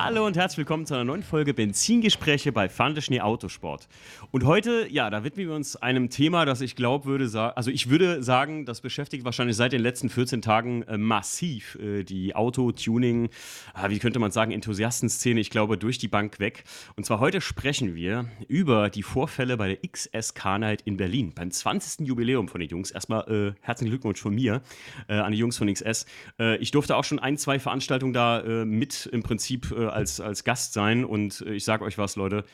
Hallo und herzlich willkommen zu einer neuen Folge Benzingespräche bei Fande Schnee Autosport. Und heute, ja, da widmen wir uns einem Thema, das ich glaube, würde sagen, also ich würde sagen, das beschäftigt wahrscheinlich seit den letzten 14 Tagen äh, massiv äh, die Auto-Tuning, äh, wie könnte man sagen, Enthusiastenszene, ich glaube, durch die Bank weg. Und zwar heute sprechen wir über die Vorfälle bei der XS Car Night in Berlin, beim 20. Jubiläum von den Jungs. Erstmal äh, herzlichen Glückwunsch von mir äh, an die Jungs von XS. Äh, ich durfte auch schon ein, zwei Veranstaltungen da mit im Prinzip als, als Gast sein. Und äh, ich sage euch was, Leute.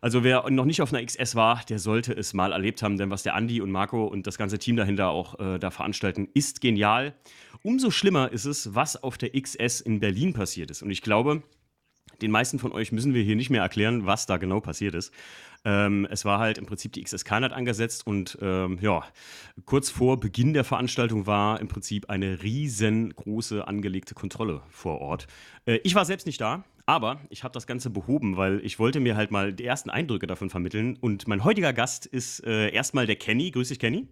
Also wer noch nicht auf einer XS war, der sollte es mal erlebt haben, denn was der Andi und Marco und das ganze Team dahinter auch äh, da veranstalten, ist genial. Umso schlimmer ist es, was auf der XS in Berlin passiert ist. Und ich glaube, den meisten von euch müssen wir hier nicht mehr erklären, was da genau passiert ist. Ähm, es war halt im Prinzip die XSK-Night angesetzt und ähm, ja, kurz vor Beginn der Veranstaltung war im Prinzip eine riesengroße angelegte Kontrolle vor Ort. Äh, ich war selbst nicht da, aber ich habe das Ganze behoben, weil ich wollte mir halt mal die ersten Eindrücke davon vermitteln. Und mein heutiger Gast ist äh, erstmal der Kenny. Grüß dich, Kenny.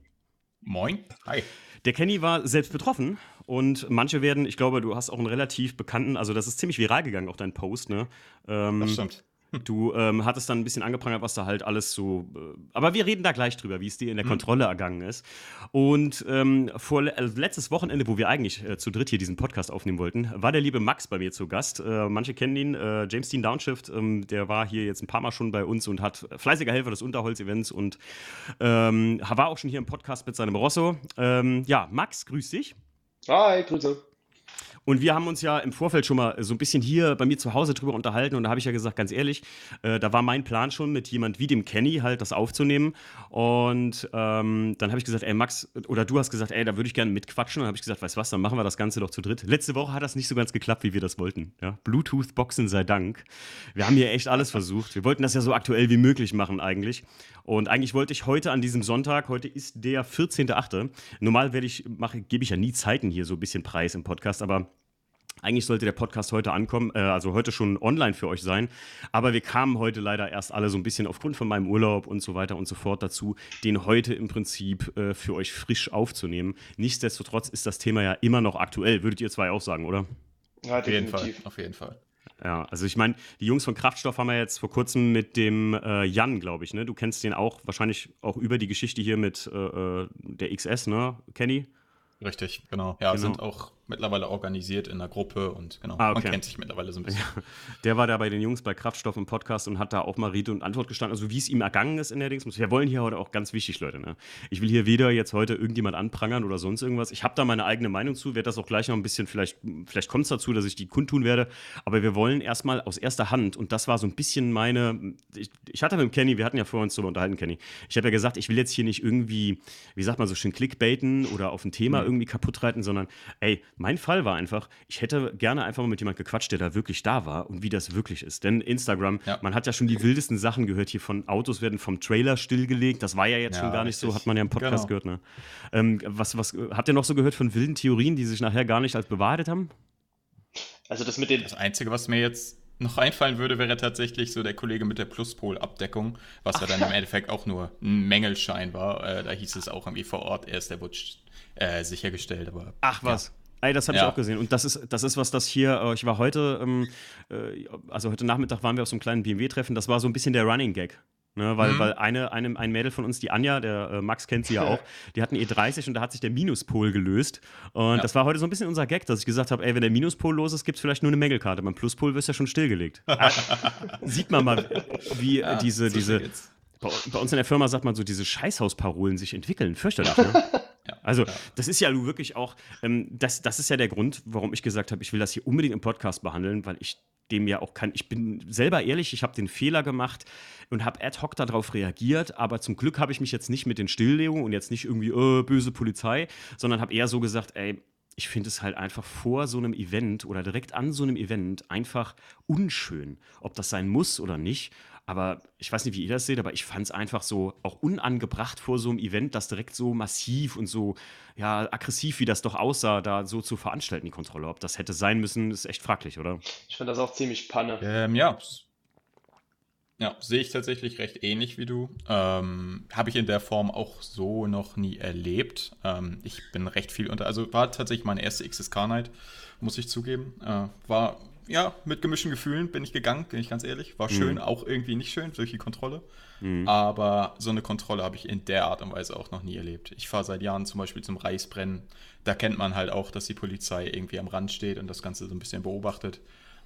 Moin. Hi. Der Kenny war selbst betroffen und manche werden, ich glaube, du hast auch einen relativ bekannten, also das ist ziemlich viral gegangen, auch dein Post, ne? Ähm, das stimmt. Du ähm, hattest dann ein bisschen angeprangert, was da halt alles so. Äh, aber wir reden da gleich drüber, wie es dir in der mhm. Kontrolle ergangen ist. Und ähm, vor also letztes Wochenende, wo wir eigentlich äh, zu dritt hier diesen Podcast aufnehmen wollten, war der liebe Max bei mir zu Gast. Äh, manche kennen ihn, äh, James Dean Downshift. Ähm, der war hier jetzt ein paar Mal schon bei uns und hat fleißiger Helfer des Unterholz-Events und ähm, war auch schon hier im Podcast mit seinem Rosso. Ähm, ja, Max, grüß dich. Hi, Grüße. Und wir haben uns ja im Vorfeld schon mal so ein bisschen hier bei mir zu Hause drüber unterhalten. Und da habe ich ja gesagt, ganz ehrlich, äh, da war mein Plan schon, mit jemand wie dem Kenny halt das aufzunehmen. Und ähm, dann habe ich gesagt, ey Max, oder du hast gesagt, ey, da würde ich gerne mitquatschen. Und dann habe ich gesagt, weißt du was, dann machen wir das Ganze doch zu dritt. Letzte Woche hat das nicht so ganz geklappt, wie wir das wollten. Ja? Bluetooth-Boxen sei Dank. Wir haben hier echt alles versucht. Wir wollten das ja so aktuell wie möglich machen eigentlich. Und eigentlich wollte ich heute an diesem Sonntag, heute ist der 14.8. Normal werde ich, mache, gebe ich ja nie Zeiten hier so ein bisschen preis im Podcast, aber eigentlich sollte der Podcast heute ankommen, äh, also heute schon online für euch sein. Aber wir kamen heute leider erst alle so ein bisschen aufgrund von meinem Urlaub und so weiter und so fort dazu, den heute im Prinzip äh, für euch frisch aufzunehmen. Nichtsdestotrotz ist das Thema ja immer noch aktuell, würdet ihr zwei auch sagen, oder? Ja, auf jeden Fall. Auf jeden Fall. Ja, also ich meine, die Jungs von Kraftstoff haben wir jetzt vor kurzem mit dem äh, Jan, glaube ich, ne? Du kennst den auch wahrscheinlich auch über die Geschichte hier mit äh, äh der XS, ne, Kenny? Richtig, genau. Ja, genau. sind auch mittlerweile organisiert in einer Gruppe und genau, ah, okay. man kennt sich mittlerweile so ein bisschen. Ja. Der war da bei den Jungs bei Kraftstoff im Podcast und hat da auch mal Rede und Antwort gestanden, also wie es ihm ergangen ist in der Dings. Wir wollen hier heute auch ganz wichtig, Leute. Ne? Ich will hier weder jetzt heute irgendjemand anprangern oder sonst irgendwas. Ich habe da meine eigene Meinung zu, werde das auch gleich noch ein bisschen, vielleicht, vielleicht kommt es dazu, dass ich die kundtun werde, aber wir wollen erstmal aus erster Hand und das war so ein bisschen meine, ich, ich hatte mit Kenny, wir hatten ja vorhin uns darüber unterhalten, Kenny, ich habe ja gesagt, ich will jetzt hier nicht irgendwie, wie sagt man so schön, clickbaiten oder auf ein Thema mhm. irgendwie kaputt reiten, sondern ey, mein Fall war einfach, ich hätte gerne einfach mal mit jemandem gequatscht, der da wirklich da war und wie das wirklich ist. Denn Instagram, ja. man hat ja schon die wildesten Sachen gehört hier von Autos werden vom Trailer stillgelegt. Das war ja jetzt ja, schon gar nicht richtig. so, hat man ja im Podcast genau. gehört. Ne? Ähm, was, was habt ihr noch so gehört von wilden Theorien, die sich nachher gar nicht als bewahrheitet haben? Also das mit den. Das Einzige, was mir jetzt noch einfallen würde, wäre tatsächlich so der Kollege mit der Pluspol-Abdeckung, was ja dann im Endeffekt auch nur ein Mängelschein war. Äh, da hieß es auch irgendwie vor Ort, erst der wurde äh, sichergestellt. Aber, Ach was. Ja. Ey, das habe ja. ich auch gesehen. Und das ist, das ist was, das hier, äh, ich war heute, ähm, äh, also heute Nachmittag waren wir auf so einem kleinen BMW-Treffen, das war so ein bisschen der Running Gag. Ne, weil, mhm. weil eine, eine, ein Mädel von uns, die Anja, der äh, Max kennt sie ja auch, die hatten E30 und da hat sich der Minuspol gelöst. Und ja. das war heute so ein bisschen unser Gag, dass ich gesagt habe, ey, wenn der Minuspol los ist, gibt es vielleicht nur eine Mängelkarte. Beim Pluspol wirst du ja schon stillgelegt. Sieht man mal, wie ja, diese, so diese bei, bei, uns in der Firma sagt man so, diese Scheißhausparolen sich entwickeln. Fürchterlich, ne? Ja, also, das ist ja wirklich auch, ähm, das, das ist ja der Grund, warum ich gesagt habe, ich will das hier unbedingt im Podcast behandeln, weil ich dem ja auch kann. Ich bin selber ehrlich, ich habe den Fehler gemacht und habe ad hoc darauf reagiert, aber zum Glück habe ich mich jetzt nicht mit den Stilllegungen und jetzt nicht irgendwie äh, böse Polizei, sondern habe eher so gesagt, ey, ich finde es halt einfach vor so einem Event oder direkt an so einem Event einfach unschön, ob das sein muss oder nicht. Aber ich weiß nicht, wie ihr das seht, aber ich fand es einfach so auch unangebracht vor so einem Event, das direkt so massiv und so ja, aggressiv, wie das doch aussah, da so zu veranstalten, die Kontrolle. Ob das hätte sein müssen, ist echt fraglich, oder? Ich fand das auch ziemlich panne. Ähm, ja. Ja, sehe ich tatsächlich recht ähnlich wie du. Ähm, Habe ich in der Form auch so noch nie erlebt. Ähm, ich bin recht viel unter, also war tatsächlich meine erste XSK-Night, muss ich zugeben. Äh, war ja, mit gemischten Gefühlen bin ich gegangen, bin ich ganz ehrlich. War schön, mhm. auch irgendwie nicht schön durch die Kontrolle. Mhm. Aber so eine Kontrolle habe ich in der Art und Weise auch noch nie erlebt. Ich fahre seit Jahren zum Beispiel zum Reisbrennen. Da kennt man halt auch, dass die Polizei irgendwie am Rand steht und das Ganze so ein bisschen beobachtet.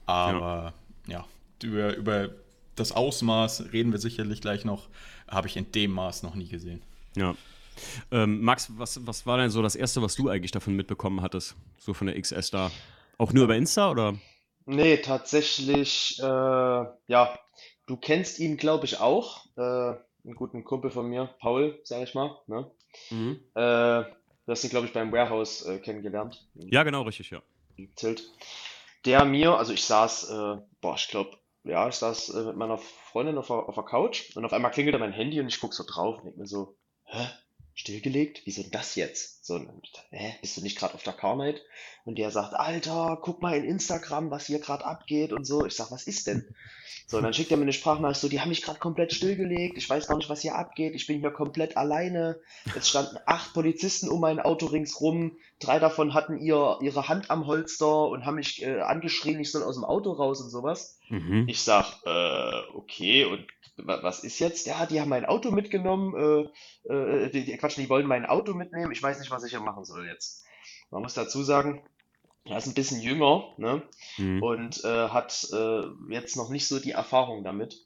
Aber ja, ja über, über das Ausmaß reden wir sicherlich gleich noch. Habe ich in dem Maß noch nie gesehen. Ja. Ähm, Max, was, was war denn so das Erste, was du eigentlich davon mitbekommen hattest? So von der XS da? Auch nur über Insta oder? Nee, tatsächlich, äh, ja, du kennst ihn, glaube ich, auch. Äh, einen guten Kumpel von mir, Paul, sage ich mal. Ne? Mhm. Äh, du hast ihn, glaube ich, beim Warehouse äh, kennengelernt. Ja, genau, richtig, ja. Zelt. Der mir, also ich saß, äh, boah, ich glaube, ja, ich saß äh, mit meiner Freundin auf der, auf der Couch und auf einmal klingelte mein Handy und ich gucke so drauf und denke mir so, hä? Stillgelegt? Wieso das jetzt? So, hä, bist du nicht gerade auf der Carnight? Und der sagt, Alter, guck mal in Instagram, was hier gerade abgeht und so. Ich sag, was ist denn? So, und dann schickt er mir eine Sprachnachricht, so, die haben mich gerade komplett stillgelegt, ich weiß gar nicht, was hier abgeht, ich bin hier komplett alleine. Es standen acht Polizisten um mein Auto ringsrum, drei davon hatten ihr, ihre Hand am Holster und haben mich äh, angeschrien, ich soll aus dem Auto raus und sowas. Mhm. Ich sag, äh, okay, und was ist jetzt? Ja, die haben mein Auto mitgenommen, äh, äh, die, die, Quatsch, die wollen mein Auto mitnehmen, ich weiß nicht, was ich hier machen soll jetzt. Man muss dazu sagen, er ist ein bisschen jünger ne? Mhm. und äh, hat äh, jetzt noch nicht so die Erfahrung damit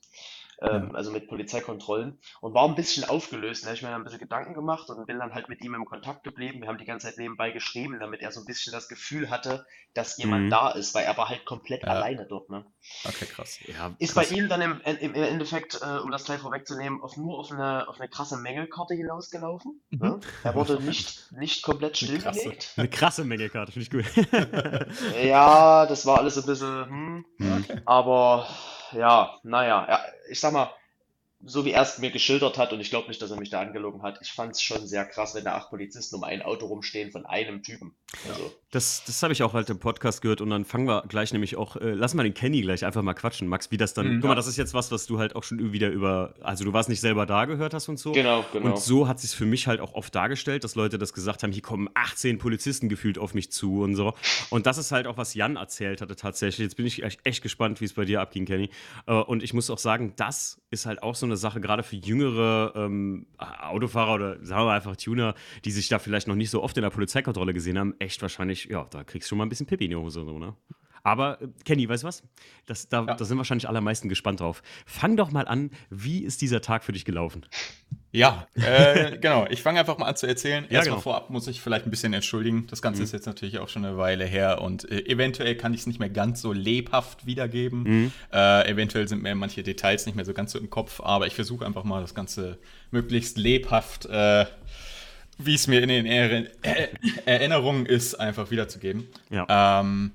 ähm, also mit Polizeikontrollen und war ein bisschen aufgelöst. Da habe ich mir dann ein bisschen Gedanken gemacht und bin dann halt mit ihm im Kontakt geblieben. Wir haben die ganze Zeit nebenbei geschrieben, damit er so ein bisschen das Gefühl hatte, dass jemand mhm. da ist, weil er war halt komplett ja. alleine dort. Ne? Okay, krass. Ja, ist krass. bei ihm dann im, im, im Endeffekt, äh, um das gleich vorwegzunehmen, auf, nur auf eine, auf eine krasse Mängelkarte hinausgelaufen. Mhm. Ne? Er wurde nicht, nicht komplett stillgelegt. Eine krasse Mängelkarte, finde ich gut. ja, das war alles ein bisschen, hm, okay. aber ja, naja, ich sag mal, so wie er es mir geschildert hat, und ich glaube nicht, dass er mich da angelogen hat, ich fand es schon sehr krass, wenn da acht Polizisten um ein Auto rumstehen von einem Typen. Also. Das, das habe ich auch halt im Podcast gehört und dann fangen wir gleich nämlich auch, äh, lass mal den Kenny gleich einfach mal quatschen, Max, wie das dann, mhm, guck mal, das ist jetzt was, was du halt auch schon wieder über, also du warst nicht selber da gehört hast und so. Genau, genau. Und so hat sich für mich halt auch oft dargestellt, dass Leute das gesagt haben, hier kommen 18 Polizisten gefühlt auf mich zu und so. Und das ist halt auch, was Jan erzählt hatte tatsächlich. Jetzt bin ich echt, echt gespannt, wie es bei dir abging, Kenny. Äh, und ich muss auch sagen, das ist halt auch so eine Sache, gerade für jüngere ähm, Autofahrer oder sagen wir einfach Tuner, die sich da vielleicht noch nicht so oft in der Polizeikontrolle gesehen haben, echt wahrscheinlich, ja, da kriegst du schon mal ein bisschen Pippi in die Hose, so, ne? Aber äh, Kenny, weißt du was? Das, da, ja. da sind wahrscheinlich alle am meisten gespannt drauf. Fang doch mal an, wie ist dieser Tag für dich gelaufen? Ja, äh, genau. Ich fange einfach mal an zu erzählen. Ja, Erstmal genau. vorab muss ich vielleicht ein bisschen entschuldigen. Das Ganze mhm. ist jetzt natürlich auch schon eine Weile her und äh, eventuell kann ich es nicht mehr ganz so lebhaft wiedergeben. Mhm. Äh, eventuell sind mir manche Details nicht mehr so ganz so im Kopf, aber ich versuche einfach mal das Ganze möglichst lebhaft, äh, wie es mir in den er Erinnerungen ist, einfach wiederzugeben. Ja. Ähm,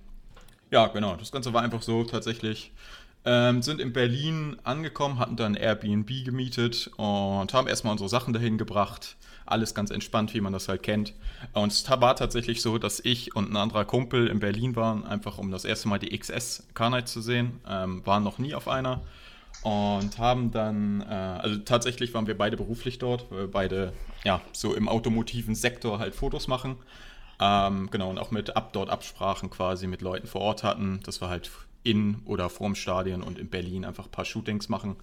ja, genau. Das Ganze war einfach so tatsächlich. Ähm, sind in Berlin angekommen, hatten dann Airbnb gemietet und haben erstmal unsere Sachen dahin gebracht. Alles ganz entspannt, wie man das halt kennt. Und es war tatsächlich so, dass ich und ein anderer Kumpel in Berlin waren, einfach um das erste Mal die XS Carnight zu sehen. Ähm, waren noch nie auf einer. Und haben dann, äh, also tatsächlich waren wir beide beruflich dort, weil wir beide ja so im automotiven Sektor halt Fotos machen. Ähm, genau, und auch mit ab dort Absprachen quasi mit Leuten vor Ort hatten. Das war halt in oder vorm Stadion und in Berlin einfach ein paar Shootings machen.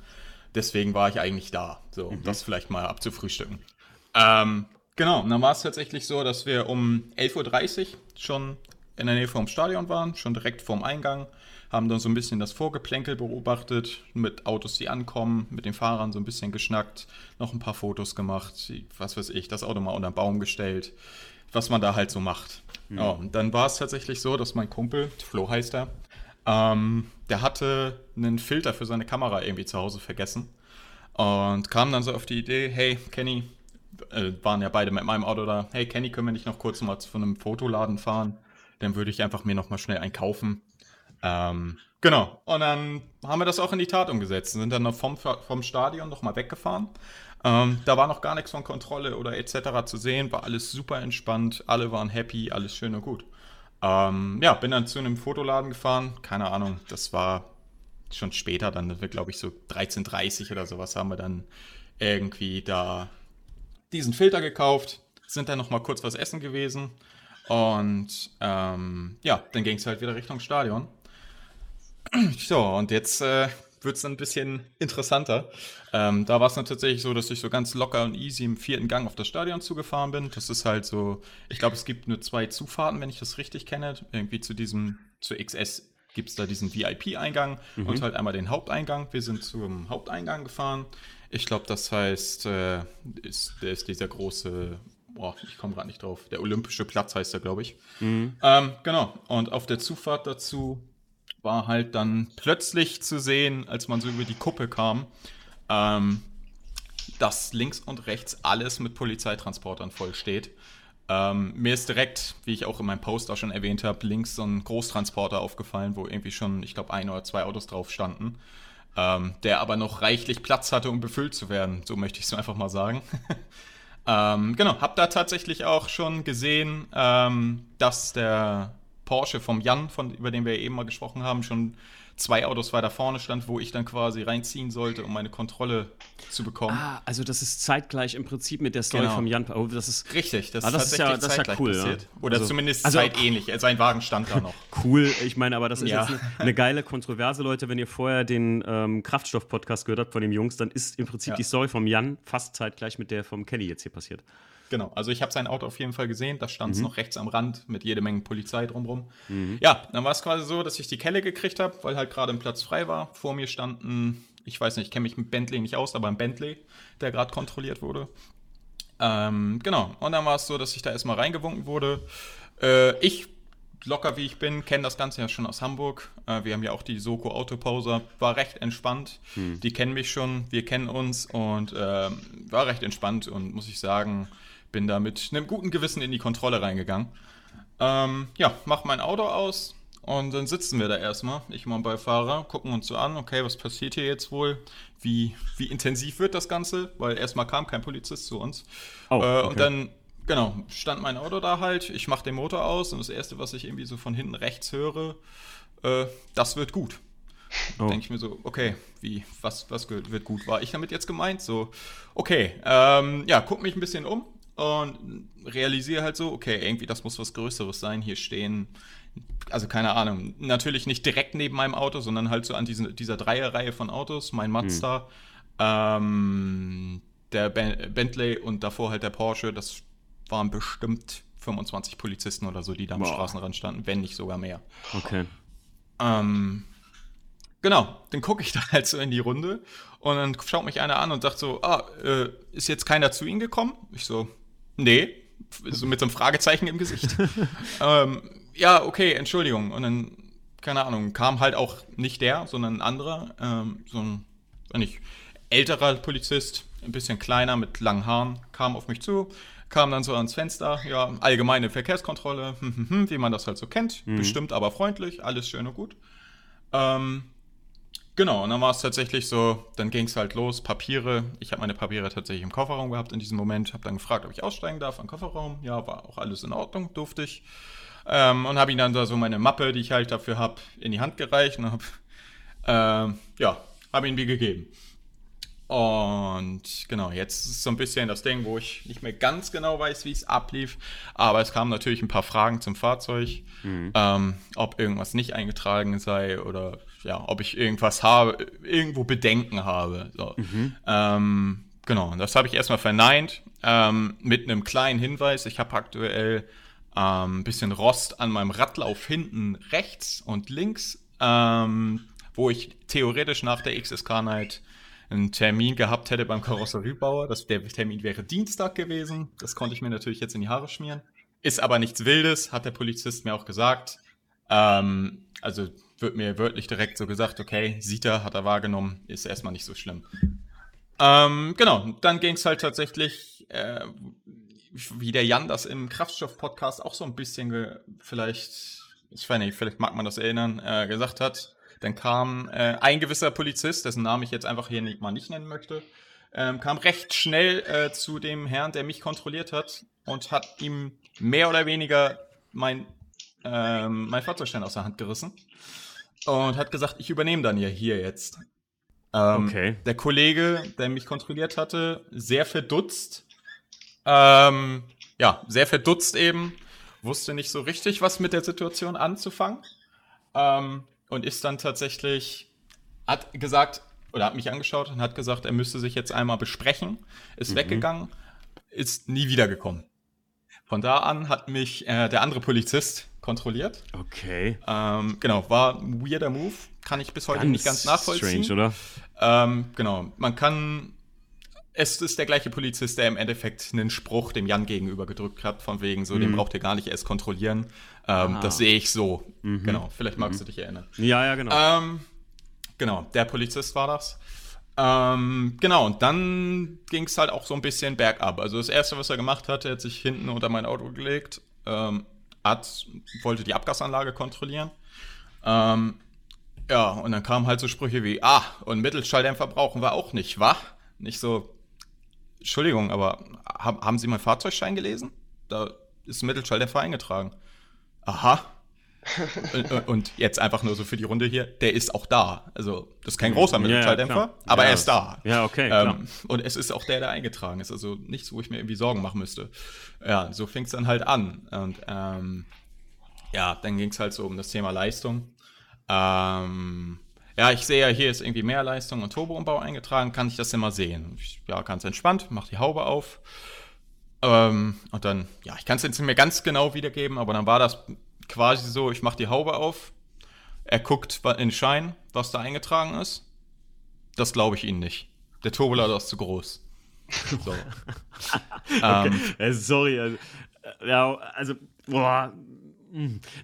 Deswegen war ich eigentlich da, so um mhm. das vielleicht mal abzufrühstücken. Ähm, genau, und dann war es tatsächlich so, dass wir um 11.30 Uhr schon in der Nähe vom Stadion waren, schon direkt vorm Eingang, haben dann so ein bisschen das Vorgeplänkel beobachtet, mit Autos, die ankommen, mit den Fahrern so ein bisschen geschnackt, noch ein paar Fotos gemacht, was weiß ich, das Auto mal unter den Baum gestellt, was man da halt so macht. Mhm. Ja, und dann war es tatsächlich so, dass mein Kumpel, Flo heißt er, ähm, der hatte einen Filter für seine Kamera irgendwie zu Hause vergessen und kam dann so auf die Idee, hey Kenny, äh, waren ja beide mit meinem Auto da, hey Kenny, können wir nicht noch kurz mal zu einem Fotoladen fahren? Dann würde ich einfach mir noch mal schnell einkaufen. Ähm, genau, und dann haben wir das auch in die Tat umgesetzt, sind dann noch vom, vom Stadion noch mal weggefahren. Ähm, da war noch gar nichts von Kontrolle oder etc. zu sehen, war alles super entspannt, alle waren happy, alles schön und gut. Ähm, ja, bin dann zu einem Fotoladen gefahren. Keine Ahnung, das war schon später, dann glaube ich, so 13.30 oder sowas haben wir dann irgendwie da diesen Filter gekauft, sind dann nochmal kurz was essen gewesen und ähm, ja, dann ging es halt wieder Richtung Stadion. So, und jetzt äh, wird es ein bisschen interessanter. Ähm, da war es dann tatsächlich so, dass ich so ganz locker und easy im vierten Gang auf das Stadion zugefahren bin. Das ist halt so, ich glaube, es gibt nur zwei Zufahrten, wenn ich das richtig kenne. Irgendwie zu diesem, zu XS gibt es da diesen VIP-Eingang mhm. und halt einmal den Haupteingang. Wir sind zum Haupteingang gefahren. Ich glaube, das heißt, äh, ist, der ist dieser große, boah, ich komme gerade nicht drauf, der Olympische Platz heißt er, glaube ich. Mhm. Ähm, genau, und auf der Zufahrt dazu war halt dann plötzlich zu sehen, als man so über die Kuppe kam, ähm, dass links und rechts alles mit Polizeitransportern voll steht. Ähm, mir ist direkt, wie ich auch in meinem Post auch schon erwähnt habe, links so ein Großtransporter aufgefallen, wo irgendwie schon, ich glaube, ein oder zwei Autos drauf standen. Ähm, der aber noch reichlich Platz hatte, um befüllt zu werden. So möchte ich es einfach mal sagen. ähm, genau, hab da tatsächlich auch schon gesehen, ähm, dass der Porsche vom Jan, von, über den wir eben mal gesprochen haben, schon zwei Autos weiter vorne stand, wo ich dann quasi reinziehen sollte, um meine Kontrolle zu bekommen. Ah, also das ist zeitgleich im Prinzip mit der Story genau. vom Jan. Oh, das ist richtig, das, ah, das ist ja, das ist ja cool. Passiert. Ja. Oder also, zumindest also, zeitähnlich. Sein Wagen stand da noch. cool, ich meine, aber das ist ja. jetzt eine, eine, geile Kontroverse, Leute. Wenn ihr vorher den ähm, Kraftstoff-Podcast gehört habt von den Jungs, dann ist im Prinzip ja. die Story vom Jan fast zeitgleich mit der vom Kelly jetzt hier passiert. Genau, also ich habe sein Auto auf jeden Fall gesehen, da stand es mhm. noch rechts am Rand mit jede Menge Polizei drumrum. Mhm. Ja, dann war es quasi so, dass ich die Kelle gekriegt habe, weil halt gerade ein Platz frei war. Vor mir standen, ich weiß nicht, ich kenne mich mit Bentley nicht aus, aber ein Bentley, der gerade kontrolliert wurde. Ähm, genau, und dann war es so, dass ich da erstmal reingewunken wurde. Äh, ich locker wie ich bin, kenne das Ganze ja schon aus Hamburg. Äh, wir haben ja auch die Soko Autopause, war recht entspannt. Hm. Die kennen mich schon, wir kennen uns und äh, war recht entspannt und muss ich sagen, bin da mit einem guten Gewissen in die Kontrolle reingegangen. Ähm, ja, mach mein Auto aus und dann sitzen wir da erstmal, ich und mein Beifahrer, gucken uns so an, okay, was passiert hier jetzt wohl? Wie, wie intensiv wird das Ganze? Weil erstmal kam kein Polizist zu uns. Oh, okay. äh, und dann, genau, stand mein Auto da halt, ich mach den Motor aus und das Erste, was ich irgendwie so von hinten rechts höre, äh, das wird gut. Oh. Denke ich mir so, okay, wie, was, was wird gut? War ich damit jetzt gemeint? So, okay, ähm, ja, guck mich ein bisschen um, und realisiere halt so, okay, irgendwie das muss was Größeres sein. Hier stehen, also keine Ahnung, natürlich nicht direkt neben meinem Auto, sondern halt so an diesen, dieser Dreierreihe von Autos, mein Mazda, hm. ähm, der ben Bentley und davor halt der Porsche, das waren bestimmt 25 Polizisten oder so, die da am wow. Straßenrand standen, wenn nicht sogar mehr. Okay. Ähm, genau, dann gucke ich da halt so in die Runde und dann schaut mich einer an und sagt so, ah, äh, ist jetzt keiner zu Ihnen gekommen? Ich so, Nee, so mit so einem Fragezeichen im Gesicht. ähm, ja, okay, Entschuldigung. Und dann, keine Ahnung, kam halt auch nicht der, sondern ein anderer, ähm, so ein, nicht, älterer Polizist, ein bisschen kleiner, mit langen Haaren, kam auf mich zu, kam dann so ans Fenster, ja, allgemeine Verkehrskontrolle, hm, hm, hm, wie man das halt so kennt, mhm. bestimmt aber freundlich, alles schön und gut. Ähm, Genau, und dann war es tatsächlich so, dann ging es halt los, Papiere. Ich habe meine Papiere tatsächlich im Kofferraum gehabt in diesem Moment, habe dann gefragt, ob ich aussteigen darf im Kofferraum. Ja, war auch alles in Ordnung, durfte ich. Ähm, und habe ihm dann da so meine Mappe, die ich halt dafür habe, in die Hand gereicht und habe, äh, ja, habe ihn die gegeben. Und genau, jetzt ist es so ein bisschen das Ding, wo ich nicht mehr ganz genau weiß, wie es ablief. Aber es kamen natürlich ein paar Fragen zum Fahrzeug, mhm. ähm, ob irgendwas nicht eingetragen sei oder ja, ob ich irgendwas habe, irgendwo Bedenken habe. So. Mhm. Ähm, genau, das habe ich erstmal verneint ähm, mit einem kleinen Hinweis. Ich habe aktuell ein ähm, bisschen Rost an meinem Radlauf hinten rechts und links, ähm, wo ich theoretisch nach der XSK Night einen Termin gehabt hätte beim Karosseriebauer. Das, der Termin wäre Dienstag gewesen. Das konnte ich mir natürlich jetzt in die Haare schmieren. Ist aber nichts Wildes, hat der Polizist mir auch gesagt. Ähm, also wird mir wörtlich direkt so gesagt, okay, sieht er, hat er wahrgenommen, ist erstmal nicht so schlimm. Ähm, genau, dann ging es halt tatsächlich, äh, wie der Jan das im Kraftstoff-Podcast auch so ein bisschen vielleicht, ich weiß nicht, vielleicht mag man das erinnern, äh, gesagt hat. Dann kam äh, ein gewisser Polizist, dessen Namen ich jetzt einfach hier nicht, mal nicht nennen möchte, ähm, kam recht schnell äh, zu dem Herrn, der mich kontrolliert hat und hat ihm mehr oder weniger mein, ähm, mein Fahrzeugstein aus der Hand gerissen und hat gesagt, ich übernehme dann ja hier jetzt. Ähm, okay. Der Kollege, der mich kontrolliert hatte, sehr verdutzt. Ähm, ja, sehr verdutzt eben. Wusste nicht so richtig, was mit der Situation anzufangen. Ähm, und ist dann tatsächlich, hat gesagt, oder hat mich angeschaut und hat gesagt, er müsste sich jetzt einmal besprechen, ist mhm. weggegangen, ist nie wiedergekommen. Von da an hat mich äh, der andere Polizist kontrolliert. Okay. Ähm, genau, war ein weirder Move, kann ich bis heute ganz nicht ganz nachvollziehen. Strange, oder? Ähm, genau, man kann. Es ist der gleiche Polizist, der im Endeffekt einen Spruch dem Jan gegenüber gedrückt hat, von wegen so, mhm. den braucht ihr gar nicht erst kontrollieren. Ähm, ah. Das sehe ich so. Mhm. Genau, vielleicht magst mhm. du dich erinnern. Ja, ja, genau. Ähm, genau, der Polizist war das. Ähm, genau, und dann ging es halt auch so ein bisschen bergab. Also das Erste, was er gemacht hat, er hat sich hinten unter mein Auto gelegt, ähm, hat, wollte die Abgasanlage kontrollieren. Ähm, ja, und dann kamen halt so Sprüche wie, ah, und Mittelschalldämpfer brauchen wir auch nicht, wa? Nicht so, Entschuldigung, aber haben Sie meinen Fahrzeugschein gelesen? Da ist ein Mittelschalldämpfer eingetragen. Aha, und, und, jetzt einfach nur so für die Runde hier, der ist auch da. Also, das ist kein großer Mittelschalldämpfer, ja, aber ja, er ist da. Ja, okay. Ähm, und es ist auch der, der eingetragen ist. Also nichts, wo ich mir irgendwie Sorgen machen müsste. Ja, so fing es dann halt an. Und ähm, ja, dann ging es halt so um das Thema Leistung. Ähm, ja, ich sehe ja, hier ist irgendwie mehr Leistung und Turboumbau eingetragen. Kann ich das denn mal sehen? Ich, ja, ganz entspannt, mach die Haube auf. Ähm, und dann, ja, ich kann es jetzt nicht mehr ganz genau wiedergeben, aber dann war das quasi so, ich mache die Haube auf, er guckt in Schein, was da eingetragen ist. Das glaube ich Ihnen nicht. Der Turbolader ist zu groß. So. okay. ähm, äh, sorry. Also, ja, also, boah.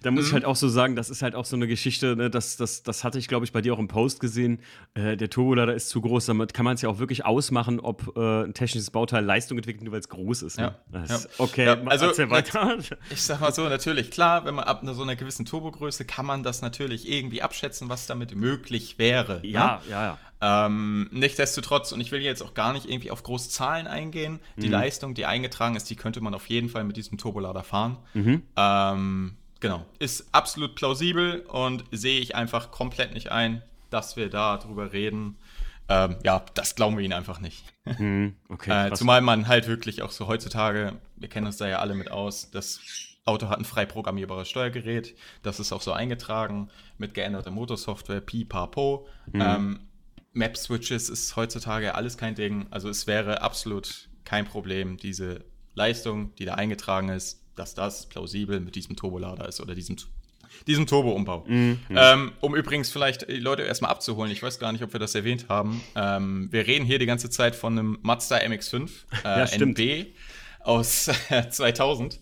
Da muss mhm. ich halt auch so sagen, das ist halt auch so eine Geschichte, ne, das, das, das hatte ich, glaube ich, bei dir auch im Post gesehen. Äh, der Turbolader ist zu groß, damit kann man es ja auch wirklich ausmachen, ob äh, ein technisches Bauteil Leistung entwickelt, nur weil es groß ist. Ne? Ja. Das, ja. Okay, ja, also weiter. Ich sag mal so, natürlich, klar, wenn man ab so einer gewissen Turbogröße kann man das natürlich irgendwie abschätzen, was damit möglich wäre. Ja, ne? ja, ja. Ähm, nichtsdestotrotz, und ich will jetzt auch gar nicht irgendwie auf große Zahlen eingehen, die mhm. Leistung, die eingetragen ist, die könnte man auf jeden Fall mit diesem Turbolader fahren. Mhm. Ähm, Genau. Ist absolut plausibel und sehe ich einfach komplett nicht ein, dass wir da drüber reden. Ähm, ja, das glauben wir ihnen einfach nicht. Hm, okay, äh, zumal man halt wirklich auch so heutzutage, wir kennen uns da ja alle mit aus, das Auto hat ein frei programmierbares Steuergerät, das ist auch so eingetragen mit geänderter Motorsoftware, pipapo. Mhm. Ähm, Map-Switches ist heutzutage alles kein Ding, also es wäre absolut kein Problem, diese Leistung, die da eingetragen ist, dass das plausibel mit diesem Turbolader ist oder diesem, diesem Turbo-Umbau. Mhm. Ähm, um übrigens vielleicht die Leute erstmal abzuholen, ich weiß gar nicht, ob wir das erwähnt haben. Ähm, wir reden hier die ganze Zeit von einem Mazda MX5 äh, ja, NB aus 2000.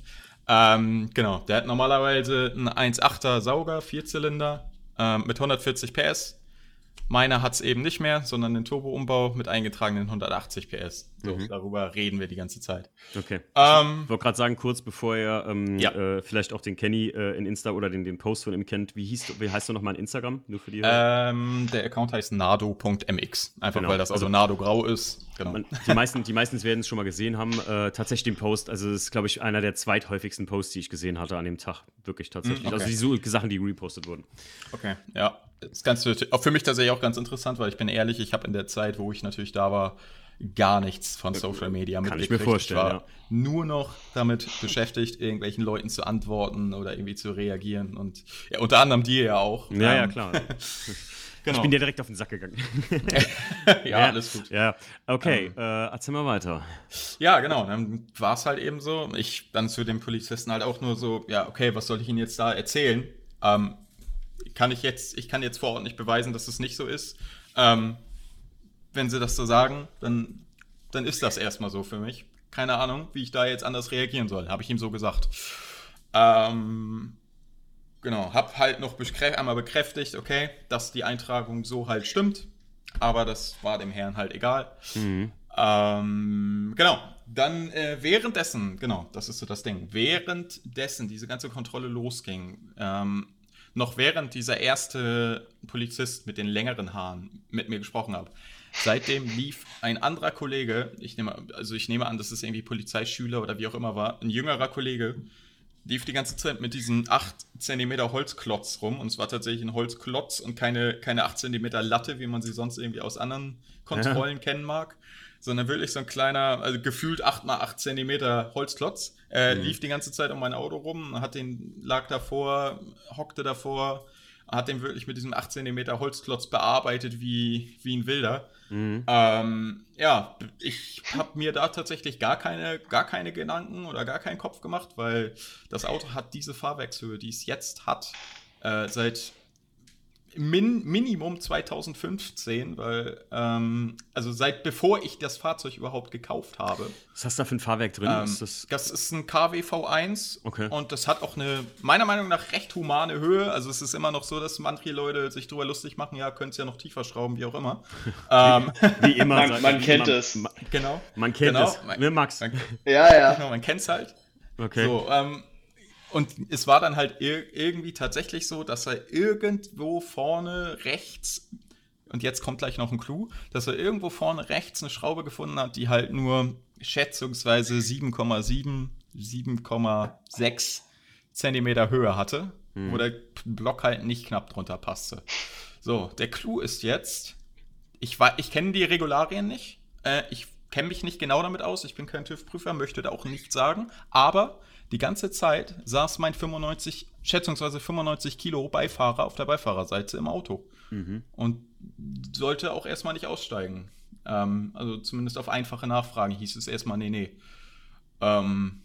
Ähm, genau, der hat normalerweise einen 1,8er Sauger, Vierzylinder äh, mit 140 PS. Meiner hat es eben nicht mehr, sondern den Turbo-Umbau mit eingetragenen 180 PS. So, mhm. darüber reden wir die ganze Zeit. Okay. Ähm, ich wollte gerade sagen, kurz bevor ihr ähm, ja. äh, vielleicht auch den Kenny äh, in Insta oder den, den Post von ihm kennt, wie, hieß, wie heißt du nochmal in Instagram? Nur für die ähm, Der Account heißt nado.mx. Einfach genau. weil das also, also Nado grau ist. Genau. Man, die meisten, die meisten werden es schon mal gesehen haben. Äh, tatsächlich den Post, also das ist, glaube ich, einer der zweithäufigsten Posts, die ich gesehen hatte an dem Tag. Wirklich tatsächlich. Mhm, okay. Also die Sachen, die repostet wurden. Okay, ja. Das Ganze auch für mich tatsächlich auch ganz interessant, weil ich bin ehrlich, ich habe in der Zeit, wo ich natürlich da war, gar nichts von Social Media Kann ich mir vorstellen. Ich war ja. nur noch damit beschäftigt, irgendwelchen Leuten zu antworten oder irgendwie zu reagieren. Und ja, unter anderem dir ja auch. Ja, ja, ähm, klar. genau. Ich bin dir direkt auf den Sack gegangen. ja, ja, alles gut. Ja, okay, ähm, äh, erzähl mal weiter. Ja, genau. Dann war es halt eben so. Ich dann zu dem Polizisten halt auch nur so, ja, okay, was soll ich Ihnen jetzt da erzählen? Ähm, kann ich jetzt, ich kann jetzt vor Ort nicht beweisen, dass es nicht so ist. Ähm, wenn sie das so sagen, dann, dann ist das erstmal so für mich. Keine Ahnung, wie ich da jetzt anders reagieren soll, habe ich ihm so gesagt. Ähm, genau, habe halt noch einmal bekräftigt, okay, dass die Eintragung so halt stimmt, aber das war dem Herrn halt egal. Mhm. Ähm, genau, dann äh, währenddessen, genau, das ist so das Ding, währenddessen diese ganze Kontrolle losging, ähm, noch während dieser erste Polizist mit den längeren Haaren mit mir gesprochen hat. Seitdem lief ein anderer Kollege, ich nehme, also ich nehme an, dass es irgendwie Polizeischüler oder wie auch immer war, ein jüngerer Kollege, lief die ganze Zeit mit diesem 8 cm Holzklotz rum. Und es war tatsächlich ein Holzklotz und keine, keine 8 cm Latte, wie man sie sonst irgendwie aus anderen Kontrollen ja. kennen mag. Sondern wirklich so ein kleiner, also gefühlt 8 x 8 cm Holzklotz. Äh, mhm. Lief die ganze Zeit um mein Auto rum, hat den, lag davor, hockte davor hat den wirklich mit diesem 8 cm Holzklotz bearbeitet wie, wie ein Wilder. Mhm. Ähm, ja, ich habe mir da tatsächlich gar keine, gar keine Gedanken oder gar keinen Kopf gemacht, weil das Auto hat diese Fahrwerkshöhe, die es jetzt hat, äh, seit Min Minimum 2015, weil, ähm, also seit bevor ich das Fahrzeug überhaupt gekauft habe. Was hast du da für ein Fahrwerk drin? Ähm, ist das, das, ist ein KW V1 okay. und das hat auch eine, meiner Meinung nach, recht humane Höhe. Also es ist immer noch so, dass manche Leute sich drüber lustig machen, ja, können es ja noch tiefer schrauben, wie auch immer. ähm, wie, immer. Man, man kennt man, es. Genau. Man kennt genau. es. Ne, Max? Man, ja, ja. Genau, man kennt es halt. Okay. So, ähm, und es war dann halt ir irgendwie tatsächlich so, dass er irgendwo vorne rechts, und jetzt kommt gleich noch ein Clou, dass er irgendwo vorne rechts eine Schraube gefunden hat, die halt nur schätzungsweise 7,7, 7,6 Zentimeter Höhe hatte, hm. wo der Block halt nicht knapp drunter passte. So, der Clou ist jetzt, ich, ich kenne die Regularien nicht, äh, ich kenne mich nicht genau damit aus, ich bin kein TÜV-Prüfer, möchte da auch nichts sagen, aber die ganze Zeit saß mein 95, schätzungsweise 95 Kilo Beifahrer auf der Beifahrerseite im Auto. Mhm. Und sollte auch erstmal nicht aussteigen. Ähm, also zumindest auf einfache Nachfragen hieß es erstmal, nee, nee. Ähm,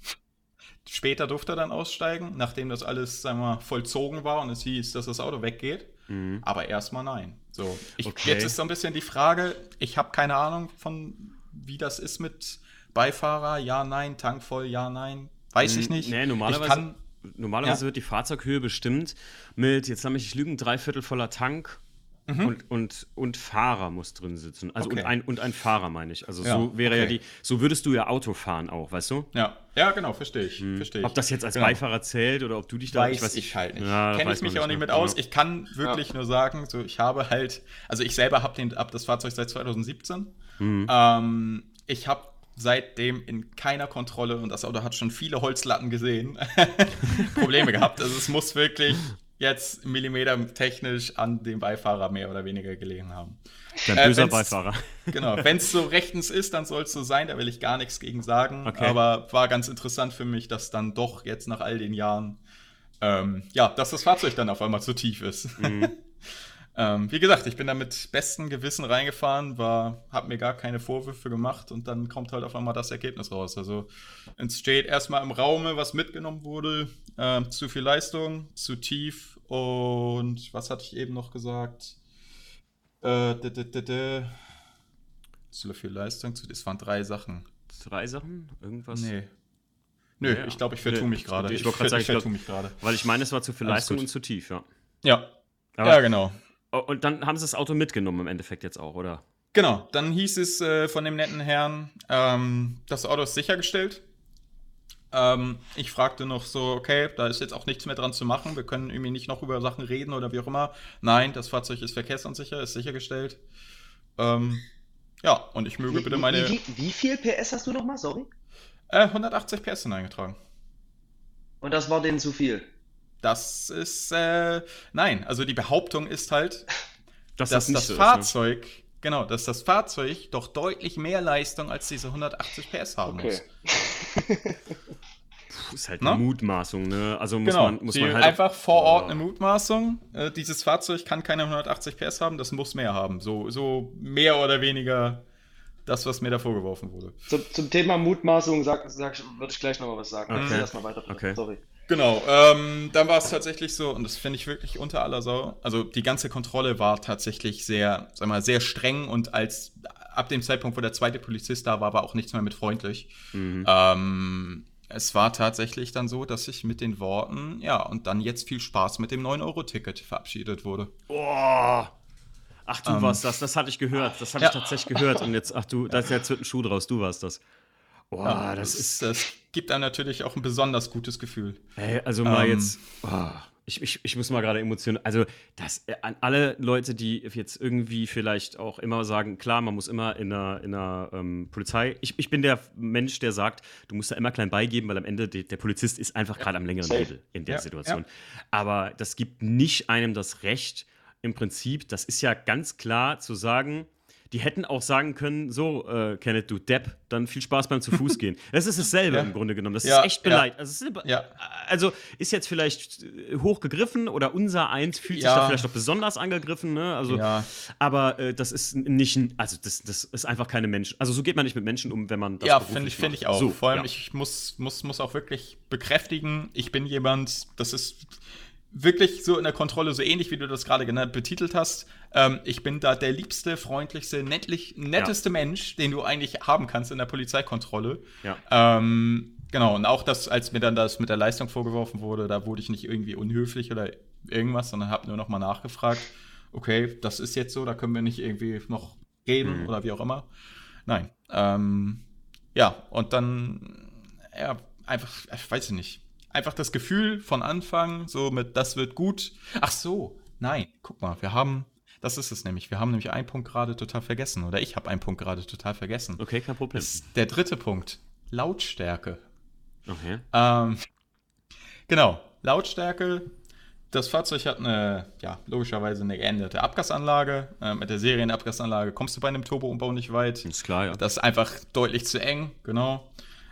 später durfte er dann aussteigen, nachdem das alles, sagen wir mal, vollzogen war und es hieß, dass das Auto weggeht. Mhm. Aber erstmal nein. So, ich, okay. jetzt ist so ein bisschen die Frage, ich habe keine Ahnung von, wie das ist mit Beifahrer, ja, nein, Tank voll, ja, nein. Weiß ich nicht. Nee, normalerweise, kann, normalerweise ja. wird die Fahrzeughöhe bestimmt mit, jetzt lasse ich lügen, drei Viertel voller Tank mhm. und, und, und Fahrer muss drin sitzen. Also okay. und, ein, und ein Fahrer, meine ich. Also ja, so wäre okay. ja die, so würdest du ja Auto fahren auch, weißt du? Ja, ja genau, verstehe ich, hm. versteh ich. Ob das jetzt als genau. Beifahrer zählt oder ob du dich da weiß ich, weiß ich halt nicht. Ja, Kenne ich mich auch nicht mit aus. Ich kann wirklich ja. nur sagen, so ich habe halt, also ich selber habe hab das Fahrzeug seit 2017. Mhm. Ähm, ich habe seitdem in keiner Kontrolle und das Auto hat schon viele Holzlatten gesehen, Probleme gehabt. Also es muss wirklich jetzt Millimeter technisch an dem Beifahrer mehr oder weniger gelegen haben. Ein äh, böser Beifahrer. Genau, wenn es so rechtens ist, dann soll es so sein, da will ich gar nichts gegen sagen. Okay. Aber war ganz interessant für mich, dass dann doch jetzt nach all den Jahren, ähm, ja, dass das Fahrzeug dann auf einmal zu tief ist. Mhm. Ähm, wie gesagt, ich bin da mit bestem Gewissen reingefahren, war, habe mir gar keine Vorwürfe gemacht und dann kommt halt auf einmal das Ergebnis raus. Also es steht erstmal im Raume, was mitgenommen wurde, äh, zu viel Leistung, zu tief und was hatte ich eben noch gesagt? Äh, d -d -d zu viel Leistung, zu, es waren drei Sachen. Drei Sachen? Irgendwas? Nee. Nö, ja, ich glaube, ich vertue mich gerade. Ich, ich, ich, ich vertue mich gerade. Weil ich meine, es war zu viel Leistung und zu tief, ja. Ja. Aber ja, genau. Und dann haben sie das Auto mitgenommen im Endeffekt jetzt auch, oder? Genau, dann hieß es äh, von dem netten Herrn, ähm, das Auto ist sichergestellt. Ähm, ich fragte noch so, okay, da ist jetzt auch nichts mehr dran zu machen, wir können irgendwie nicht noch über Sachen reden oder wie auch immer. Nein, das Fahrzeug ist verkehrsunsicher, ist sichergestellt. Ähm, ja, und ich möge wie, bitte meine. Wie, wie, wie, viel PS hast du nochmal, sorry? Äh, 180 PS sind eingetragen. Und das war denen zu viel? Das ist, äh, nein, also die Behauptung ist halt, das dass das so Fahrzeug, ist, ne? genau, dass das Fahrzeug doch deutlich mehr Leistung als diese 180 PS haben okay. muss. Puh, ist halt eine no? Mutmaßung, ne? Also muss genau. man, muss man halt einfach vor Ort eine Mutmaßung. Äh, dieses Fahrzeug kann keine 180 PS haben, das muss mehr haben. So, so mehr oder weniger das, was mir da vorgeworfen wurde. Zum, zum Thema Mutmaßung sag, sag, würde ich gleich noch mal was sagen. Okay. Erstmal weiter. Okay. Sorry. Genau, ähm, dann war es tatsächlich so, und das finde ich wirklich unter aller Sau. Also die ganze Kontrolle war tatsächlich sehr, sag mal, sehr streng und als ab dem Zeitpunkt, wo der zweite Polizist da war, war auch nichts mehr mit freundlich. Mhm. Ähm, es war tatsächlich dann so, dass ich mit den Worten, ja, und dann jetzt viel Spaß mit dem 9-Euro-Ticket verabschiedet wurde. Boah! Ach, du ähm, warst das, das hatte ich gehört, das habe ja. ich tatsächlich gehört. Und jetzt, ach du, da ist jetzt wird ein Schuh draus, du warst das. Boah, ja, das, das, ist, das gibt einem natürlich auch ein besonders gutes Gefühl. Hey, also mal ähm, jetzt, oh, ich, ich, ich muss mal gerade emotional, also das äh, an alle Leute, die jetzt irgendwie vielleicht auch immer sagen, klar, man muss immer in einer, in einer ähm, Polizei, ich, ich bin der Mensch, der sagt, du musst da immer klein beigeben, weil am Ende de, der Polizist ist einfach gerade am längeren Hebel in der ja, Situation. Ja. Aber das gibt nicht einem das Recht, im Prinzip, das ist ja ganz klar zu sagen, die hätten auch sagen können, so, äh, Kenneth, du Depp, dann viel Spaß beim zu Fuß gehen. Das ist dasselbe ja. im Grunde genommen. Das ja, ist echt beleidigt. Also, ist, also, ist jetzt vielleicht äh, hochgegriffen oder unser Eins fühlt sich da vielleicht auch besonders angegriffen, ne? Also, aber äh, das ist nicht, also das, das ist einfach keine Menschen. Also so geht man nicht mit Menschen um, wenn man das Ja, finde ich, find ich auch. So, Vor allem, ich muss, muss, muss auch wirklich bekräftigen, ich bin jemand, das ist wirklich so in der Kontrolle, so ähnlich wie du das gerade betitelt hast. Ähm, ich bin da der liebste, freundlichste, nettlich, netteste ja. Mensch, den du eigentlich haben kannst in der Polizeikontrolle. Ja. Ähm, genau, und auch das, als mir dann das mit der Leistung vorgeworfen wurde, da wurde ich nicht irgendwie unhöflich oder irgendwas, sondern habe nur noch mal nachgefragt, okay, das ist jetzt so, da können wir nicht irgendwie noch reden mhm. oder wie auch immer. Nein. Ähm, ja, und dann, ja, einfach, ich weiß nicht, einfach das Gefühl von Anfang, so mit, das wird gut. Ach so, nein, guck mal, wir haben, das ist es nämlich, wir haben nämlich einen Punkt gerade total vergessen. Oder ich habe einen Punkt gerade total vergessen. Okay, kein Problem. Das der dritte Punkt, Lautstärke. Okay. Ähm, genau, Lautstärke. Das Fahrzeug hat eine, ja, logischerweise eine geänderte Abgasanlage. Äh, mit der Serienabgasanlage kommst du bei einem Turbo-Umbau nicht weit. Ist klar, ja. Das ist einfach deutlich zu eng, genau.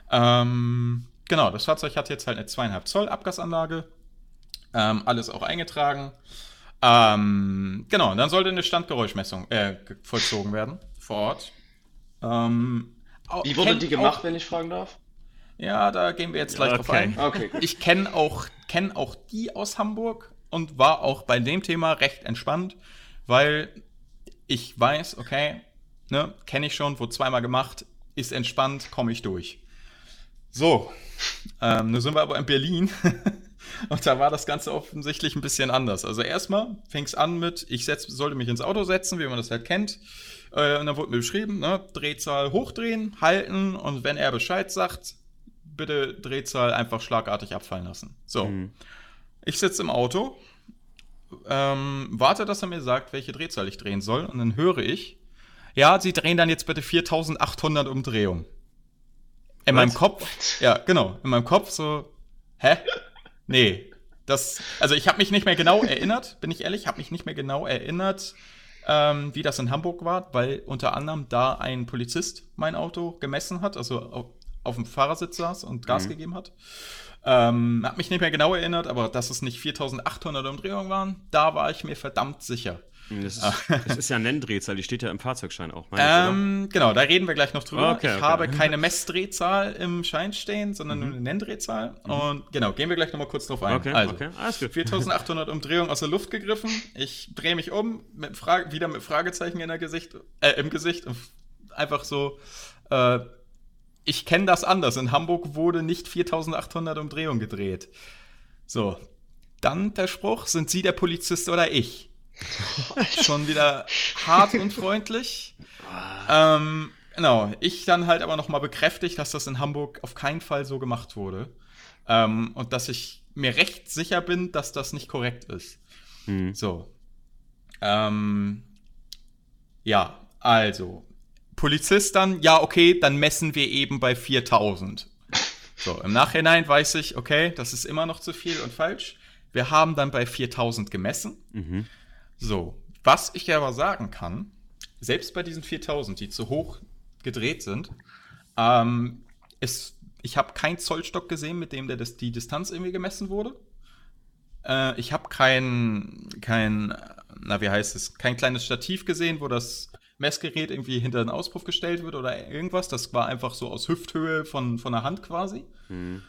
Ähm, Genau, das Fahrzeug hat jetzt halt eine 2,5 Zoll Abgasanlage. Ähm, alles auch eingetragen. Ähm, genau, dann sollte eine Standgeräuschmessung äh, vollzogen werden vor Ort. Ähm, Wie wurde die gemacht, auch, wenn ich fragen darf? Ja, da gehen wir jetzt gleich okay. drauf ein. Okay, ich kenne auch, kenn auch die aus Hamburg und war auch bei dem Thema recht entspannt, weil ich weiß, okay, ne, kenne ich schon, wurde zweimal gemacht, ist entspannt, komme ich durch. So, ähm, nun sind wir aber in Berlin und da war das Ganze offensichtlich ein bisschen anders. Also erstmal fing es an mit, ich setz, sollte mich ins Auto setzen, wie man das halt kennt. Äh, und dann wurde mir beschrieben, ne, Drehzahl hochdrehen, halten und wenn er Bescheid sagt, bitte Drehzahl einfach schlagartig abfallen lassen. So, mhm. ich sitze im Auto, ähm, warte, dass er mir sagt, welche Drehzahl ich drehen soll und dann höre ich, ja, Sie drehen dann jetzt bitte 4800 Umdrehungen. In meinem Kopf, ja, genau, in meinem Kopf so, hä? Nee, das, also ich habe mich nicht mehr genau erinnert, bin ich ehrlich, habe mich nicht mehr genau erinnert, ähm, wie das in Hamburg war, weil unter anderem da ein Polizist mein Auto gemessen hat, also auf, auf dem Fahrersitz saß und Gas mhm. gegeben hat. Ähm, hab mich nicht mehr genau erinnert, aber dass es nicht 4800 Umdrehungen waren, da war ich mir verdammt sicher. Das ist, das ist ja Nenndrehzahl, die steht ja im Fahrzeugschein auch. Ähm, genau, da reden wir gleich noch drüber. Okay, ich okay. habe keine Messdrehzahl im Schein stehen, sondern mhm. nur eine Nenndrehzahl. Mhm. Und genau, gehen wir gleich nochmal kurz drauf ein. Okay, also, okay. Alles gut. 4800 Umdrehungen aus der Luft gegriffen. Ich drehe mich um, mit Frage, wieder mit Fragezeichen in der Gesicht, äh, im Gesicht. Einfach so, äh, ich kenne das anders. In Hamburg wurde nicht 4800 Umdrehungen gedreht. So, dann der Spruch, sind Sie der Polizist oder ich? Schon wieder hart und freundlich. ähm, genau, ich dann halt aber nochmal bekräftigt, dass das in Hamburg auf keinen Fall so gemacht wurde. Ähm, und dass ich mir recht sicher bin, dass das nicht korrekt ist. Hm. So. Ähm, ja, also. Polizist dann, ja, okay, dann messen wir eben bei 4000. So, im Nachhinein weiß ich, okay, das ist immer noch zu viel und falsch. Wir haben dann bei 4000 gemessen. Mhm. So, was ich aber sagen kann, selbst bei diesen 4000, die zu hoch gedreht sind, ähm, es, ich habe keinen Zollstock gesehen, mit dem der, das, die Distanz irgendwie gemessen wurde. Äh, ich habe kein, kein, na wie heißt es, kein kleines Stativ gesehen, wo das Messgerät irgendwie hinter den Auspuff gestellt wird oder irgendwas. Das war einfach so aus Hüfthöhe von, von der Hand quasi. Mhm.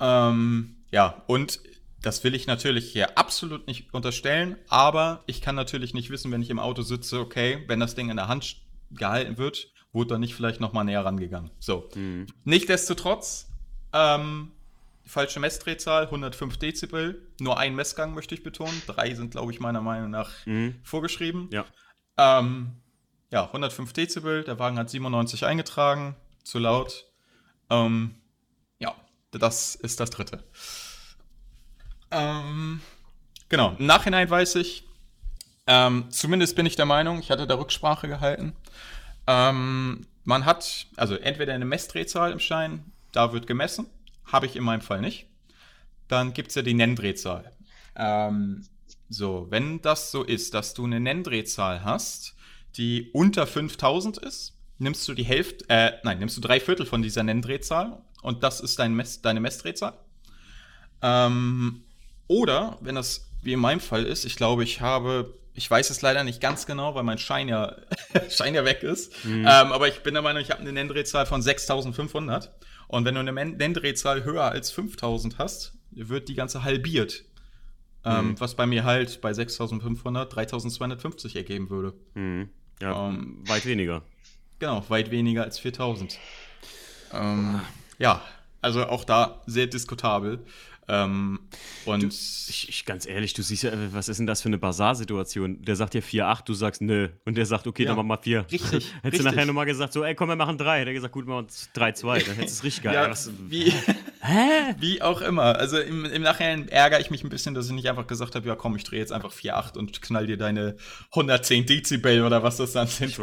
Ähm, ja, und das will ich natürlich hier absolut nicht unterstellen, aber ich kann natürlich nicht wissen, wenn ich im Auto sitze, okay, wenn das Ding in der Hand gehalten wird, wurde dann nicht vielleicht nochmal näher rangegangen. So. Mhm. Nichtsdestotrotz, ähm, falsche Messdrehzahl, 105 Dezibel, nur ein Messgang möchte ich betonen. Drei sind, glaube ich, meiner Meinung nach mhm. vorgeschrieben. Ja. Ähm, ja, 105 Dezibel, der Wagen hat 97 eingetragen, zu laut. Ähm, ja, das ist das dritte. Ähm, genau, im Nachhinein weiß ich, ähm, zumindest bin ich der Meinung, ich hatte da Rücksprache gehalten. Ähm, man hat also entweder eine Messdrehzahl im Schein, da wird gemessen, habe ich in meinem Fall nicht. Dann gibt es ja die Nenndrehzahl. Ähm, so, wenn das so ist, dass du eine Nenndrehzahl hast, die unter 5000 ist, nimmst du die Hälfte, äh, nein, nimmst du drei Viertel von dieser Nenndrehzahl und das ist dein Mess, deine Messdrehzahl. Ähm, oder, wenn das wie in meinem Fall ist, ich glaube, ich habe, ich weiß es leider nicht ganz genau, weil mein Schein ja, Schein ja weg ist, mhm. ähm, aber ich bin der Meinung, ich habe eine Nenndrehzahl von 6500 und wenn du eine Nenndrehzahl höher als 5000 hast, wird die ganze halbiert. Ähm, mhm. was bei mir halt bei 6500 3250 ergeben würde. Mhm. Ja, ähm, weit weniger. Genau, weit weniger als 4000. Ähm, ja, also auch da sehr diskutabel. Ähm, und du, ich, ich, ganz ehrlich, du siehst ja, was ist denn das für eine Bazar-Situation? Der sagt dir 4,8, du sagst nö. Und der sagt, okay, ja, dann machen wir 4. Richtig. Hättest richtig. du nachher nochmal gesagt, so, ey, komm, wir machen 3. Hätte er gesagt, gut, machen wir 3,2. Dann hättest du es richtig geil. ja, was, wie, Hä? Wie auch immer. Also im, im Nachhinein ärgere ich mich ein bisschen, dass ich nicht einfach gesagt habe, ja komm, ich drehe jetzt einfach 4,8 und knall dir deine 110 Dezibel oder was das dann sind.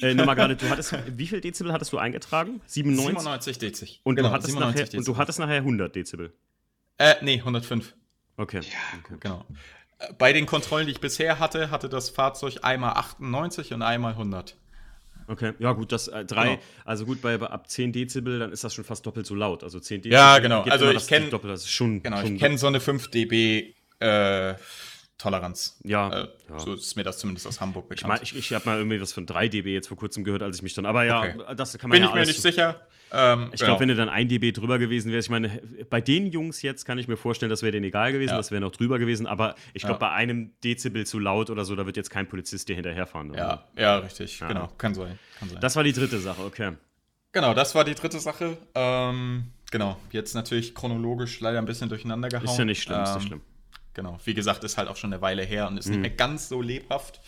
Äh, Nochmal gerade, du hattest, wie viel Dezibel hattest du eingetragen? 97? 97 Dezibel. Und, genau, du hattest nachher, Dezibel. und du hattest nachher 100 Dezibel? Äh, nee, 105. Okay. Ja, okay. genau. Äh, bei den Kontrollen, die ich bisher hatte, hatte das Fahrzeug einmal 98 und einmal 100. Okay, ja gut, das äh, drei, genau. also gut, bei, bei, ab 10 Dezibel, dann ist das schon fast doppelt so laut. Also 10 Dezibel. Ja, genau. Also ich kenne schon. Genau, schon ich kenne so eine 5 dB äh, Toleranz. Ja, äh, ja, So ist mir das zumindest aus Hamburg bekannt. Ich, mein, ich, ich habe mal irgendwie was von 3 dB jetzt vor kurzem gehört, als ich mich dann. Aber ja, okay. das kann man Bin ja ich mir nicht sicher. Ähm, ich glaube, wenn du dann 1 dB drüber gewesen wärst, ich meine, bei den Jungs jetzt kann ich mir vorstellen, das wäre denen egal gewesen, ja. das wäre noch drüber gewesen, aber ich glaube, ja. bei einem Dezibel zu laut oder so, da wird jetzt kein Polizist dir hinterherfahren. Oder? Ja, ja, richtig, genau, kann sein, kann sein. Das war die dritte Sache, okay. Genau, das war die dritte Sache. Ähm, genau, jetzt natürlich chronologisch leider ein bisschen durcheinander gehauen. Ist ja nicht schlimm, ähm, ist nicht ähm, schlimm. Genau, wie gesagt, ist halt auch schon eine Weile her und ist mhm. nicht mehr ganz so lebhaft.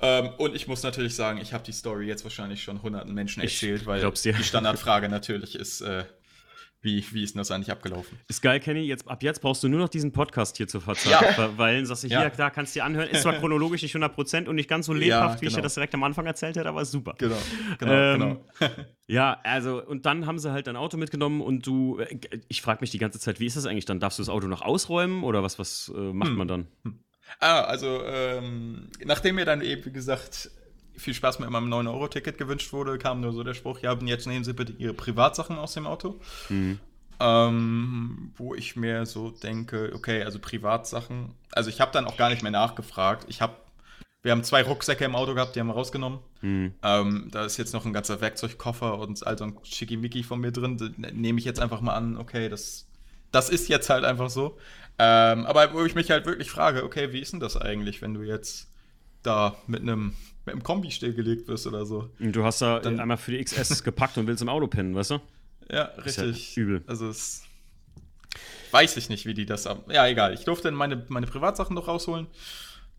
Ähm, und ich muss natürlich sagen, ich habe die Story jetzt wahrscheinlich schon hunderten Menschen erzählt, weil die Standardfrage natürlich ist, äh, wie, wie ist denn das eigentlich abgelaufen? Ist geil, Kenny. Jetzt, ab jetzt brauchst du nur noch diesen Podcast hier zu verzeihen. Ja. Weil, sagst du, hier, ja. da kannst du dir anhören. Ist zwar chronologisch nicht 100% und nicht ganz so lebhaft, ja, genau. wie ich dir genau. das direkt am Anfang erzählt hätte, aber ist super. Genau, genau, ähm, genau. ja, also, und dann haben sie halt dein Auto mitgenommen und du, äh, ich frage mich die ganze Zeit, wie ist das eigentlich dann? Darfst du das Auto noch ausräumen oder was, was äh, macht hm. man dann? Hm. Ah, also, ähm, nachdem mir dann eben, wie gesagt, viel Spaß mit meinem 9-Euro-Ticket gewünscht wurde, kam nur so der Spruch, ja, jetzt nehmen Sie bitte Ihre Privatsachen aus dem Auto. Mhm. Ähm, wo ich mir so denke, okay, also Privatsachen, also ich habe dann auch gar nicht mehr nachgefragt. Ich habe, wir haben zwei Rucksäcke im Auto gehabt, die haben wir rausgenommen. Mhm. Ähm, da ist jetzt noch ein ganzer Werkzeugkoffer und also ein Schickimicki von mir drin. Da nehme ich jetzt einfach mal an, okay, das, das ist jetzt halt einfach so. Ähm, aber wo ich mich halt wirklich frage, okay, wie ist denn das eigentlich, wenn du jetzt da mit einem mit einem Kombi stillgelegt wirst oder so. Und du hast da dann einmal für die XS gepackt und willst im Auto pennen, weißt du? Ja, richtig. Ja übel. Also es weiß ich nicht, wie die das haben. Ja, egal. Ich durfte meine, meine Privatsachen noch rausholen.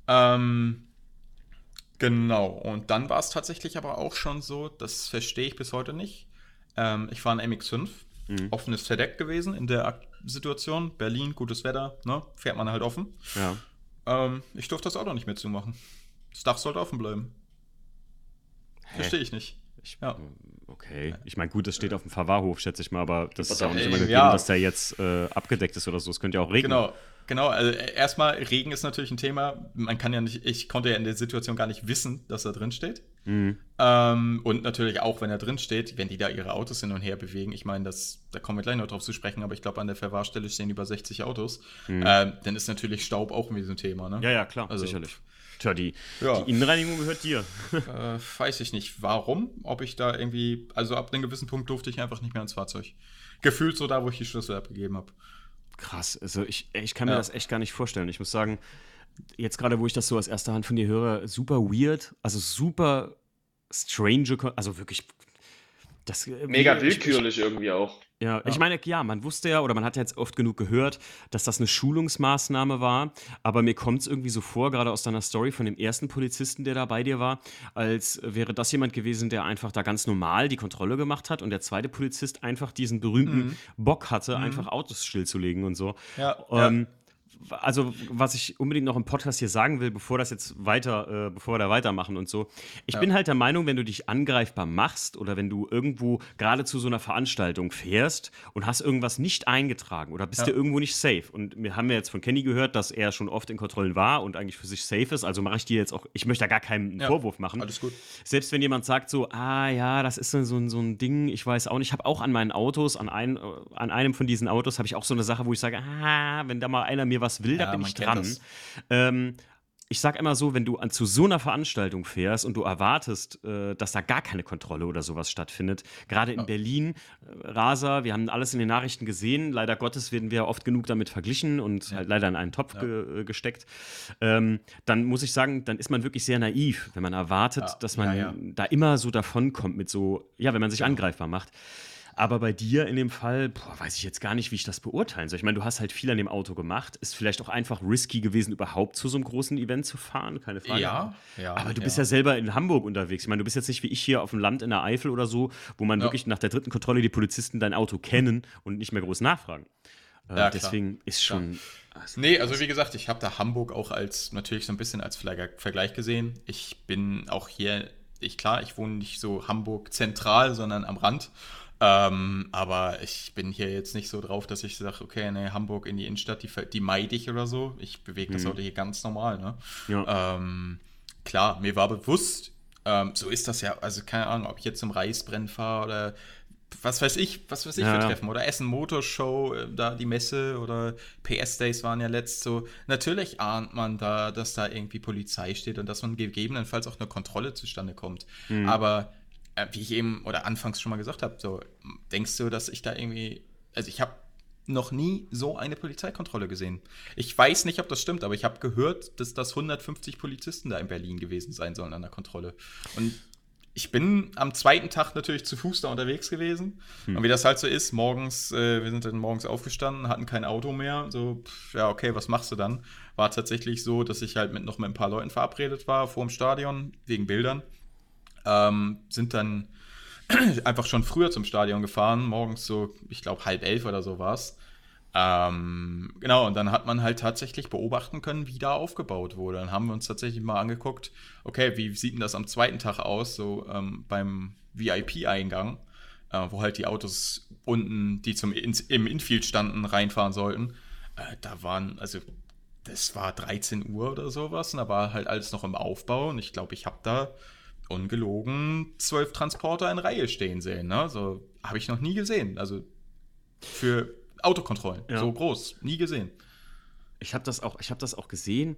Ähm, genau. Und dann war es tatsächlich aber auch schon so, das verstehe ich bis heute nicht. Ähm, ich fahre ein MX5, mhm. offenes Verdeck gewesen in der Situation. Berlin, gutes Wetter, ne? Fährt man halt offen. Ja. Ähm, ich durfte das Auto nicht mehr zumachen. Das Dach sollte offen bleiben. Verstehe ich nicht. Ich, ja. Okay. Ich meine, gut, das steht auf dem Verwahrhof, schätze ich mal, aber das ist ja auch nicht immer gegeben, ja. dass der jetzt äh, abgedeckt ist oder so. Es könnte ja auch regnen. Genau. Genau, also äh, erstmal, Regen ist natürlich ein Thema. Man kann ja nicht, ich konnte ja in der Situation gar nicht wissen, dass er drin steht. Mhm. Ähm, und natürlich auch, wenn er drin steht, wenn die da ihre Autos hin und her bewegen. Ich meine, das, da kommen wir gleich noch drauf zu sprechen, aber ich glaube, an der Verwahrstelle stehen über 60 Autos. Mhm. Ähm, dann ist natürlich Staub auch irgendwie so ein Thema, ne? Ja, ja, klar, also, sicherlich. Tja, die, ja. die Innenreinigung gehört dir. Äh, weiß ich nicht, warum. Ob ich da irgendwie, also ab einem gewissen Punkt durfte ich einfach nicht mehr ins Fahrzeug. Gefühlt so da, wo ich die Schlüssel abgegeben habe. Krass, also ich, ich kann mir ja. das echt gar nicht vorstellen. Ich muss sagen, jetzt gerade, wo ich das so aus erster Hand von dir höre, super weird, also super strange, also wirklich. Das, äh, Mega willkürlich ich, irgendwie auch. Ja, ich meine, ja, man wusste ja oder man hat ja jetzt oft genug gehört, dass das eine Schulungsmaßnahme war, aber mir kommt es irgendwie so vor, gerade aus deiner Story von dem ersten Polizisten, der da bei dir war, als wäre das jemand gewesen, der einfach da ganz normal die Kontrolle gemacht hat und der zweite Polizist einfach diesen berühmten mhm. Bock hatte, mhm. einfach Autos stillzulegen und so. Ja, ähm, ja also was ich unbedingt noch im Podcast hier sagen will, bevor das jetzt weiter, äh, bevor wir da weitermachen und so. Ich ja. bin halt der Meinung, wenn du dich angreifbar machst oder wenn du irgendwo gerade zu so einer Veranstaltung fährst und hast irgendwas nicht eingetragen oder bist ja. dir irgendwo nicht safe. Und wir haben ja jetzt von Kenny gehört, dass er schon oft in Kontrollen war und eigentlich für sich safe ist. Also mache ich dir jetzt auch, ich möchte da gar keinen ja. Vorwurf machen. Alles gut. Selbst wenn jemand sagt so, ah ja, das ist so, so, so ein Ding, ich weiß auch nicht, ich habe auch an meinen Autos, an, ein, an einem von diesen Autos habe ich auch so eine Sache, wo ich sage, ah, wenn da mal einer mir was will, ja, da bin ich dran. Ähm, ich sag immer so, wenn du an, zu so einer Veranstaltung fährst und du erwartest, äh, dass da gar keine Kontrolle oder sowas stattfindet, gerade in ja. Berlin, äh, Rasa, wir haben alles in den Nachrichten gesehen, leider Gottes werden wir oft genug damit verglichen und ja. halt leider in einen Topf ja. ge äh, gesteckt, ähm, dann muss ich sagen, dann ist man wirklich sehr naiv, wenn man erwartet, dass man da immer so davonkommt mit so, ja, wenn man sich angreifbar macht. Aber bei dir in dem Fall, boah, weiß ich jetzt gar nicht, wie ich das beurteilen soll. Ich meine, du hast halt viel an dem Auto gemacht. Ist vielleicht auch einfach risky gewesen, überhaupt zu so einem großen Event zu fahren, keine Frage. Ja, ja. Aber du bist ja. ja selber in Hamburg unterwegs. Ich meine, du bist jetzt nicht wie ich hier auf dem Land in der Eifel oder so, wo man ja. wirklich nach der dritten Kontrolle die Polizisten dein Auto kennen und nicht mehr groß nachfragen. Äh, ja, deswegen klar. ist schon. Also, nee, also wie gesagt, ich habe da Hamburg auch als natürlich so ein bisschen als Vergleich gesehen. Ich bin auch hier, ich klar, ich wohne nicht so Hamburg zentral, sondern am Rand. Ähm, aber ich bin hier jetzt nicht so drauf, dass ich sage, okay, ne, Hamburg in die Innenstadt, die, die meide ich oder so. Ich bewege das mhm. Auto hier ganz normal. Ne? Ja. Ähm, klar, mir war bewusst, ähm, so ist das ja, also keine Ahnung, ob ich jetzt zum Reisbrenn fahre oder was weiß ich, was weiß ich ja, für Treffen oder Essen Motorshow, äh, da die Messe oder PS Days waren ja letzt so. Natürlich ahnt man da, dass da irgendwie Polizei steht und dass man gegebenenfalls auch eine Kontrolle zustande kommt. Mhm. Aber wie ich eben oder anfangs schon mal gesagt habe, so denkst du, dass ich da irgendwie, also ich habe noch nie so eine Polizeikontrolle gesehen. Ich weiß nicht, ob das stimmt, aber ich habe gehört, dass das 150 Polizisten da in Berlin gewesen sein sollen an der Kontrolle. Und ich bin am zweiten Tag natürlich zu Fuß da unterwegs gewesen. Hm. Und wie das halt so ist, morgens, äh, wir sind dann morgens aufgestanden, hatten kein Auto mehr. So, pff, ja, okay, was machst du dann? War tatsächlich so, dass ich halt mit noch mit ein paar Leuten verabredet war vor dem Stadion, wegen Bildern. Ähm, sind dann einfach schon früher zum Stadion gefahren, morgens so, ich glaube, halb elf oder so war es. Ähm, genau, und dann hat man halt tatsächlich beobachten können, wie da aufgebaut wurde. Dann haben wir uns tatsächlich mal angeguckt, okay, wie sieht denn das am zweiten Tag aus, so ähm, beim VIP-Eingang, äh, wo halt die Autos unten, die zum in, im Infield standen, reinfahren sollten. Äh, da waren, also das war 13 Uhr oder sowas, und da war halt alles noch im Aufbau und ich glaube, ich habe da ungelogen zwölf Transporter in Reihe stehen sehen. Ne? So habe ich noch nie gesehen. Also für Autokontrollen. Ja. So groß. Nie gesehen. Ich habe das, auch, hab das auch gesehen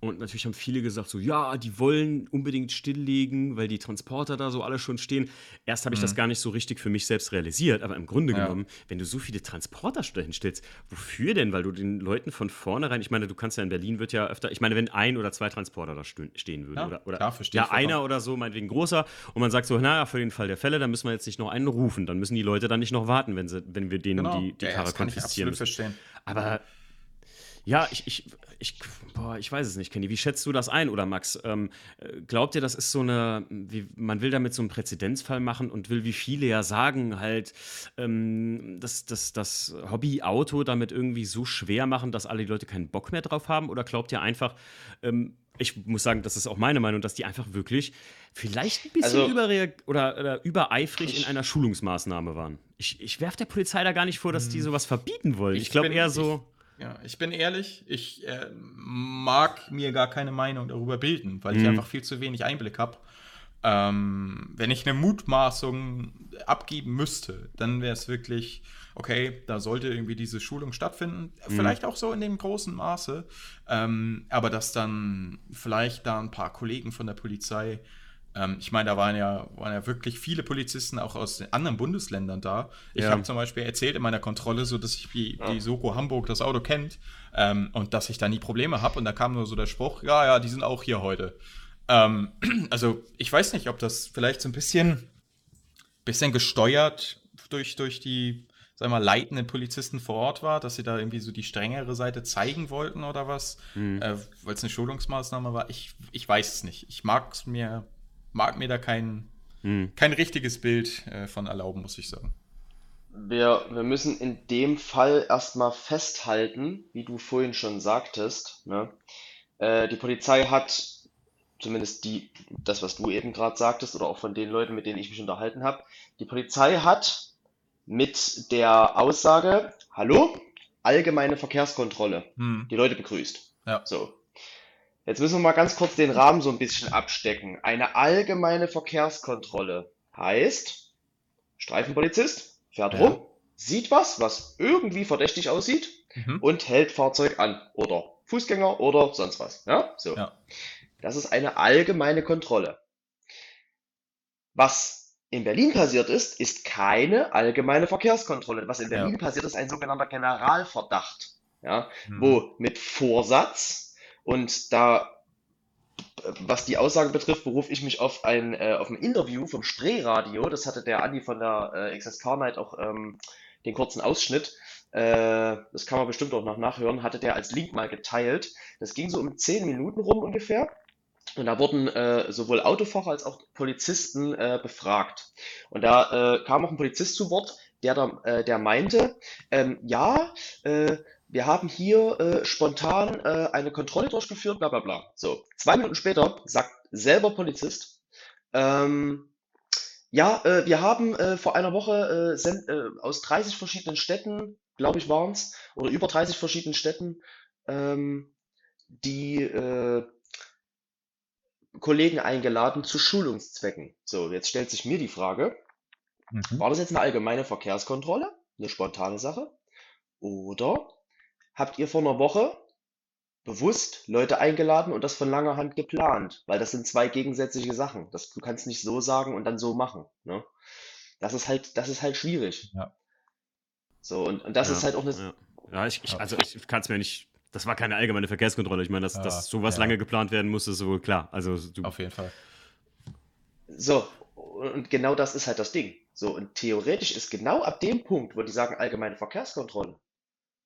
und natürlich haben viele gesagt, so, ja, die wollen unbedingt stilllegen, weil die Transporter da so alle schon stehen. Erst habe ich mhm. das gar nicht so richtig für mich selbst realisiert, aber im Grunde ja. genommen, wenn du so viele Transporter dahin stellst, wofür denn? Weil du den Leuten von vornherein, ich meine, du kannst ja in Berlin wird ja öfter, ich meine, wenn ein oder zwei Transporter da stehen würden, ja, oder, oder klar, ja, einer oder so, meinetwegen großer, und man sagt so, naja, für den Fall der Fälle, dann müssen wir jetzt nicht noch einen rufen, dann müssen die Leute dann nicht noch warten, wenn, sie, wenn wir denen genau. die, die ja, Karre konfiszieren müssen. Verstehen. Aber ja, ich, ich, ich, boah, ich weiß es nicht, Kenny. Wie schätzt du das ein, oder Max? Ähm, glaubt ihr, das ist so eine, wie, man will damit so einen Präzedenzfall machen und will, wie viele ja sagen, halt, ähm, dass das, das Hobby-Auto damit irgendwie so schwer machen, dass alle die Leute keinen Bock mehr drauf haben? Oder glaubt ihr einfach, ähm, ich muss sagen, das ist auch meine Meinung, dass die einfach wirklich vielleicht ein bisschen also, überreag oder, oder übereifrig in einer Schulungsmaßnahme waren? Ich, ich werfe der Polizei da gar nicht vor, dass die hm. sowas verbieten wollen. Ich, ich glaube eher so. Ja, ich bin ehrlich, ich äh, mag mir gar keine Meinung darüber bilden, weil mhm. ich einfach viel zu wenig Einblick habe. Ähm, wenn ich eine Mutmaßung abgeben müsste, dann wäre es wirklich, okay, da sollte irgendwie diese Schulung stattfinden. Mhm. Vielleicht auch so in dem großen Maße. Ähm, aber dass dann vielleicht da ein paar Kollegen von der Polizei ähm, ich meine, da waren ja, waren ja wirklich viele Polizisten auch aus den anderen Bundesländern da. Ich ja. habe zum Beispiel erzählt in meiner Kontrolle, so dass ich die, die Soko Hamburg das Auto kennt ähm, und dass ich da nie Probleme habe. Und da kam nur so der Spruch, ja, ja, die sind auch hier heute. Ähm, also ich weiß nicht, ob das vielleicht so ein bisschen, bisschen gesteuert durch, durch die, sag mal, leitenden Polizisten vor Ort war, dass sie da irgendwie so die strengere Seite zeigen wollten oder was, mhm. äh, weil es eine Schulungsmaßnahme war. Ich, ich weiß es nicht. Ich mag es mir mag mir da kein, hm. kein richtiges Bild äh, von erlauben, muss ich sagen. wir, wir müssen in dem Fall erstmal festhalten, wie du vorhin schon sagtest, ne? Äh, die Polizei hat, zumindest die, das, was du eben gerade sagtest, oder auch von den Leuten, mit denen ich mich unterhalten habe, die Polizei hat mit der Aussage, hallo, allgemeine Verkehrskontrolle, hm. die Leute begrüßt. Ja. So. Jetzt müssen wir mal ganz kurz den Rahmen so ein bisschen abstecken. Eine allgemeine Verkehrskontrolle heißt, Streifenpolizist fährt ja. rum, sieht was, was irgendwie verdächtig aussieht mhm. und hält Fahrzeug an oder Fußgänger oder sonst was. Ja, so. Ja. Das ist eine allgemeine Kontrolle. Was in Berlin passiert ist, ist keine allgemeine Verkehrskontrolle. Was in Berlin ja. passiert ist, ein sogenannter Generalverdacht. Ja, mhm. wo mit Vorsatz und da, was die Aussage betrifft, berufe ich mich auf ein, äh, auf ein Interview vom Spreeradio. Das hatte der Andi von der äh, XSK Night auch ähm, den kurzen Ausschnitt. Äh, das kann man bestimmt auch noch nachhören. Hatte der als Link mal geteilt. Das ging so um 10 Minuten rum ungefähr. Und da wurden äh, sowohl Autofahrer als auch Polizisten äh, befragt. Und da äh, kam auch ein Polizist zu Wort, der, da, äh, der meinte, ähm, ja, äh, wir haben hier äh, spontan äh, eine Kontrolle durchgeführt, bla bla bla. So, zwei Minuten später sagt selber Polizist, ähm, ja, äh, wir haben äh, vor einer Woche äh, äh, aus 30 verschiedenen Städten, glaube ich, waren es, oder über 30 verschiedenen Städten, ähm, die äh, Kollegen eingeladen zu Schulungszwecken. So, jetzt stellt sich mir die Frage, mhm. war das jetzt eine allgemeine Verkehrskontrolle, eine spontane Sache? Oder habt ihr vor einer Woche bewusst Leute eingeladen und das von langer Hand geplant, weil das sind zwei gegensätzliche Sachen. Das, du kannst nicht so sagen und dann so machen. Ne? Das ist halt, das ist halt schwierig. Ja. So, und, und das ja, ist halt auch eine. Ja, ja ich, ich, also ich kann es mir nicht. Das war keine allgemeine Verkehrskontrolle. Ich meine, dass, dass sowas lange geplant werden muss, ist wohl klar. Also du, Auf jeden Fall. So, und genau das ist halt das Ding. So, und theoretisch ist genau ab dem Punkt, wo die sagen allgemeine Verkehrskontrolle,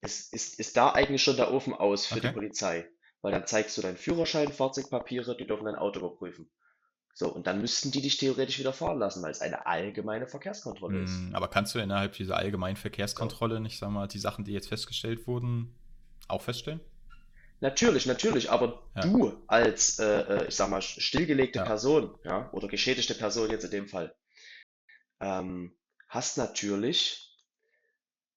ist, ist, ist da eigentlich schon der Ofen aus für die Polizei. Weil dann zeigst du deinen Führerschein, Fahrzeugpapiere, die dürfen dein Auto überprüfen. So, und dann müssten die dich theoretisch wieder fahren lassen, weil es eine allgemeine Verkehrskontrolle ist. Hm, aber kannst du innerhalb dieser allgemeinen Verkehrskontrolle nicht, sag mal, die Sachen, die jetzt festgestellt wurden, auch feststellen? Natürlich, natürlich, aber Ja. du als, äh, äh, ich sag mal, stillgelegte Ja. Person, ja, oder geschädigte Person jetzt in dem Fall, ähm, hast natürlich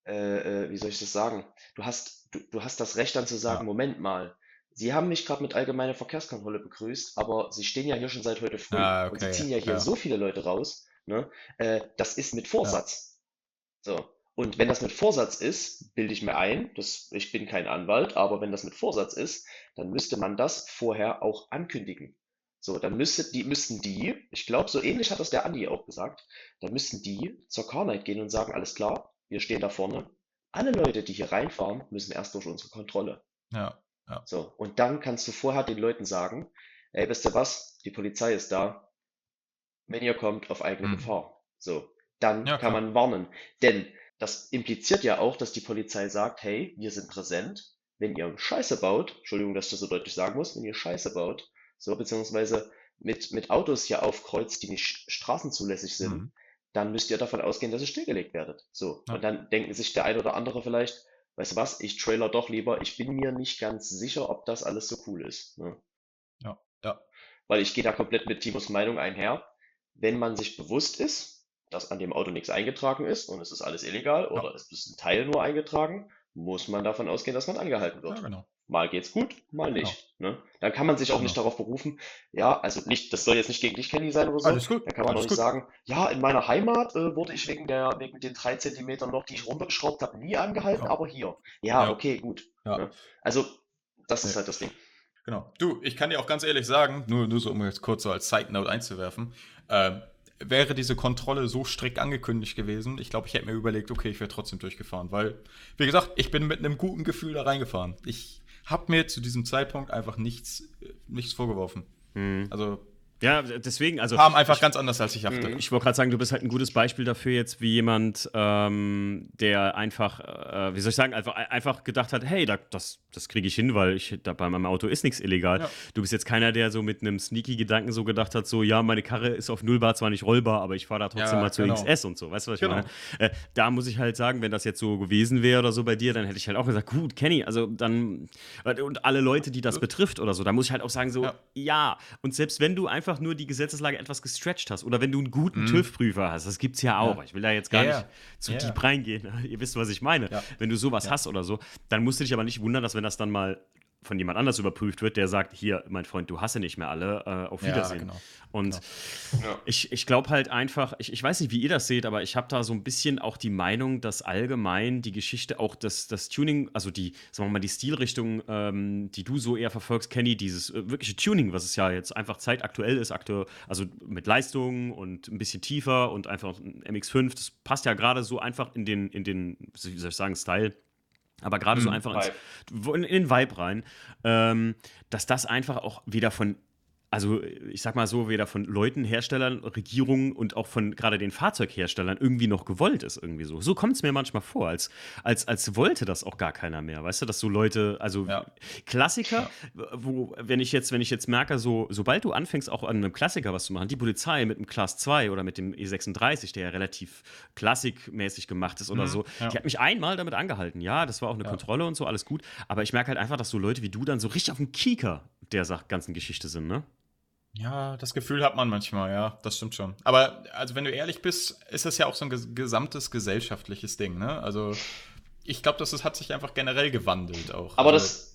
äh, äh, wie soll ich das sagen? Du hast, du, du hast das Recht dann zu sagen, Ja. Moment mal, Sie haben mich gerade mit allgemeiner Verkehrskontrolle begrüßt, aber Sie stehen ja hier schon seit heute früh Ah, und Sie ziehen ja hier Ja. so viele Leute raus, ne? Äh, das ist mit Ja. Vorsatz. So. Und wenn das mit Vorsatz ist, bilde ich mir ein, das, ich bin kein Anwalt, aber wenn das mit Vorsatz ist, dann müsste man das vorher auch ankündigen. So, dann müsste die, müssten die, ich glaube, so ähnlich hat das der Andi auch gesagt, dann müssten die zur Carnight gehen und sagen, alles klar, wir stehen da vorne. Alle Leute, die hier reinfahren, müssen erst durch unsere Kontrolle. Ja, ja. So, und dann kannst du vorher den Leuten sagen, ey, wisst ihr was, die Polizei ist da, wenn ihr kommt, auf eigene hm. Gefahr. So, dann ja, kann man warnen. Denn das impliziert ja auch, dass die Polizei sagt, hey, wir sind präsent, wenn ihr Scheiße baut, Entschuldigung, dass ich das so deutlich sagen muss, wenn ihr Scheiße baut, so, beziehungsweise mit, mit Autos hier aufkreuzt, die nicht straßenzulässig sind, mhm dann müsst ihr davon ausgehen, dass ihr stillgelegt werdet. So. Ja. Und dann denken sich der ein oder andere vielleicht, weißt du was, ich trailer doch lieber, ich bin mir nicht ganz sicher, ob das alles so cool ist. Ne? Ja, ja. Weil ich gehe da komplett mit Timos Meinung einher. Wenn man sich bewusst ist, dass an dem Auto nichts eingetragen ist und es ist alles illegal ja. oder es ist ein Teil nur eingetragen, muss man davon ausgehen, dass man angehalten wird. Ja, genau. Mal geht's gut, mal nicht. Genau. Ne? Dann kann man sich auch genau. nicht darauf berufen, ja, also nicht, das soll jetzt nicht gegen dich, Kenny, sein oder so. Alles gut. Dann kann man Alles auch nicht gut. sagen, ja, in meiner Heimat äh, wurde ich wegen der, wegen den drei Zentimetern noch, die ich runtergeschraubt habe, nie angehalten, ja. aber hier. Ja, ja. okay, gut. Ja. Ne? Also, das ist halt das Ding. Genau. Du, ich kann dir auch ganz ehrlich sagen, nur, nur so, um jetzt kurz so als Side Note einzuwerfen, äh, wäre diese Kontrolle so strikt angekündigt gewesen, ich glaube, ich hätte mir überlegt, okay, ich wäre trotzdem durchgefahren, weil, wie gesagt, ich bin mit einem guten Gefühl da reingefahren. Ich habe mir zu diesem Zeitpunkt einfach nichts, nichts vorgeworfen. Mhm. Also Ja, deswegen, also. Haben einfach ich, ganz anders, als ich dachte. Ich wollte gerade sagen, du bist halt ein gutes Beispiel dafür jetzt, wie jemand, ähm, der einfach, äh, wie soll ich sagen, einfach, einfach gedacht hat, hey, da, das, das kriege ich hin, weil ich, da bei meinem Auto ist nichts illegal. Ja. Du bist jetzt keiner, der so mit einem sneaky Gedanken so gedacht hat, so, ja, meine Karre ist auf Nullbar zwar nicht rollbar, aber ich fahre da trotzdem ja, mal zu genau. XS und so, weißt du, was ich genau. meine? Äh, da muss ich halt sagen, wenn das jetzt so gewesen wäre oder so bei dir, dann hätte ich halt auch gesagt, gut, Kenny, also dann, und alle Leute, die das betrifft oder so, da muss ich halt auch sagen, so, ja, ja. und selbst wenn du einfach nur die Gesetzeslage etwas gestretched hast oder wenn du einen guten mhm. TÜV-Prüfer hast, das gibt es ja auch, ich will da jetzt gar nicht zu deep reingehen, ihr wisst, was ich meine, wenn du sowas hast oder so, dann musst du dich aber nicht wundern, dass wenn das dann mal von jemand anders überprüft wird, der sagt, hier, mein Freund, du hasse nicht mehr alle, äh, auf Wiedersehen. Ja, genau. Und genau. ich, ich glaube halt einfach, ich, ich weiß nicht, wie ihr das seht, aber ich habe da so ein bisschen auch die Meinung, dass allgemein die Geschichte, auch das, das Tuning, also die, sagen wir mal, die Stilrichtung, ähm, die du so eher verfolgst, Kenny, dieses äh, wirkliche Tuning, was es ja jetzt einfach zeitaktuell ist, aktuell, also mit Leistung und ein bisschen tiefer und einfach ein MX5, das passt ja gerade so einfach in den, in den, wie soll ich sagen, Style aber gerade so hm, einfach ins, in, in den Vibe rein, ähm, dass das einfach auch wieder von also ich sag mal so, weder von Leuten, Herstellern, Regierungen und auch von gerade den Fahrzeugherstellern irgendwie noch gewollt ist, irgendwie so. So kommt es mir manchmal vor, als, als, als wollte das auch gar keiner mehr. Weißt du, dass so Leute, also ja. Klassiker, ja. wo, wenn ich jetzt, wenn ich jetzt merke, so, sobald du anfängst, auch an einem Klassiker was zu machen, die Polizei mit dem Class 2 oder mit dem E36, der ja relativ klassikmäßig gemacht ist oder mhm. so, ja. die hat mich einmal damit angehalten. Ja, das war auch eine Kontrolle und so, alles gut. Aber ich merke halt einfach, dass so Leute wie du dann so richtig auf dem Kieker der ganzen Geschichte sind, ne? Ja, das Gefühl hat man manchmal, ja, das stimmt schon. Aber also wenn du ehrlich bist, ist das ja auch so ein ges gesamtes gesellschaftliches Ding, ne? Also ich glaube, das hat sich einfach generell gewandelt auch. Aber also, das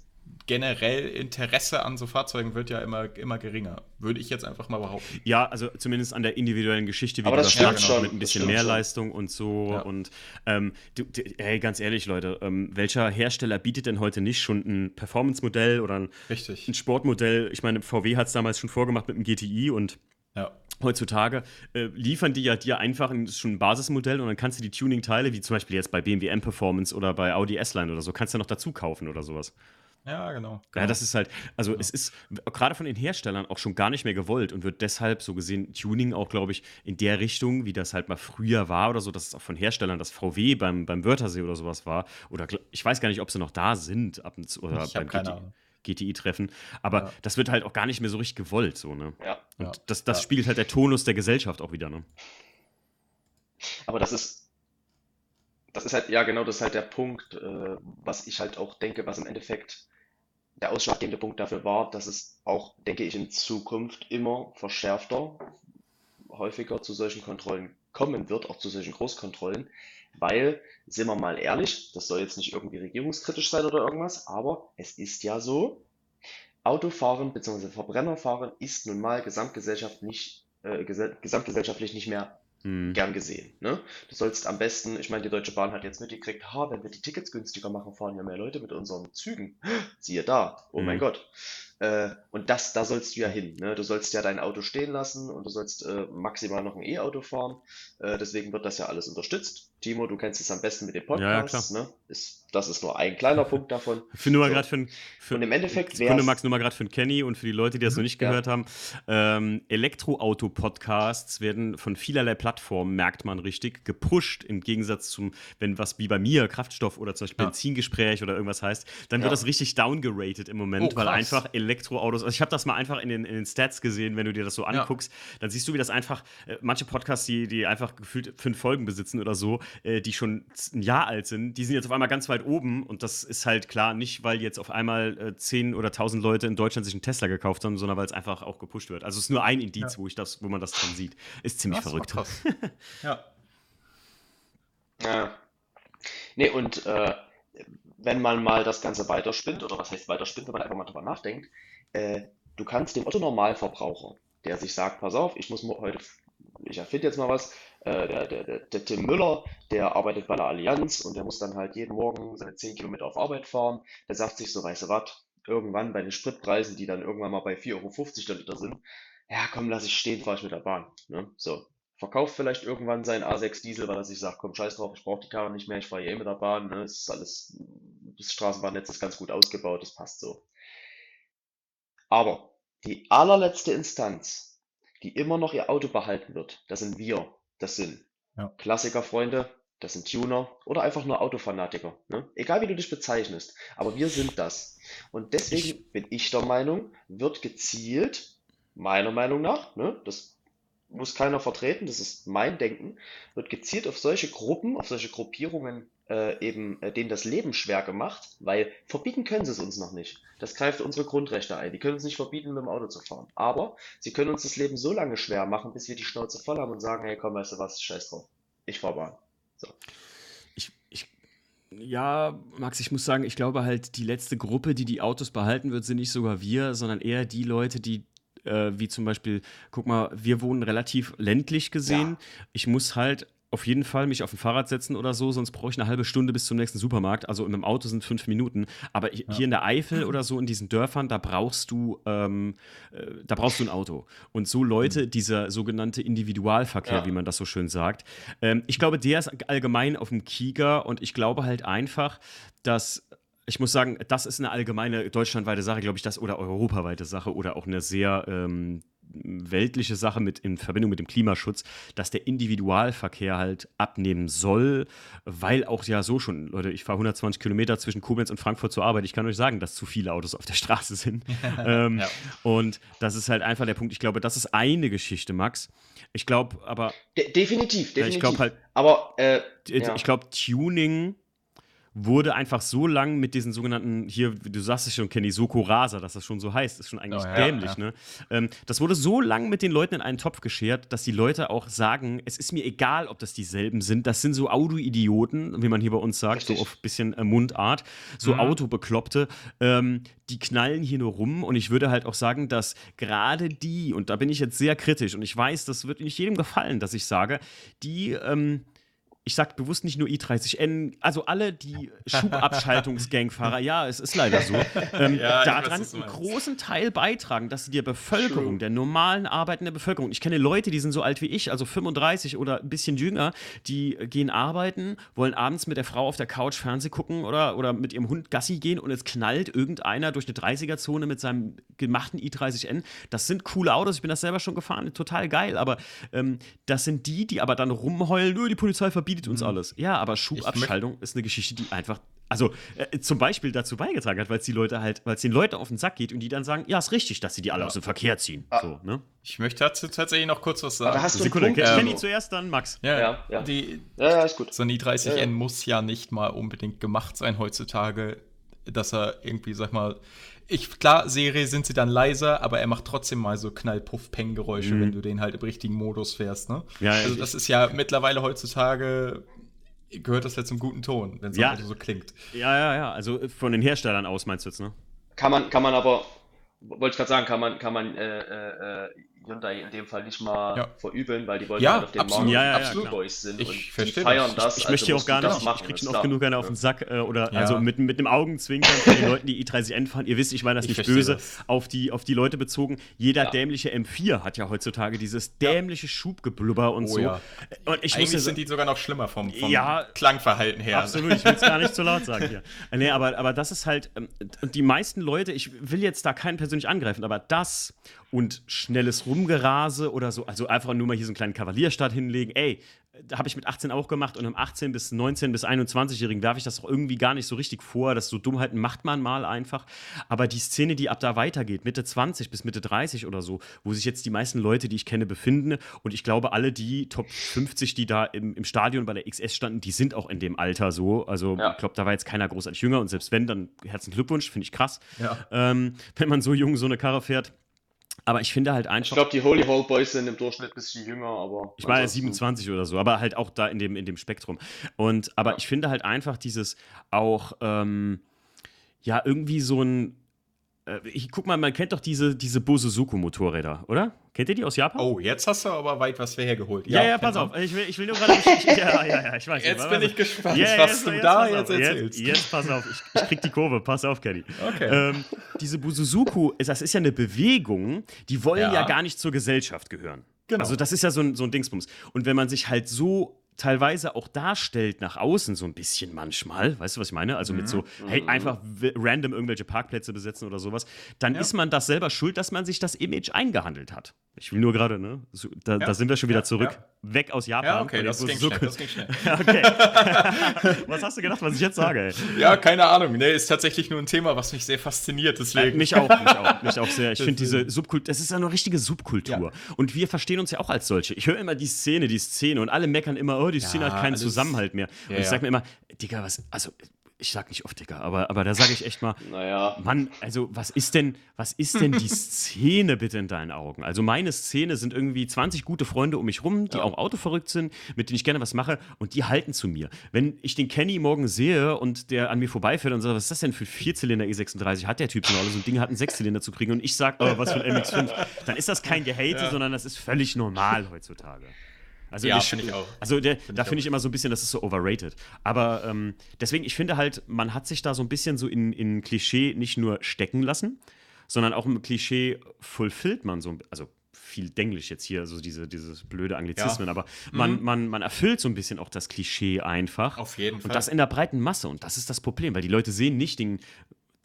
generell Interesse an so Fahrzeugen wird ja immer, immer geringer. Würde ich jetzt einfach mal behaupten. Ja, also zumindest an der individuellen Geschichte, wie Aber du das, das schon. mit ein bisschen mehr schon. Leistung und so. Ja. Und ähm, du, du, hey, ganz ehrlich, Leute, ähm, welcher Hersteller bietet denn heute nicht schon ein Performance-Modell oder ein, ein Sportmodell? Ich meine, VW hat es damals schon vorgemacht mit dem GTI und ja. Heutzutage äh, liefern die ja dir einfach ein, schon ein Basismodell und dann kannst du die Tuning-Teile, wie zum Beispiel jetzt bei BMW M Performance oder bei Audi S-Line oder so, kannst du noch dazu kaufen oder sowas. Ja, genau. genau. Ja, das ist halt, also genau. es ist gerade von den Herstellern auch schon gar nicht mehr gewollt und wird deshalb so gesehen Tuning auch, glaube ich, in der Richtung, wie das halt mal früher war oder so, dass es auch von Herstellern das VW beim, beim Wörthersee oder sowas war. Oder ich weiß gar nicht, ob sie noch da sind ab und zu, oder beim GTI-Treffen. Aber ja. das wird halt auch gar nicht mehr so richtig gewollt, so, ne? Ja. Und ja. das, das ja. spiegelt halt der Tonus der Gesellschaft auch wieder, ne? Aber das ist, das ist halt, ja, genau, das ist halt der Punkt, äh, was ich halt auch denke, was im Endeffekt der ausschlaggebende Punkt dafür war, dass es auch, denke ich, in Zukunft immer verschärfter, häufiger zu solchen Kontrollen kommen wird, auch zu solchen Großkontrollen, weil, sind wir mal ehrlich, das soll jetzt nicht irgendwie regierungskritisch sein oder irgendwas, aber es ist ja so, Autofahren bzw. Verbrennerfahren ist nun mal gesamtgesellschaft nicht, äh, gesamtgesellschaftlich nicht mehr hm. gern gesehen. Ne? Du sollst am besten, ich meine, die Deutsche Bahn hat jetzt mitgekriegt, ha, wenn wir die Tickets günstiger machen, fahren ja mehr Leute mit unseren Zügen. Siehe da, oh hm. mein Gott. Äh, und das, da sollst du ja hin. Ne? Du sollst ja dein Auto stehen lassen und du sollst äh, maximal noch ein E-Auto fahren. Äh, deswegen wird das ja alles unterstützt. Timo, du kennst es am besten mit dem Podcast. Ja, ne? ist, das ist nur ein kleiner Punkt davon. Für nur mal so. gerade für, für, Und im Endeffekt wäre. Max, nur mal gerade für den Kenny und für die Leute, die das noch nicht gehört ja. haben. Ähm, Elektroauto-Podcasts werden von vielerlei Plattformen, merkt man richtig, gepusht. Im Gegensatz zum, wenn was wie bei mir Kraftstoff oder zum Beispiel ja. Benzingespräch oder irgendwas heißt, dann wird das richtig downgeratet im Moment, oh, weil einfach Elektroautos. Also ich habe das mal einfach in den, in den Stats gesehen, wenn du dir das so anguckst, dann siehst du, wie das einfach, äh, manche Podcasts, die, die einfach gefühlt fünf Folgen besitzen oder so, äh, die schon ein Jahr alt sind, die sind jetzt auf einmal ganz weit oben und das ist halt klar nicht, weil jetzt auf einmal äh, 10 oder 1000 Leute in Deutschland sich einen Tesla gekauft haben, sondern weil es einfach auch gepusht wird. Also es ist nur ein Indiz, ja. wo, ich das, wo man das dann sieht. Ist ziemlich das verrückt. Krass. ja. Ja. Nee, und äh, wenn man mal das Ganze weiterspinnt, oder was heißt weiterspinnt, wenn man einfach mal drüber nachdenkt, äh, du kannst dem Otto-Normalverbraucher, der sich sagt, pass auf, ich muss heute, ich erfinde jetzt mal was, äh, der, der, der, der, Tim Müller, der arbeitet bei der Allianz und der muss dann halt jeden Morgen seine 10 Kilometer auf Arbeit fahren. Der sagt sich so, weißt du was, irgendwann bei den Spritpreisen, die dann irgendwann mal bei 4,50 Euro der Liter sind, ja komm, lass ich stehen, fahre ich mit der Bahn. Ne? So, verkauft vielleicht irgendwann seinen A6 Diesel, weil er sich sagt, komm, scheiß drauf, ich brauche die Karre nicht mehr, ich fahre eh mit der Bahn, ne? es ist alles, das Straßenbahnnetz ist ganz gut ausgebaut, das passt so. Aber die allerletzte Instanz, die immer noch ihr Auto behalten wird, das sind wir. Das sind ja. Klassikerfreunde, das sind Tuner oder einfach nur Autofanatiker. Ne? Egal wie du dich bezeichnest. Aber wir sind das. Und deswegen ich, bin ich der Meinung, wird gezielt, meiner Meinung nach, ne, das muss keiner vertreten, das ist mein Denken, wird gezielt auf solche Gruppen, auf solche Gruppierungen äh, eben äh, denen das Leben schwer gemacht, weil verbieten können sie es uns noch nicht. Das greift unsere Grundrechte ein. Die können uns nicht verbieten, mit dem Auto zu fahren. Aber sie können uns das Leben so lange schwer machen, bis wir die Schnauze voll haben und sagen, hey komm, weißt du was, scheiß drauf. Ich fahr Bahn. So. Ich, ich, ja, Max, ich muss sagen, ich glaube halt, die letzte Gruppe, die die Autos behalten wird, sind nicht sogar wir, sondern eher die Leute, die äh, wie zum Beispiel, guck mal, wir wohnen relativ ländlich gesehen. Ja. Ich muss halt auf jeden Fall mich auf ein Fahrrad setzen oder so, sonst brauche ich eine halbe Stunde bis zum nächsten Supermarkt. Also im Auto sind fünf Minuten. Aber hier ja. in der Eifel oder so in diesen Dörfern, da brauchst du, ähm, äh, da brauchst du ein Auto. Und so Leute, mhm. dieser sogenannte Individualverkehr, ja. wie man das so schön sagt, ähm, ich glaube, der ist allgemein auf dem Kieger und ich glaube halt einfach, dass ich muss sagen, das ist eine allgemeine deutschlandweite Sache, glaube ich, das oder europaweite Sache oder auch eine sehr ähm, weltliche Sache mit in Verbindung mit dem Klimaschutz, dass der Individualverkehr halt abnehmen soll, weil auch ja so schon, Leute, ich fahre 120 Kilometer zwischen Koblenz und Frankfurt zur Arbeit. Ich kann euch sagen, dass zu viele Autos auf der Straße sind. ähm, ja. Und das ist halt einfach der Punkt. Ich glaube, das ist eine Geschichte, Max. Ich glaube aber. De definitiv, definitiv. Ich glaube halt. Aber äh, ja. ich glaube, Tuning wurde einfach so lang mit diesen sogenannten, hier, du sagst es schon, Kenny, Soko Rasa, dass das schon so heißt, ist schon eigentlich oh, ja, dämlich, ja. ne? Ähm, das wurde so lang mit den Leuten in einen Topf geschert, dass die Leute auch sagen, es ist mir egal, ob das dieselben sind, das sind so Auto-Idioten, wie man hier bei uns sagt, Richtig. so auf ein bisschen äh, Mundart, so mhm. Autobekloppte, ähm, die knallen hier nur rum und ich würde halt auch sagen, dass gerade die, und da bin ich jetzt sehr kritisch und ich weiß, das wird nicht jedem gefallen, dass ich sage, die, ähm, ich sag bewusst nicht nur i30N, also alle die Schubabschaltungsgangfahrer, ja, es ist leider so, ähm, ja, daran einen großen Teil beitragen, dass die Bevölkerung, True. der normalen arbeitenden Bevölkerung, ich kenne Leute, die sind so alt wie ich, also 35 oder ein bisschen jünger, die gehen arbeiten, wollen abends mit der Frau auf der Couch Fernseh gucken oder, oder mit ihrem Hund Gassi gehen und es knallt irgendeiner durch eine 30er-Zone mit seinem gemachten i30N. Das sind coole Autos, ich bin das selber schon gefahren, total geil, aber ähm, das sind die, die aber dann rumheulen, die Polizei verbietet bietet uns mhm. alles. Ja, aber Schubabschaltung ist eine Geschichte, die einfach also äh, zum Beispiel dazu beigetragen hat, weil es die Leute halt, weil es den Leuten auf den Sack geht und die dann sagen, ja, ist richtig, dass sie die alle ja. aus dem Verkehr ziehen. Ah. So, ne? Ich möchte dazu tatsächlich noch kurz was sagen. Da hast du Sekunde, Punkt, Kenny ähm, zuerst, dann Max. Ja, ja, ja. Die, ja, ja ist gut. So ein i30N ja, muss ja nicht mal unbedingt gemacht sein heutzutage, dass er irgendwie, sag mal, ich, klar, Serie sind sie dann leiser, aber er macht trotzdem mal so Knall-Puff-Peng-Geräusche, mhm. wenn du den halt im richtigen Modus fährst, ne? Ja, also das ist ja mittlerweile heutzutage gehört das ja zum guten Ton, wenn es ja. so klingt. Ja, ja, ja. Also von den Herstellern aus meinst du jetzt, ne? Kann man, kann man aber, wollte ich gerade sagen, kann man, kann man äh, äh, äh Hyundai in dem Fall nicht mal ja. verübeln, weil die wollen ja, halt auf dem absolut, ja, ja, absolut Boys sind ich und die feiern das. das. Ich, ich möchte hier auch gar nicht, machen, ich kriege schon oft genug einer auf den Sack äh, oder also mit, mit einem Augenzwinkern von den Leuten, die i30N fahren. Ihr wisst, ich meine das ich nicht böse, das. Auf, die, auf die Leute bezogen. Jeder dämliche M4 hat ja heutzutage dieses dämliche Schubgeblubber und oh, so. Und ich Eigentlich sind die sogar noch schlimmer vom, vom Klangverhalten her. Absolut, ich will es gar nicht zu laut sagen hier. Nee, aber, aber das ist halt, ähm, und die meisten Leute, ich will jetzt da keinen persönlich angreifen, aber das und schnelles Rumgerase oder so. Also einfach nur mal hier so einen kleinen Kavalierstart hinlegen. Ey, da habe ich mit 18 auch gemacht und im 18 bis 19 bis 21-Jährigen werfe ich das auch irgendwie gar nicht so richtig vor. Das so Dummheiten macht man mal einfach. Aber die Szene, die ab da weitergeht, Mitte 20 bis Mitte 30 oder so, wo sich jetzt die meisten Leute, die ich kenne, befinden und ich glaube, alle die Top 50, die da im, im Stadion bei der XS standen, die sind auch in dem Alter so. Also ja. ich glaube, da war jetzt keiner großartig jünger und selbst wenn, dann herzlichen Glückwunsch, finde ich krass. Ja. Ähm, wenn man so jung so eine Karre fährt. Aber ich finde halt einfach. Ich glaube, die Holy Hole Boys sind im Durchschnitt ein bisschen jünger, aber. Ich meine 27 oder so, aber halt auch da in dem, in dem Spektrum. Und aber ja. ich finde halt einfach dieses auch, ähm, ja, irgendwie so ein ich guck mal, man kennt doch diese, diese Bose Suko Motorräder, oder? Kennt ihr die aus Japan? Oh, jetzt hast du aber weit was hergeholt. Ja, ja, ja pass auf. Ich will, ich will nur gerade. ja, ja, ja, ich weiß Jetzt nicht, bin ich gespannt, ja, was jetzt, du jetzt, da jetzt erzählst. Jetzt, jetzt, pass auf, ich, ich krieg die Kurve. Pass auf, Kenny. Okay. Ähm, diese Busuzuku, das ist ja eine Bewegung, die wollen ja, ja gar nicht zur Gesellschaft gehören. Genau. Also das ist ja so ein, so ein Dingsbums. Und wenn man sich halt so teilweise auch darstellt nach außen so ein bisschen manchmal, weißt du, was ich meine? Also mit so, mhm. hey, einfach random irgendwelche Parkplätze besetzen oder sowas, dann ja. ist man das selber schuld, dass man sich das Image eingehandelt hat. Ich will nur gerade, ne? So, da, ja. da, sind wir schon wieder ja, zurück. Weg aus Japan. Ja, okay, das ging, so schnell, das ging schnell. okay. was hast du gedacht, was ich jetzt sage? Ey? Ja, keine Ahnung. Nee, ist tatsächlich nur ein Thema, was mich sehr fasziniert. Deswegen. Äh, mich auch, mich auch, mich auch sehr. Ich finde diese Subkultur, das ist ja eine richtige Subkultur. Und wir verstehen uns ja auch als solche. Ich höre immer die Szene, die Szene und alle meckern immer, oh, die Szene hat keinen Zusammenhalt mehr. Und ich sage mir immer, Digga, was, also ich sag nicht oft Digga, aber, aber da sage ich echt mal, naja. Mann, also was ist denn, was ist denn die Szene bitte in deinen Augen? Also meine Szene sind irgendwie 20 gute Freunde um mich rum, die ja. auch autoverrückt sind, mit denen ich gerne was mache und die halten zu mir. Wenn ich den Kenny morgen sehe und der an mir vorbeifährt und sagt, was ist das denn für ein Vierzylinder E36? Hat der Typ schon alles? So ein Ding hat einen Sechszylinder zu kriegen und ich sage, oh, was für ein MX5, dann ist das kein Gehate, ja. sondern das ist völlig normal heutzutage. Also ja, finde ich auch. Also der, find da finde ich immer so ein bisschen, das ist so overrated. Aber ähm, deswegen, ich finde halt, man hat sich da so ein bisschen so in, in Klischee nicht nur stecken lassen, sondern auch im Klischee fulfillt man so, also viel Denglisch jetzt hier, so diese dieses blöde Anglizismen, ja. aber man, mhm. man, man erfüllt so ein bisschen auch das Klischee einfach. Auf jeden Fall. Und das in der breiten Masse. Und das ist das Problem, weil die Leute sehen nicht den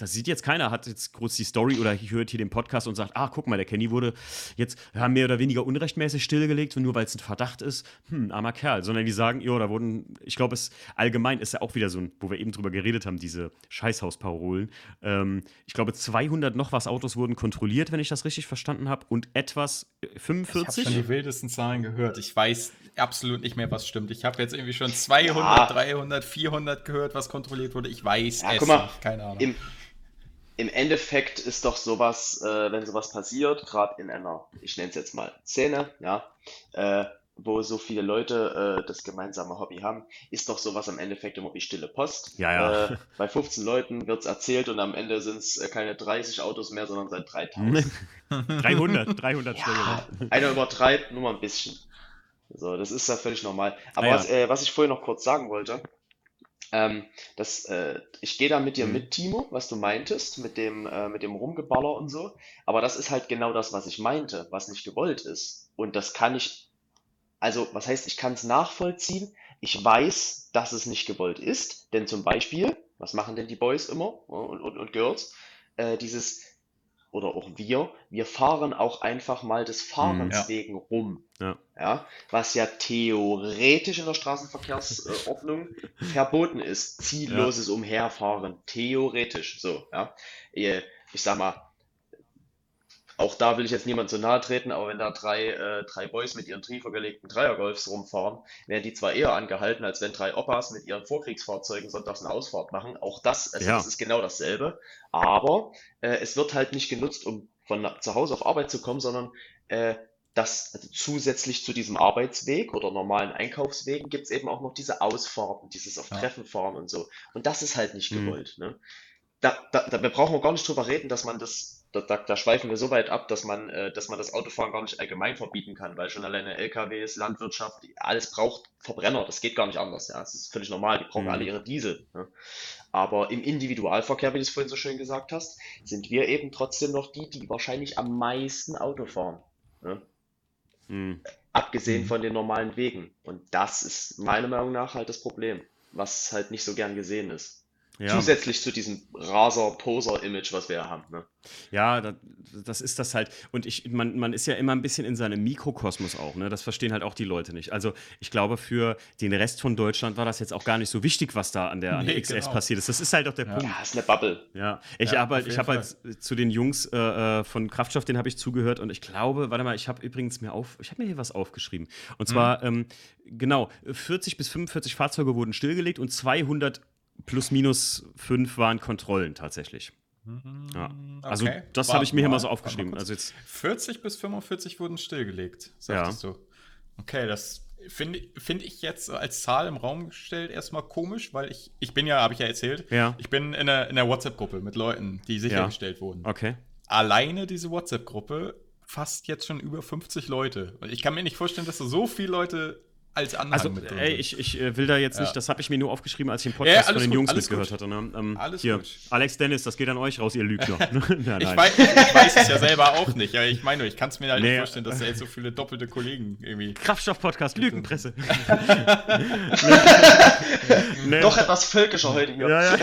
das sieht jetzt keiner, hat jetzt kurz die Story oder hört hier den Podcast und sagt, ah, guck mal, der Kenny wurde jetzt ja, mehr oder weniger unrechtmäßig stillgelegt, nur weil es ein Verdacht ist, hm, armer Kerl. Sondern die sagen, jo, da wurden, ich glaube, es allgemein ist ja auch wieder so ein, wo wir eben drüber geredet haben, diese Scheißhausparolen. Ähm, ich glaube, 200 noch was Autos wurden kontrolliert, wenn ich das richtig verstanden habe, und etwas 45. Äh, ich habe schon die wildesten Zahlen gehört. Ich weiß absolut nicht mehr, was stimmt. Ich habe jetzt irgendwie schon 200, ja. 300, 400 gehört, was kontrolliert wurde. Ich weiß ja, es mal, nicht, keine Ahnung. Im im Endeffekt ist doch sowas, äh, wenn sowas passiert, gerade in einer, ich nenne es jetzt mal Szene, ja, äh, wo so viele Leute äh, das gemeinsame Hobby haben, ist doch sowas am Endeffekt immer wie stille Post. Ja, ja. Äh, bei 15 Leuten wird es erzählt und am Ende sind es äh, keine 30 Autos mehr, sondern seit 3000. 300, 300 ja, Einer übertreibt nur mal ein bisschen. So, das ist ja völlig normal. Aber ah, ja. was, äh, was ich vorhin noch kurz sagen wollte, ähm, das, äh, ich gehe da mit dir mhm. mit, Timo, was du meintest, mit dem, äh, mit dem Rumgeballer und so. Aber das ist halt genau das, was ich meinte, was nicht gewollt ist. Und das kann ich, also was heißt, ich kann es nachvollziehen. Ich weiß, dass es nicht gewollt ist. Denn zum Beispiel, was machen denn die Boys immer und, und, und Girls? Äh, dieses, oder auch wir, wir fahren auch einfach mal des Fahrens ja. wegen rum. Ja. ja. Was ja theoretisch in der Straßenverkehrsordnung verboten ist. Zielloses ja. Umherfahren. Theoretisch. So, ja. Ich sag mal, auch da will ich jetzt niemand zu nahe treten, aber wenn da drei, äh, drei Boys mit ihren triefergelegten Dreiergolfs rumfahren, werden die zwar eher angehalten, als wenn drei Oppas mit ihren Vorkriegsfahrzeugen sonntags eine Ausfahrt machen. Auch das, also ja. das ist genau dasselbe. Aber äh, es wird halt nicht genutzt, um von zu Hause auf Arbeit zu kommen, sondern äh, das also zusätzlich zu diesem Arbeitsweg oder normalen Einkaufswegen gibt es eben auch noch diese Ausfahrten, dieses auf Treffen fahren und so. Und das ist halt nicht mhm. gewollt. Ne? Da, da, da brauchen wir gar nicht drüber reden, dass man das da, da, da schweifen wir so weit ab, dass man, äh, dass man das Autofahren gar nicht allgemein verbieten kann, weil schon alleine LKWs, Landwirtschaft, alles braucht Verbrenner, das geht gar nicht anders. Ja, das ist völlig normal, die brauchen mhm. alle ihre Diesel. Ne? Aber im Individualverkehr, wie du es vorhin so schön gesagt hast, sind wir eben trotzdem noch die, die wahrscheinlich am meisten Auto fahren. Ne? Mhm. Abgesehen mhm. von den normalen Wegen. Und das ist meiner Meinung nach halt das Problem, was halt nicht so gern gesehen ist. Ja. Zusätzlich zu diesem Raser-Poser-Image, was wir haben. Ne? Ja, das, das, ist das halt. Und ich, man, man ist ja immer ein bisschen in seinem Mikrokosmos auch. Ne? Das verstehen halt auch die Leute nicht. Also ich glaube, für den Rest von Deutschland war das jetzt auch gar nicht so wichtig, was da an der, an der XS genau. passiert ist. Das ist halt auch der ja. Punkt. Ja, ist eine Bubble. Ja, ich ja, habe halt, hab halt zu den Jungs äh, äh von Kraftstoff, den habe ich zugehört. Und ich glaube, warte mal, ich habe übrigens mir auf, ich habe mir hier was aufgeschrieben. Und zwar, mhm. ähm, genau, 40 bis 45 Fahrzeuge wurden stillgelegt und 200 plus minus fünf waren Kontrollen tatsächlich. Mhm. Ja. Also okay. das habe ich mir hier mal so aufgeschrieben. Also jetzt 40 bis 45 wurden stillgelegt, sagtest ja. du. Okay, das finde find ich jetzt als Zahl im Raum gestellt erstmal komisch, weil ich, ich bin ja, habe ich ja erzählt, ja. ich bin in einer, in einer WhatsApp-Gruppe mit Leuten, die sichergestellt ja. wurden. Okay. Alleine diese WhatsApp-Gruppe fasst jetzt schon über 50 Leute. Ich kann mir nicht vorstellen, dass da so viele Leute als Anhang also, mit drin. Ey, ich, ich äh, will da jetzt nicht, das habe ich mir nur aufgeschrieben, als ich den Podcast ja, von den gut, Jungs mitgehört gut. hatte. Ne? Ähm, alles hier, gut. Alex Dennis, das geht an euch raus, ihr Lügner. ja, ich, weiß, ich, weiß, es ja selber auch nicht. Aber ich meine, ich kann es mir halt nee. nicht vorstellen, dass da jetzt so viele doppelte Kollegen irgendwie. Kraftstoff-Podcast, Lügenpresse. nee. Doch etwas völkischer heute hier. Ja, ja.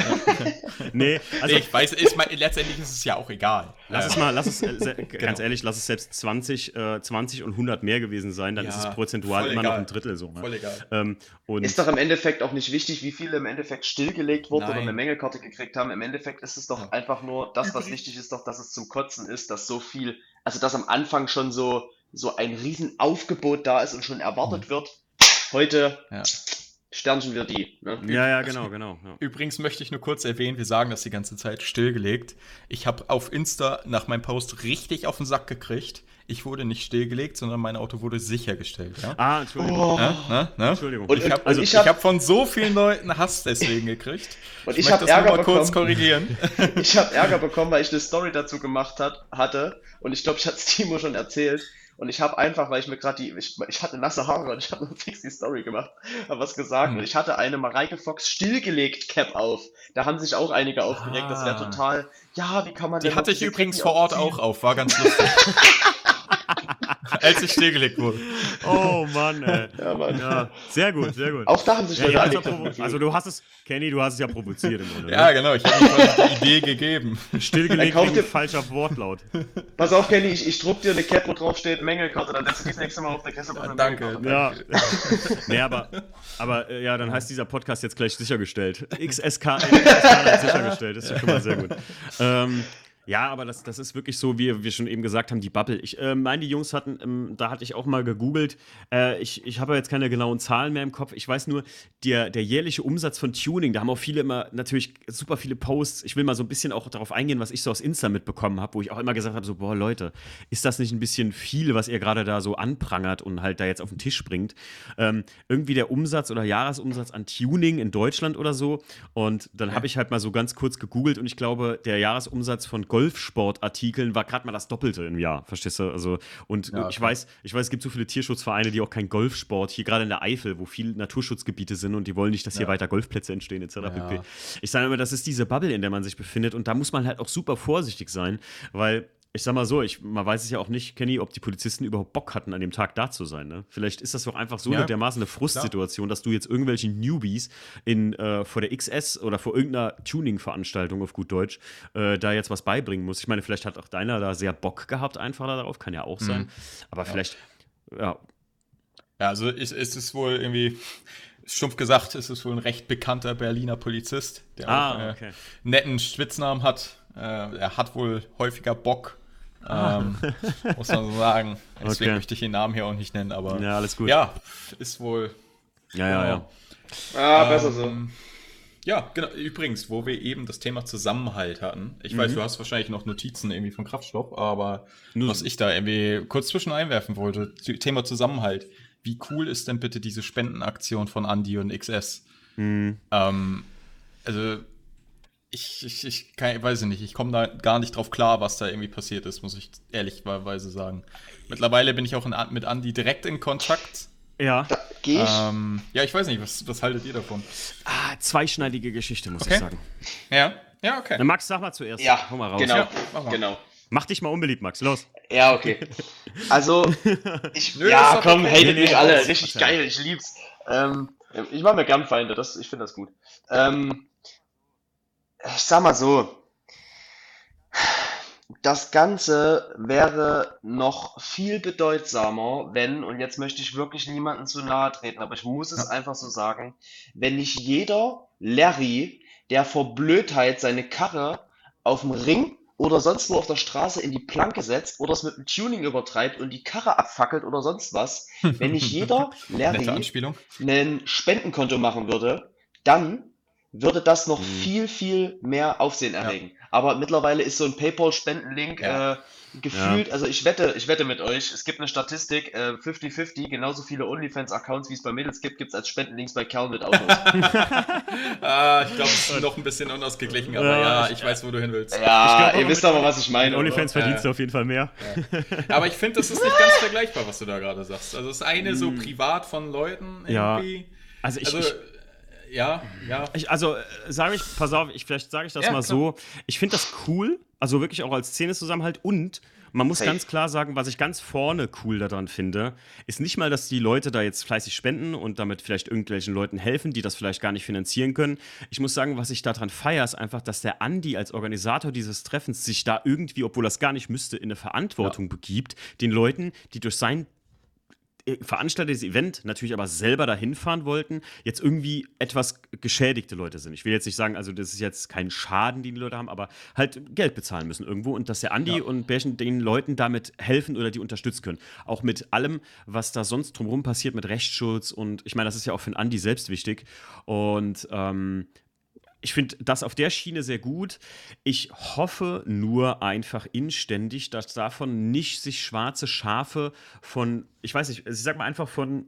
nee, also nee, ich weiß, ist mein, letztendlich ist es ja auch egal. Lass es mal, lass es, äh, genau. ganz ehrlich, lass es selbst 20, äh, 20 und 100 mehr gewesen sein, dann ja, ist es prozentual immer noch ein Drittel so. Ne? Voll egal. Ähm, ist doch im Endeffekt auch nicht wichtig, wie viele im Endeffekt stillgelegt wurden oder eine Mängelkarte gekriegt haben. Im Endeffekt ist es doch ja. einfach nur, das, was wichtig ist, doch, dass es zum Kotzen ist, dass so viel, also dass am Anfang schon so, so ein Riesenaufgebot da ist und schon erwartet mhm. wird. Heute ja. Sternchen wir die. Ne? Ja, ja, genau, genau. Ja. Übrigens möchte ich nur kurz erwähnen, wir sagen das die ganze Zeit stillgelegt. Ich habe auf Insta nach meinem Post richtig auf den Sack gekriegt. Ich wurde nicht stillgelegt, sondern mein Auto wurde sichergestellt. Ja? Ah, Entschuldigung. Oh. Ja, na, na? Entschuldigung. Und ich habe also, hab, hab von so vielen Leuten Hass deswegen gekriegt. Und ich, ich habe Ärger mal bekommen. kurz korrigieren. ich habe Ärger bekommen, weil ich eine Story dazu gemacht hat, hatte. Und ich glaube, ich hatte es Timo schon erzählt. Und ich habe einfach, weil ich mir gerade die, ich, ich hatte nasse Haare und ich habe nur fix die Story gemacht, habe was gesagt. Mhm. Und ich hatte eine Mareike Fox stillgelegt Cap auf. Da haben sich auch einige aufgeregt. Ah. Das wäre total, ja, wie kann man Die hatte ich übrigens vor Ort auch auf, war ganz lustig. als ich stillgelegt wurde. Oh Mann, ey. Ja, Mann. Ja, sehr gut, sehr gut. Auch da haben sich ja, ja, Also du hast es, Kenny, du hast es ja provoziert im Grunde. Ja, ne? genau, ich habe ihm die Idee gegeben. Stillgelegt wegen falscher Wortlaut. Pass auf, Kenny, ich, ich druck dir eine Cap, wo drauf steht Mängelkarte, dann setzt du das nächste Mal auf der Kette. Ja, danke. Ja. nee, aber, aber äh, ja, dann heißt dieser Podcast jetzt gleich sichergestellt. XSK, XSK sichergestellt, das ist ja schon mal sehr gut. Ähm, ja, aber das, das ist wirklich so, wie wir schon eben gesagt haben, die Bubble. Ich äh, meine, die Jungs hatten, ähm, da hatte ich auch mal gegoogelt. Äh, ich ich habe jetzt keine genauen Zahlen mehr im Kopf. Ich weiß nur, der, der jährliche Umsatz von Tuning, da haben auch viele immer natürlich super viele Posts. Ich will mal so ein bisschen auch darauf eingehen, was ich so aus Insta mitbekommen habe, wo ich auch immer gesagt habe: so, boah, Leute, ist das nicht ein bisschen viel, was ihr gerade da so anprangert und halt da jetzt auf den Tisch bringt? Ähm, irgendwie der Umsatz oder Jahresumsatz an Tuning in Deutschland oder so. Und dann habe ich halt mal so ganz kurz gegoogelt und ich glaube, der Jahresumsatz von Golfsportartikeln war gerade mal das Doppelte im Jahr, verstehst du? Also, und ja, ich weiß, ich weiß, es gibt so viele Tierschutzvereine, die auch keinen Golfsport, hier gerade in der Eifel, wo viele Naturschutzgebiete sind und die wollen nicht, dass ja. hier weiter Golfplätze entstehen, etc. Ja. Ich sage immer, das ist diese Bubble, in der man sich befindet und da muss man halt auch super vorsichtig sein, weil ich sag mal so, ich, man weiß es ja auch nicht, Kenny, ob die Polizisten überhaupt Bock hatten, an dem Tag da zu sein. Ne? Vielleicht ist das doch einfach so ja, dermaßen eine Frustsituation, dass du jetzt irgendwelche Newbies in, äh, vor der XS oder vor irgendeiner Tuning-Veranstaltung auf gut Deutsch äh, da jetzt was beibringen musst. Ich meine, vielleicht hat auch deiner da sehr Bock gehabt, einfach darauf, kann ja auch sein. Mhm. Aber ja. vielleicht, ja. Ja, also ist, ist es wohl irgendwie stumpf gesagt, ist es wohl ein recht bekannter Berliner Polizist, der ah, auch, äh, okay. netten Spitznamen hat. Äh, er hat wohl häufiger Bock ähm, muss man so sagen. Deswegen okay. möchte ich den Namen hier auch nicht nennen, aber. Ja, alles gut. Ja, ist wohl. Ja, ja, ja. Ah, ähm, besser so. Ja, genau. Übrigens, wo wir eben das Thema Zusammenhalt hatten. Ich mhm. weiß, du hast wahrscheinlich noch Notizen irgendwie von Kraftstoff, aber Nur was ich da irgendwie kurz zwischen einwerfen wollte, Thema Zusammenhalt. Wie cool ist denn bitte diese Spendenaktion von Andy und XS? Mhm. Ähm, also, ich, ich, ich kann, weiß nicht, ich komme da gar nicht drauf klar, was da irgendwie passiert ist, muss ich ehrlicherweise sagen. Mittlerweile bin ich auch in, mit Andy direkt in Kontakt. Ja. Da geh ich. Ähm, ja, ich weiß nicht, was, was haltet ihr davon? Ah, zweischneidige Geschichte, muss okay. ich sagen. Ja, ja, okay. Na, Max, sag mal zuerst. Ja, Hau mal raus. genau, ja, mach genau. Mach dich mal unbeliebt, Max, los. Ja, okay. Also, ich, Nö, ja, komm, okay. hatet mich alle, richtig geil, ich lieb's. Ähm, ich mache mir gern Feinde, das, ich finde das gut. Ähm, ich sag mal so, das Ganze wäre noch viel bedeutsamer, wenn, und jetzt möchte ich wirklich niemanden zu nahe treten, aber ich muss es einfach so sagen, wenn nicht jeder Larry, der vor Blödheit seine Karre auf dem Ring oder sonst wo auf der Straße in die Planke setzt oder es mit dem Tuning übertreibt und die Karre abfackelt oder sonst was, wenn nicht jeder Larry ein Spendenkonto machen würde, dann würde das noch mhm. viel, viel mehr Aufsehen erregen. Ja. Aber mittlerweile ist so ein PayPal-Spendenlink ja. äh, gefühlt, ja. also ich wette, ich wette mit euch, es gibt eine Statistik, 50-50, äh, genauso viele OnlyFans-Accounts, wie es bei Mädels gibt, gibt es als Spendenlinks bei Kerlen mit Autos. ah, ich glaube, es ist noch ein bisschen unausgeglichen, aber ja, ich weiß, wo du hin willst. Ja, glaub, ihr wisst aber, was ich meine. OnlyFans verdienst du auf jeden Fall mehr. Aber ich finde, das ist nicht ganz vergleichbar, was du da gerade sagst. Also das eine so hm. privat von Leuten irgendwie. Ja. Also ich, also, ich ja, ja. Ich, also, äh, sage ich, pass auf, ich, vielleicht sage ich das ja, mal klar. so. Ich finde das cool, also wirklich auch als Szene-Zusammenhalt und man muss hey. ganz klar sagen, was ich ganz vorne cool daran finde, ist nicht mal, dass die Leute da jetzt fleißig spenden und damit vielleicht irgendwelchen Leuten helfen, die das vielleicht gar nicht finanzieren können. Ich muss sagen, was ich daran feiere, ist einfach, dass der Andi als Organisator dieses Treffens sich da irgendwie, obwohl er es gar nicht müsste, in eine Verantwortung ja. begibt, den Leuten, die durch sein Veranstalter des Event natürlich aber selber dahin fahren wollten, jetzt irgendwie etwas geschädigte Leute sind. Ich will jetzt nicht sagen, also das ist jetzt kein Schaden, den die Leute haben, aber halt Geld bezahlen müssen irgendwo und dass der Andi ja. und Bärchen den Leuten damit helfen oder die unterstützen können. Auch mit allem, was da sonst drumherum passiert, mit Rechtsschutz und ich meine, das ist ja auch für den Andi selbst wichtig. Und ähm, ich finde das auf der Schiene sehr gut. Ich hoffe nur einfach inständig, dass davon nicht sich schwarze Schafe von, ich weiß nicht, ich sag mal einfach von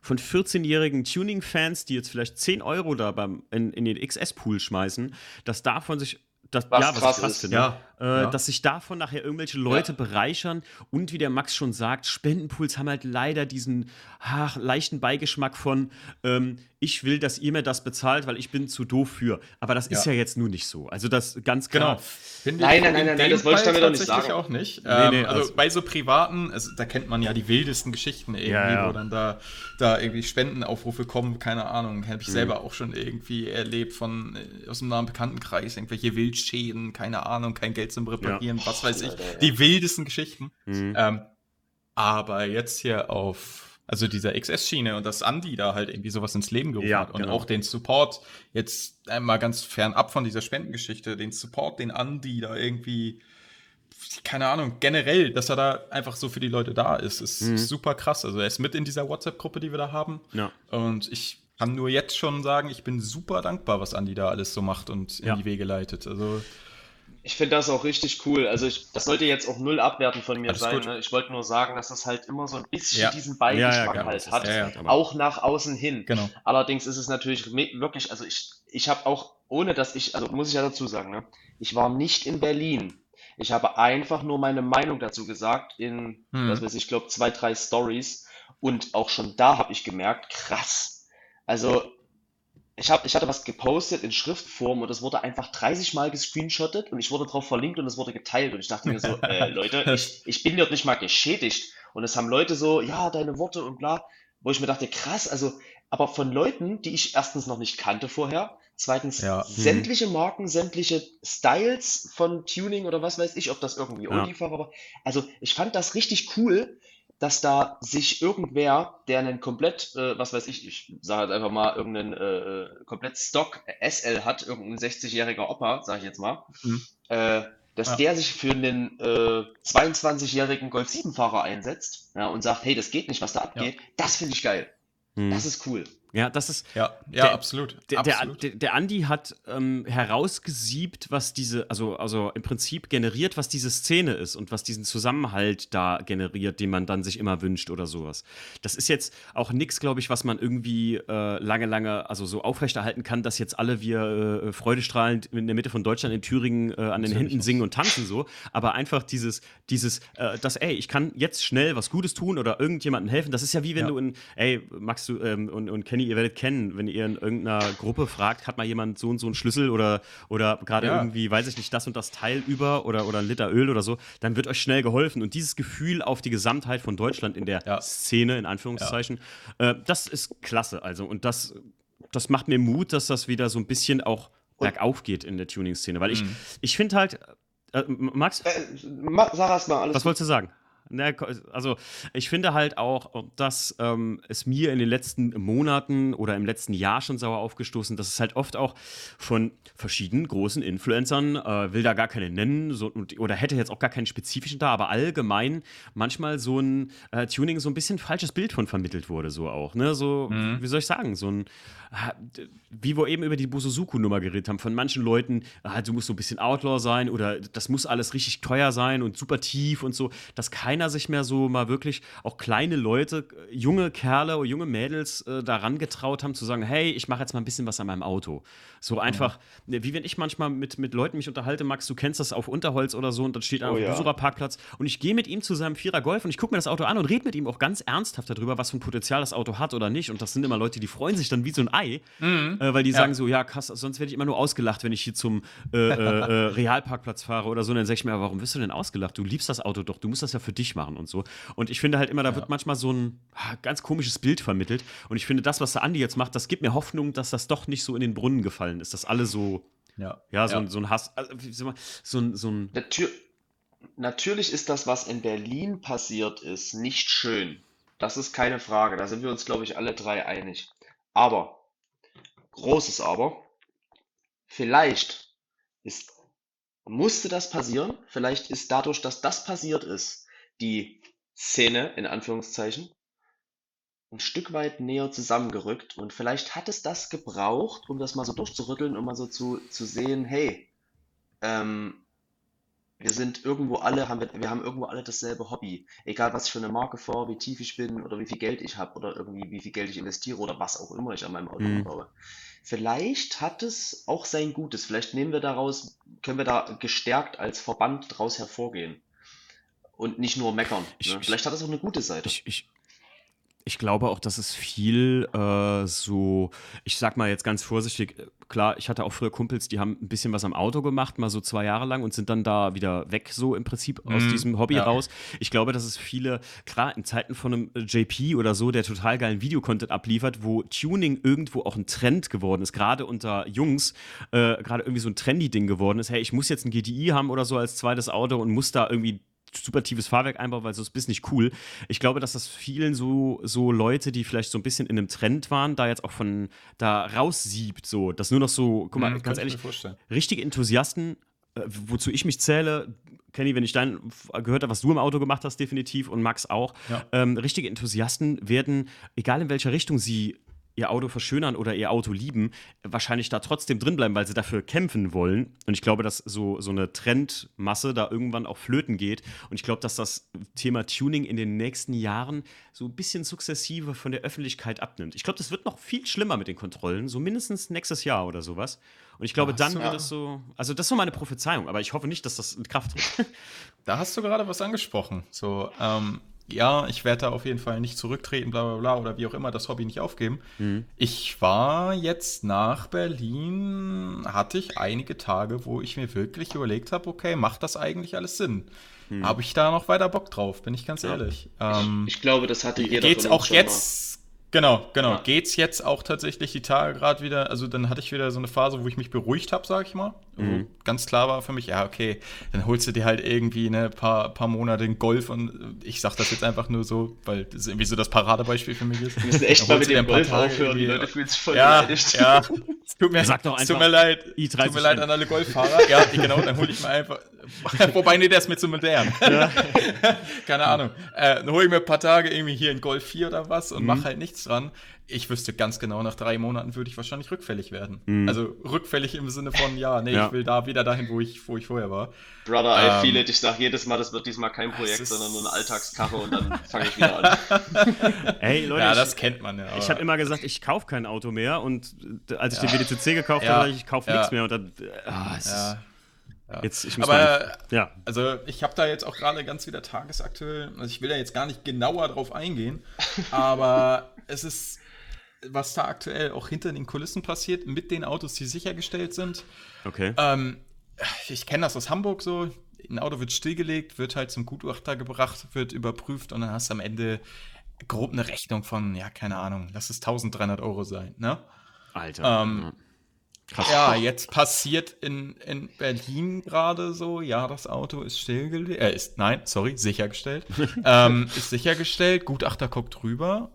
von 14-jährigen Tuning-Fans, die jetzt vielleicht 10 Euro da beim, in, in den XS-Pool schmeißen, dass davon sich das, was ja, was krass krass finde, ja, äh, ja. dass sich davon nachher irgendwelche Leute ja. bereichern und wie der Max schon sagt, Spendenpools haben halt leider diesen ach, leichten Beigeschmack von ähm, ich will, dass ihr mir das bezahlt, weil ich bin zu doof für. Aber das ist ja jetzt nur nicht so. Also das ganz klar. Genau. Nein, nein, nein, nein, nein, das wollte ich damit doch nicht sagen. auch nicht. Ähm, nee, nee, also, also, bei so privaten, also, da kennt man ja die wildesten Geschichten irgendwie, ja, ja. wo dann da, da irgendwie Spendenaufrufe kommen, keine Ahnung, habe ich mhm. selber auch schon irgendwie erlebt von äh, aus einem nahen Bekanntenkreis, irgendwelche Wildschäden, keine Ahnung, kein Geld zum Reparieren, ja. was weiß ich, die wildesten Geschichten. Mhm. Ähm, aber jetzt hier auf also dieser XS-Schiene und dass Andy da halt irgendwie sowas ins Leben gerufen ja, hat und genau. auch den Support, jetzt einmal ganz fernab von dieser Spendengeschichte, den Support, den Andy da irgendwie, keine Ahnung, generell, dass er da einfach so für die Leute da ist, ist mhm. super krass. Also er ist mit in dieser WhatsApp-Gruppe, die wir da haben. Ja. Und ich kann nur jetzt schon sagen, ich bin super dankbar, was Andy da alles so macht und in ja. die Wege leitet. Also ich finde das auch richtig cool. Also ich, das sollte jetzt auch null abwerten von mir Alles sein. Ne? Ich wollte nur sagen, dass das halt immer so ein bisschen ja. diesen Beigeschmack ja, ja, halt hat, auch nach außen hin. Genau. Allerdings ist es natürlich wirklich, also ich, ich habe auch, ohne dass ich, also muss ich ja dazu sagen, ne? ich war nicht in Berlin. Ich habe einfach nur meine Meinung dazu gesagt in, hm. was weiß ich, glaube zwei, drei Stories. Und auch schon da habe ich gemerkt, krass. Also ich, hab, ich hatte was gepostet in Schriftform und es wurde einfach 30 Mal gescreenshottet und ich wurde darauf verlinkt und es wurde geteilt und ich dachte mir so, äh, Leute, ich, ich bin dort nicht mal geschädigt und es haben Leute so, ja, deine Worte und bla, wo ich mir dachte, krass, also, aber von Leuten, die ich erstens noch nicht kannte vorher, zweitens ja. Hm. sämtliche Marken, sämtliche Styles von Tuning oder was weiß ich, ob das irgendwie ja. Oldie war, aber also ich fand das richtig cool, dass da sich irgendwer, der einen komplett, äh, was weiß ich, ich sage halt einfach mal, irgendeinen äh, komplett Stock SL hat, irgendein 60-jähriger Opa, sage ich jetzt mal, mhm. äh, dass ja. der sich für einen äh, 22-jährigen Golf 7-Fahrer einsetzt ja, und sagt, hey, das geht nicht, was da abgeht, ja. das finde ich geil. Mhm. Das ist cool. Ja, das ist. Ja, ja der, absolut. Der, absolut. Der, der, Andi hat ähm, herausgesiebt, was diese, also, also im Prinzip generiert, was diese Szene ist und was diesen Zusammenhalt da generiert, den man dann sich immer wünscht oder sowas. Das ist jetzt auch nichts, glaube ich, was man irgendwie äh, lange, lange, also so aufrechterhalten kann, dass jetzt alle wir äh, freudestrahlend in der Mitte von Deutschland in Thüringen äh, an den Händen singen und tanzen so. Aber einfach dieses, dieses, äh, das, ey, ich kann jetzt schnell was Gutes tun oder irgendjemandem helfen. Das ist ja wie wenn ja. du in, ey, Max du ähm, und, und Kenny ihr werdet kennen, wenn ihr in irgendeiner Gruppe fragt, hat mal jemand so und so einen Schlüssel oder, oder gerade ja. irgendwie, weiß ich nicht, das und das Teil über oder, oder ein Liter Öl oder so, dann wird euch schnell geholfen. Und dieses Gefühl auf die Gesamtheit von Deutschland in der ja. Szene, in Anführungszeichen, ja. äh, das ist klasse. Also, und das, das macht mir Mut, dass das wieder so ein bisschen auch bergauf geht in der Tuning-Szene. Weil ich, mhm. ich finde halt, äh, Max? Äh, sag erst mal alles. Was wolltest du sagen? Ne, also ich finde halt auch, dass ähm, es mir in den letzten Monaten oder im letzten Jahr schon sauer aufgestoßen, dass es halt oft auch von verschiedenen großen Influencern, äh, will da gar keine nennen, so, oder hätte jetzt auch gar keinen spezifischen da, aber allgemein manchmal so ein äh, Tuning so ein bisschen falsches Bild von vermittelt wurde, so auch, ne, so, mhm. wie soll ich sagen, so ein wie wir eben über die Busuzuku-Nummer geredet haben, von manchen Leuten, ah, du musst so ein bisschen Outlaw sein oder das muss alles richtig teuer sein und super tief und so, dass keiner sich mehr so mal wirklich, auch kleine Leute, junge Kerle, junge Mädels äh, daran getraut haben zu sagen, hey, ich mache jetzt mal ein bisschen was an meinem Auto. So einfach, mhm. wie wenn ich manchmal mit, mit Leuten mich unterhalte, Max, du kennst das auf Unterholz oder so und dann steht oh, ein ja. Parkplatz und ich gehe mit ihm zu seinem Vierer Golf und ich gucke mir das Auto an und rede mit ihm auch ganz ernsthaft darüber, was für ein Potenzial das Auto hat oder nicht und das sind immer Leute, die freuen sich dann wie so ein Ei Ei, mhm. äh, weil die ja. sagen so, ja, krass, sonst werde ich immer nur ausgelacht, wenn ich hier zum äh, äh, äh Realparkplatz fahre oder so. Und dann sage ich mir, warum wirst du denn ausgelacht? Du liebst das Auto doch, du musst das ja für dich machen und so. Und ich finde halt immer, da ja. wird manchmal so ein ganz komisches Bild vermittelt. Und ich finde, das, was der Andi jetzt macht, das gibt mir Hoffnung, dass das doch nicht so in den Brunnen gefallen ist, dass alle so, ja, ja, so, ja. so ein Hass, also, so ein, so ein Natür Natürlich ist das, was in Berlin passiert ist, nicht schön. Das ist keine Frage. Da sind wir uns, glaube ich, alle drei einig. Aber großes Aber. Vielleicht ist, musste das passieren. Vielleicht ist dadurch, dass das passiert ist, die Szene in Anführungszeichen ein Stück weit näher zusammengerückt. Und vielleicht hat es das gebraucht, um das mal so durchzurütteln, um mal so zu, zu sehen, hey, ähm, wir sind irgendwo alle, haben wir, wir haben irgendwo alle dasselbe Hobby. Egal, was ich für eine Marke fahre, wie tief ich bin oder wie viel Geld ich habe oder irgendwie wie viel Geld ich investiere oder was auch immer ich an meinem Auto mhm. baue. Vielleicht hat es auch sein Gutes. Vielleicht nehmen wir daraus, können wir da gestärkt als Verband daraus hervorgehen. Und nicht nur meckern. Ich, ne? Vielleicht hat es auch eine gute Seite. Ich, ich, ich glaube auch, dass es viel äh, so, ich sag mal jetzt ganz vorsichtig, äh, klar, ich hatte auch früher Kumpels, die haben ein bisschen was am Auto gemacht, mal so zwei Jahre lang und sind dann da wieder weg, so im Prinzip aus mm, diesem Hobby ja. raus. Ich glaube, dass es viele, klar, in Zeiten von einem JP oder so, der total geilen Videocontent abliefert, wo Tuning irgendwo auch ein Trend geworden ist, gerade unter Jungs, äh, gerade irgendwie so ein Trendy-Ding geworden ist. Hey, ich muss jetzt ein GTI haben oder so als zweites Auto und muss da irgendwie super tiefes Fahrwerk einbauen, weil sonst bist nicht cool. Ich glaube, dass das vielen so, so Leute, die vielleicht so ein bisschen in einem Trend waren, da jetzt auch von da raussiebt, so, dass nur noch so, guck mal, mhm, ganz ehrlich, richtige Enthusiasten, äh, wozu ich mich zähle, Kenny, wenn ich dein gehört habe, was du im Auto gemacht hast, definitiv und Max auch. Ja. Ähm, richtige Enthusiasten werden, egal in welcher Richtung sie ihr Auto verschönern oder ihr Auto lieben, wahrscheinlich da trotzdem drinbleiben, weil sie dafür kämpfen wollen. Und ich glaube, dass so, so eine Trendmasse da irgendwann auch flöten geht. Und ich glaube, dass das Thema Tuning in den nächsten Jahren so ein bisschen sukzessive von der Öffentlichkeit abnimmt. Ich glaube, das wird noch viel schlimmer mit den Kontrollen, so mindestens nächstes Jahr oder sowas. Und ich glaube, ja, dann wird es so. Also, das ist so meine Prophezeiung, aber ich hoffe nicht, dass das in Kraft tritt. Da hast du gerade was angesprochen. So, ähm, ja, ich werde da auf jeden Fall nicht zurücktreten, bla bla bla, oder wie auch immer, das Hobby nicht aufgeben. Mhm. Ich war jetzt nach Berlin, hatte ich einige Tage, wo ich mir wirklich überlegt habe, okay, macht das eigentlich alles Sinn? Mhm. Habe ich da noch weiter Bock drauf, bin ich ganz ja. ehrlich. Ähm, ich, ich, glaube, das hatte jeder Geht's auch jetzt Genau, genau. Ja. Geht's jetzt auch tatsächlich die Tage gerade wieder, also dann hatte ich wieder so eine Phase, wo ich mich beruhigt habe, sag ich mal. Mhm. ganz klar war für mich, ja, okay, dann holst du dir halt irgendwie ein ne, paar, paar Monate den Golf und ich sag das jetzt einfach nur so, weil das irgendwie so das Paradebeispiel für mich ist. Wir müssen echt mal mit dem Golf aufhören, die Leute fühlen sich voll ja, beleidigt. Ja, es tut mir, Sag doch einfach, tut mir leid, tut mir leid an alle Golffahrer. ja, genau, dann hole ich mir einfach, wobei, nee, der ist mir zu modern. Ja. Keine Ahnung. Äh, dann hole ich mir ein paar Tage irgendwie hier in Golf 4 oder was und mhm. mache halt nichts dran. Ich wüsste ganz genau, nach drei Monaten würde ich wahrscheinlich rückfällig werden. Mhm. Also rückfällig im Sinne von, ja, nee, ja. ich will da wieder dahin, wo ich, wo ich vorher war. Brother, I ähm, feel it. Ich sage jedes Mal, das wird diesmal kein Projekt, sondern nur eine Alltagskarre und dann fange ich wieder an. Hey, Leute. Ja, das kennt man ja. Ich habe immer gesagt, ich kaufe kein Auto mehr und als ich ja. den WDCC gekauft habe, ich kaufe nichts mehr und dann. Ah, ja. Ja. Jetzt, ich muss Aber, mal, ja. also ich habe da jetzt auch gerade ganz wieder tagesaktuell, also ich will da jetzt gar nicht genauer drauf eingehen, aber es ist, was da aktuell auch hinter den Kulissen passiert mit den Autos, die sichergestellt sind. Okay. Ähm, ich kenne das aus Hamburg so. Ein Auto wird stillgelegt, wird halt zum Gutachter gebracht, wird überprüft und dann hast du am Ende grob eine Rechnung von, ja, keine Ahnung, lass es 1300 Euro sein, ne? Alter. Ähm, Krass. Ja, jetzt passiert in, in Berlin gerade so, ja, das Auto ist stillgelegt, äh, ist, nein, sorry, sichergestellt, ähm, ist sichergestellt, Gutachter guckt rüber,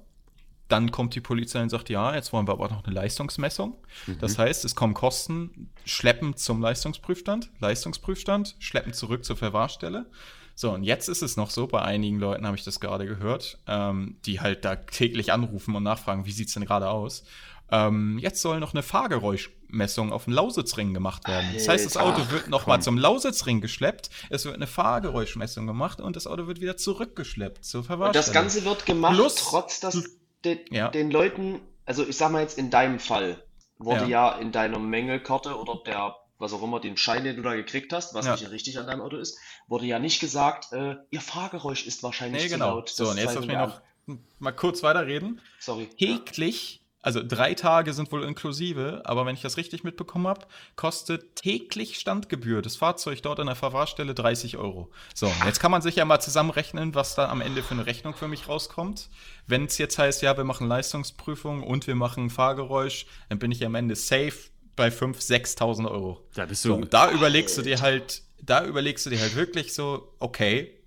dann kommt die Polizei und sagt, ja, jetzt wollen wir aber noch eine Leistungsmessung. Mhm. Das heißt, es kommen Kosten, schleppen zum Leistungsprüfstand, Leistungsprüfstand, schleppen zurück zur Verwahrstelle. So, und jetzt ist es noch so, bei einigen Leuten habe ich das gerade gehört, ähm, die halt da täglich anrufen und nachfragen, wie sieht es denn gerade aus? Ähm, jetzt soll noch eine Fahrgeräuschmessung auf den Lausitzring gemacht werden. Das heißt, das Auto wird nochmal zum Lausitzring geschleppt, es wird eine Fahrgeräuschmessung gemacht und das Auto wird wieder zurückgeschleppt zur Verwahrstelle. Und das Ganze wird gemacht, Plus, trotz dass de, ja. den Leuten, also ich sag mal jetzt in deinem Fall, wurde ja, ja in deiner Mängelkarte oder der was auch immer, den Schein, den du da gekriegt hast, was ja. nicht richtig an deinem Auto ist, wurde ja nicht gesagt, äh, ihr Fahrgeräusch ist wahrscheinlich nee, genau. zu laut. So, und jetzt lass mich noch mal kurz weiterreden. Sorry. Täglich also drei Tage sind wohl inklusive, aber wenn ich das richtig mitbekommen habe, kostet täglich Standgebühr das Fahrzeug dort an der Verwahrstelle 30 Euro. So, jetzt kann man sich ja mal zusammenrechnen, was da am Ende für eine Rechnung für mich rauskommt. Wenn es jetzt heißt, ja, wir machen Leistungsprüfung und wir machen Fahrgeräusch, dann bin ich am Ende safe bei 5.000, 6.000 Euro. Da bist du. So, da überlegst du dir halt, da überlegst du dir halt wirklich so, okay,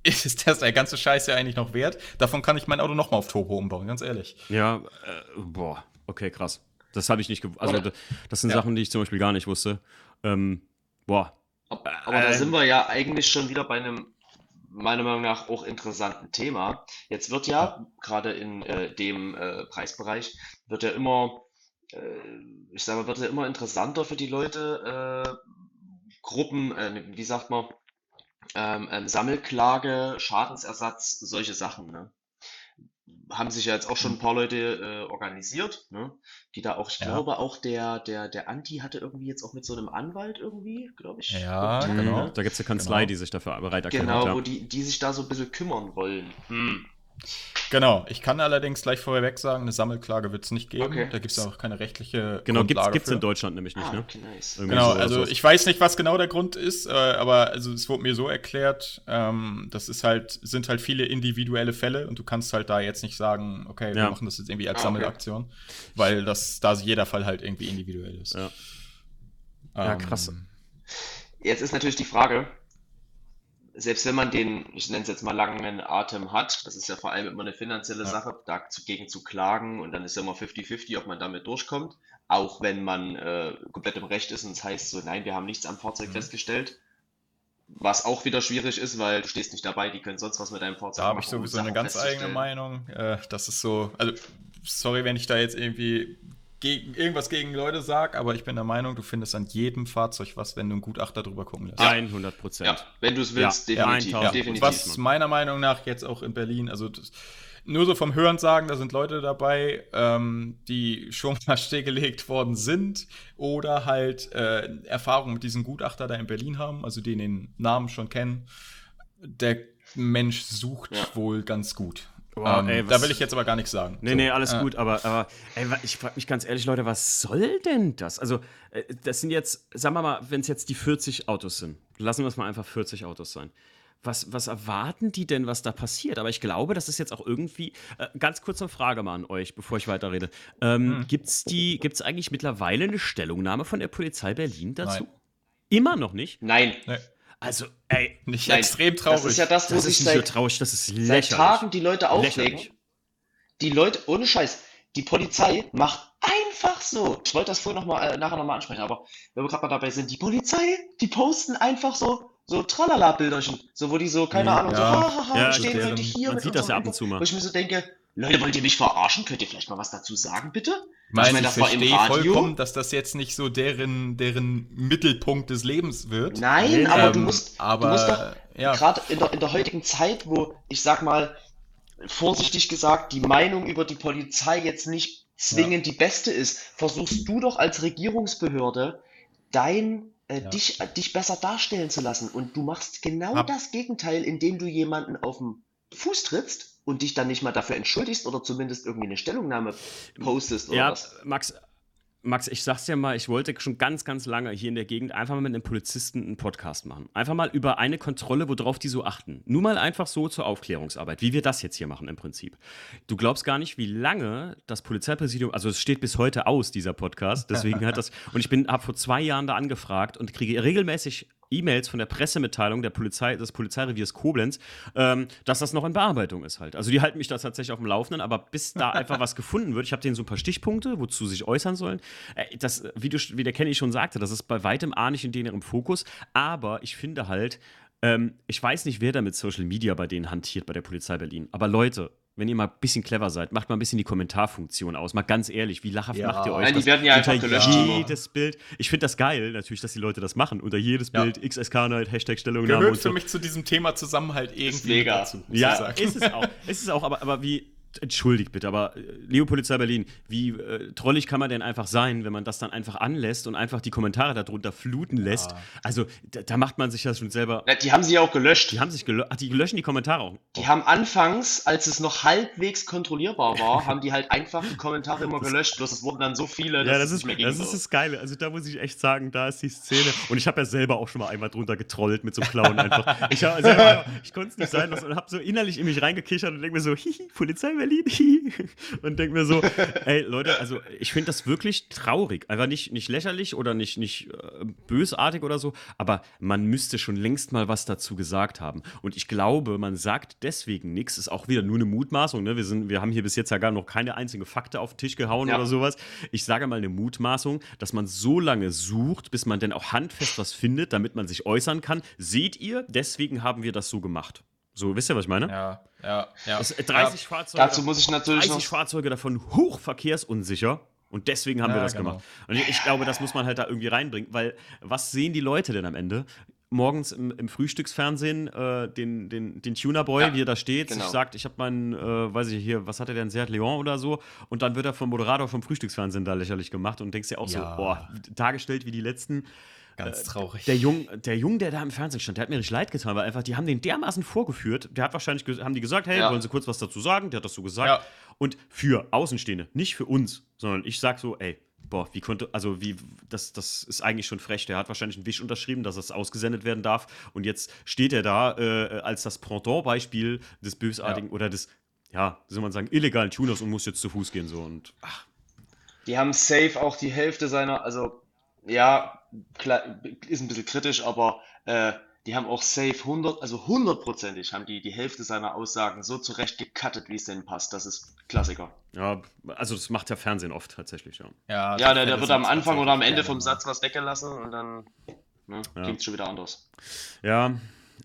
ist das der ganze Scheiß ja eigentlich noch wert? Davon kann ich mein Auto nochmal auf Turbo umbauen, ganz ehrlich. Ja, äh, boah, okay, krass. Das habe ich nicht gewusst. Also, das sind ja. Sachen, die ich zum Beispiel gar nicht wusste. Ähm, boah. Aber, aber äh, da sind wir ja eigentlich schon wieder bei einem, meiner Meinung nach, auch interessanten Thema. Jetzt wird ja, gerade in äh, dem äh, Preisbereich, wird ja immer, äh, ich sage mal, wird ja immer interessanter für die Leute, äh, Gruppen, wie sagt man, ähm, ähm, Sammelklage, Schadensersatz, solche Sachen. Ne? Haben sich ja jetzt auch schon ein paar Leute äh, organisiert, ne? die da auch, ich ja. glaube auch der, der, der Anti hatte irgendwie jetzt auch mit so einem Anwalt irgendwie, glaube ich. Ja, genau. Da gibt es eine Kanzlei, genau. die sich dafür bereit erklärt Genau, hat, wo die, die sich da so ein bisschen kümmern wollen. Hm. Genau, ich kann allerdings gleich vorweg sagen, eine Sammelklage wird es nicht geben. Okay. Da gibt es auch keine rechtliche Genau, gibt es in Deutschland nämlich nicht, ah, ne? Okay, nice. Genau, also ich weiß nicht, was genau der Grund ist, äh, aber also es wurde mir so erklärt, ähm, das ist halt, sind halt viele individuelle Fälle und du kannst halt da jetzt nicht sagen, okay, wir ja. machen das jetzt irgendwie als ah, Sammelaktion, okay. weil das da jeder Fall halt irgendwie individuell ist. Ja, ja krass. Ähm, jetzt ist natürlich die Frage, selbst wenn man den, ich nenne es jetzt mal langen Atem hat, das ist ja vor allem immer eine finanzielle ja. Sache, dagegen zu klagen und dann ist ja immer 50-50, ob man damit durchkommt, auch wenn man äh, komplett im Recht ist und es heißt so, nein, wir haben nichts am Fahrzeug mhm. festgestellt. Was auch wieder schwierig ist, weil du stehst nicht dabei, die können sonst was mit deinem Fahrzeug machen. Da habe ich sowieso um eine ganz eigene Meinung. Äh, das ist so, also sorry, wenn ich da jetzt irgendwie gegen, irgendwas gegen Leute sag, aber ich bin der Meinung, du findest an jedem Fahrzeug was, wenn du einen Gutachter drüber gucken lässt. 100 Prozent. Ja, wenn du es willst, ja, definitiv. Ja, definitiv. Was meiner Meinung nach jetzt auch in Berlin, also das, nur so vom Hören sagen, da sind Leute dabei, ähm, die schon mal stillgelegt worden sind oder halt äh, Erfahrung mit diesem Gutachter da in Berlin haben, also die den Namen schon kennen. Der Mensch sucht ja. wohl ganz gut. Boah, ähm, ey, da will ich jetzt aber gar nichts sagen. Nee, so. nee, alles äh. gut, aber, aber ey, ich frage mich ganz ehrlich, Leute, was soll denn das? Also, äh, das sind jetzt, sagen wir mal, wenn es jetzt die 40 Autos sind, lassen wir es mal einfach 40 Autos sein. Was, was erwarten die denn, was da passiert? Aber ich glaube, das ist jetzt auch irgendwie. Äh, ganz kurze Frage mal an euch, bevor ich weiterrede. Ähm, hm. Gibt es eigentlich mittlerweile eine Stellungnahme von der Polizei Berlin dazu? Nein. Immer noch nicht? Nein. Nee. Also, ey, nicht nein, extrem traurig. Das ist ja das, wo das sich seit, traurig, das ist seit Tagen die Leute aufregen. Lächerlich. Die Leute, ohne Scheiß, die Polizei macht einfach so. Ich wollte das vorher noch mal, äh, nachher nochmal ansprechen, aber wenn wir gerade mal dabei sind, die Polizei, die posten einfach so, so Tralala-Bilderchen. So, wo die so, keine Ahnung, ja. so, hahaha, ja, stehen heute hier. Man sieht das ja ab und zu mal. Wo ich mir so denke, Leute, wollt ihr mich verarschen? Könnt ihr vielleicht mal was dazu sagen, bitte? Mein, ich meine, das ich war im Radio. vollkommen, dass das jetzt nicht so deren, deren Mittelpunkt des Lebens wird. Nein, aber ähm, du musst, aber, du musst doch, ja. gerade in der, in der heutigen Zeit, wo, ich sag mal, vorsichtig gesagt, die Meinung über die Polizei jetzt nicht zwingend ja. die beste ist, versuchst du doch als Regierungsbehörde dein äh, ja. dich, dich besser darstellen zu lassen. Und du machst genau Hab. das Gegenteil, indem du jemanden auf den Fuß trittst und dich dann nicht mal dafür entschuldigst oder zumindest irgendwie eine Stellungnahme postest oder ja, was. Max, Max, ich sag's ja mal, ich wollte schon ganz, ganz lange hier in der Gegend einfach mal mit einem Polizisten einen Podcast machen. Einfach mal über eine Kontrolle, worauf die so achten. Nur mal einfach so zur Aufklärungsarbeit, wie wir das jetzt hier machen im Prinzip. Du glaubst gar nicht, wie lange das Polizeipräsidium, also es steht bis heute aus, dieser Podcast, deswegen hat das, und ich bin, habe vor zwei Jahren da angefragt und kriege regelmäßig E-Mails von der Pressemitteilung der Polizei, des Polizeireviers Koblenz, ähm, dass das noch in Bearbeitung ist halt. Also die halten mich da tatsächlich auf dem Laufenden, aber bis da einfach was gefunden wird, ich habe denen so ein paar Stichpunkte, wozu sie sich äußern sollen. Äh, das, wie, du, wie der Kenny schon sagte, das ist bei weitem A nicht in denen Fokus, aber ich finde halt, ähm, ich weiß nicht, wer da mit Social Media bei denen hantiert, bei der Polizei Berlin. Aber Leute, wenn ihr mal ein bisschen clever seid, macht mal ein bisschen die Kommentarfunktion aus. Mal ganz ehrlich, wie lachhaft ja. macht ihr euch? Nein, die werden ja einfach gelöscht. Jedes Bild. Ich finde das geil, natürlich, dass die Leute das machen. Unter jedes Bild ja. XSK Night, Hashtag Stellungnahme. Gehört für so. mich zu diesem Thema Zusammenhalt irgendwie dazu. Ja, ist es auch. ist es auch, aber, aber wie, entschuldigt bitte, aber äh, Leo Polizei Berlin, wie äh, trollig kann man denn einfach sein, wenn man das dann einfach anlässt und einfach die Kommentare darunter fluten lässt? Ja. Also da, da, macht man sich ja schon selber. Ja, die haben sie ja auch gelöscht. Die haben sich gelöscht. Ach, die löschen die Kommentare auch. Die haben anfangs, als es noch halbwegs kontrollierbar war, haben die halt einfach die Kommentare immer gelöscht. Bloß es wurden dann so viele, dass ja, das ist, nicht mehr Das ist das Geile. Also da muss ich echt sagen, da ist die Szene. Und ich habe ja selber auch schon mal einmal drunter getrollt mit so einem Clown einfach. Ich, ich konnte es nicht sein lassen und habe so innerlich in mich reingekichert und denke mir so, hihi, Polizei Berlin. und denke mir so, ey Leute, also ich finde das wirklich traurig. Einfach nicht, nicht lächerlich oder nicht, nicht äh, bösartig oder so, aber man müsste schon längst mal was dazu gesagt haben. Und ich glaube, man sagt deswegen nichts, ist auch wieder nur eine Mutmaßung. Ne? Wir, sind, wir haben hier bis jetzt ja gar noch keine einzige Fakte auf den Tisch gehauen ja. oder sowas. Ich sage mal eine Mutmaßung, dass man so lange sucht, bis man denn auch handfest was findet, damit man sich äußern kann. Seht ihr, deswegen haben wir das so gemacht. So, wisst ihr, was ich meine? Ja, ja, ja. Das, 30 ja. Fahrzeuge. Dazu muss ich natürlich 30 Fahrzeuge davon hochverkehrsunsicher. Und deswegen haben ja, wir das genau. gemacht. Und ich, ich, glaube, das muss man halt da irgendwie reinbringen, weil was sehen die Leute denn am Ende? Morgens im, im Frühstücksfernsehen äh, den, den, den Tuner-Boy, ja, wie er da steht, genau. sich sagt, ich habe meinen, äh, weiß ich hier, was hat er denn, Serhat Leon oder so, und dann wird er vom Moderator vom Frühstücksfernsehen da lächerlich gemacht und denkst dir auch ja. so, boah, dargestellt wie die letzten Ganz äh, traurig. Der Jung, der Jung, der da im Fernsehen stand, der hat mir nicht leid getan, weil einfach, die haben den dermaßen vorgeführt. Der hat wahrscheinlich, haben die gesagt, hey, ja. wollen Sie kurz was dazu sagen? Der hat das so gesagt. Ja. Und für Außenstehende, nicht für uns, sondern ich sag so, ey, boah, wie konnte, also wie, das, das ist eigentlich schon frech. Der hat wahrscheinlich einen Wisch unterschrieben, dass es ausgesendet werden darf. Und jetzt steht er da äh, als das Pendant-Beispiel des bösartigen ja. oder des, ja, wie soll man sagen, illegalen Tuners und muss jetzt zu Fuß gehen. So und ach. Die haben safe auch die Hälfte seiner, also ja, ist ein bisschen kritisch, aber äh, die haben auch safe 100, also hundertprozentig haben die die Hälfte seiner Aussagen so zurecht gecuttet, wie es denen passt. Das ist Klassiker. Ja, also das macht ja Fernsehen oft tatsächlich, ja. Ja, ja der, der wird am Anfang oder am Ende vom Satz was weggelassen und dann ne, ja. klingt es schon wieder anders. Ja,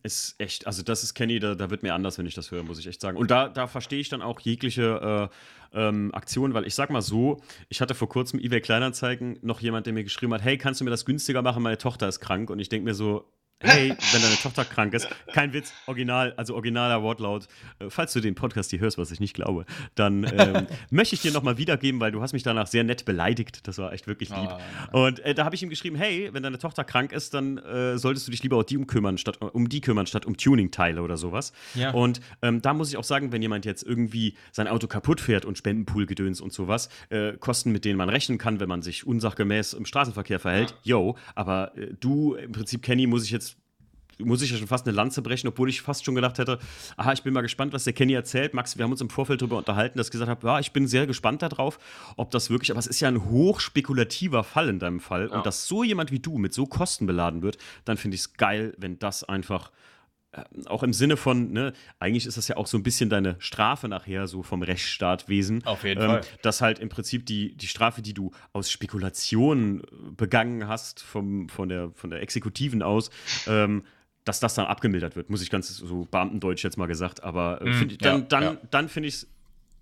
ist echt, also das ist Kenny, da, da wird mir anders, wenn ich das höre, muss ich echt sagen. Und da, da verstehe ich dann auch jegliche äh, ähm, Aktion, weil ich sag mal so, ich hatte vor kurzem eBay Kleinanzeigen noch jemand, der mir geschrieben hat, hey, kannst du mir das günstiger machen, meine Tochter ist krank und ich denke mir so, hey, wenn deine Tochter krank ist, kein Witz, original, also originaler Wortlaut, äh, falls du den Podcast hier hörst, was ich nicht glaube, dann ähm, möchte ich dir nochmal wiedergeben, weil du hast mich danach sehr nett beleidigt, das war echt wirklich lieb. Oh, und äh, da habe ich ihm geschrieben, hey, wenn deine Tochter krank ist, dann äh, solltest du dich lieber um die, kümmern, statt, um die kümmern, statt um Tuning-Teile oder sowas. Ja. Und ähm, da muss ich auch sagen, wenn jemand jetzt irgendwie sein Auto kaputt fährt und Spendenpool-Gedöns und sowas, äh, Kosten, mit denen man rechnen kann, wenn man sich unsachgemäß im Straßenverkehr verhält, ja. yo, aber äh, du, im Prinzip, Kenny, muss ich jetzt muss ich ja schon fast eine Lanze brechen, obwohl ich fast schon gedacht hätte, aha, ich bin mal gespannt, was der Kenny erzählt. Max, wir haben uns im Vorfeld darüber unterhalten, dass ich gesagt habe, ja, ich bin sehr gespannt darauf, ob das wirklich, aber es ist ja ein hochspekulativer Fall in deinem Fall. Ja. Und dass so jemand wie du mit so Kosten beladen wird, dann finde ich es geil, wenn das einfach äh, auch im Sinne von, ne, eigentlich ist das ja auch so ein bisschen deine Strafe nachher, so vom Rechtsstaatwesen. Auf jeden ähm, Fall. Dass halt im Prinzip die, die Strafe, die du aus Spekulation begangen hast, vom, von, der, von der Exekutiven aus, ähm, dass das dann abgemildert wird, muss ich ganz so Beamtendeutsch jetzt mal gesagt. Aber äh, mm, dann, ja, dann, ja. dann finde ich es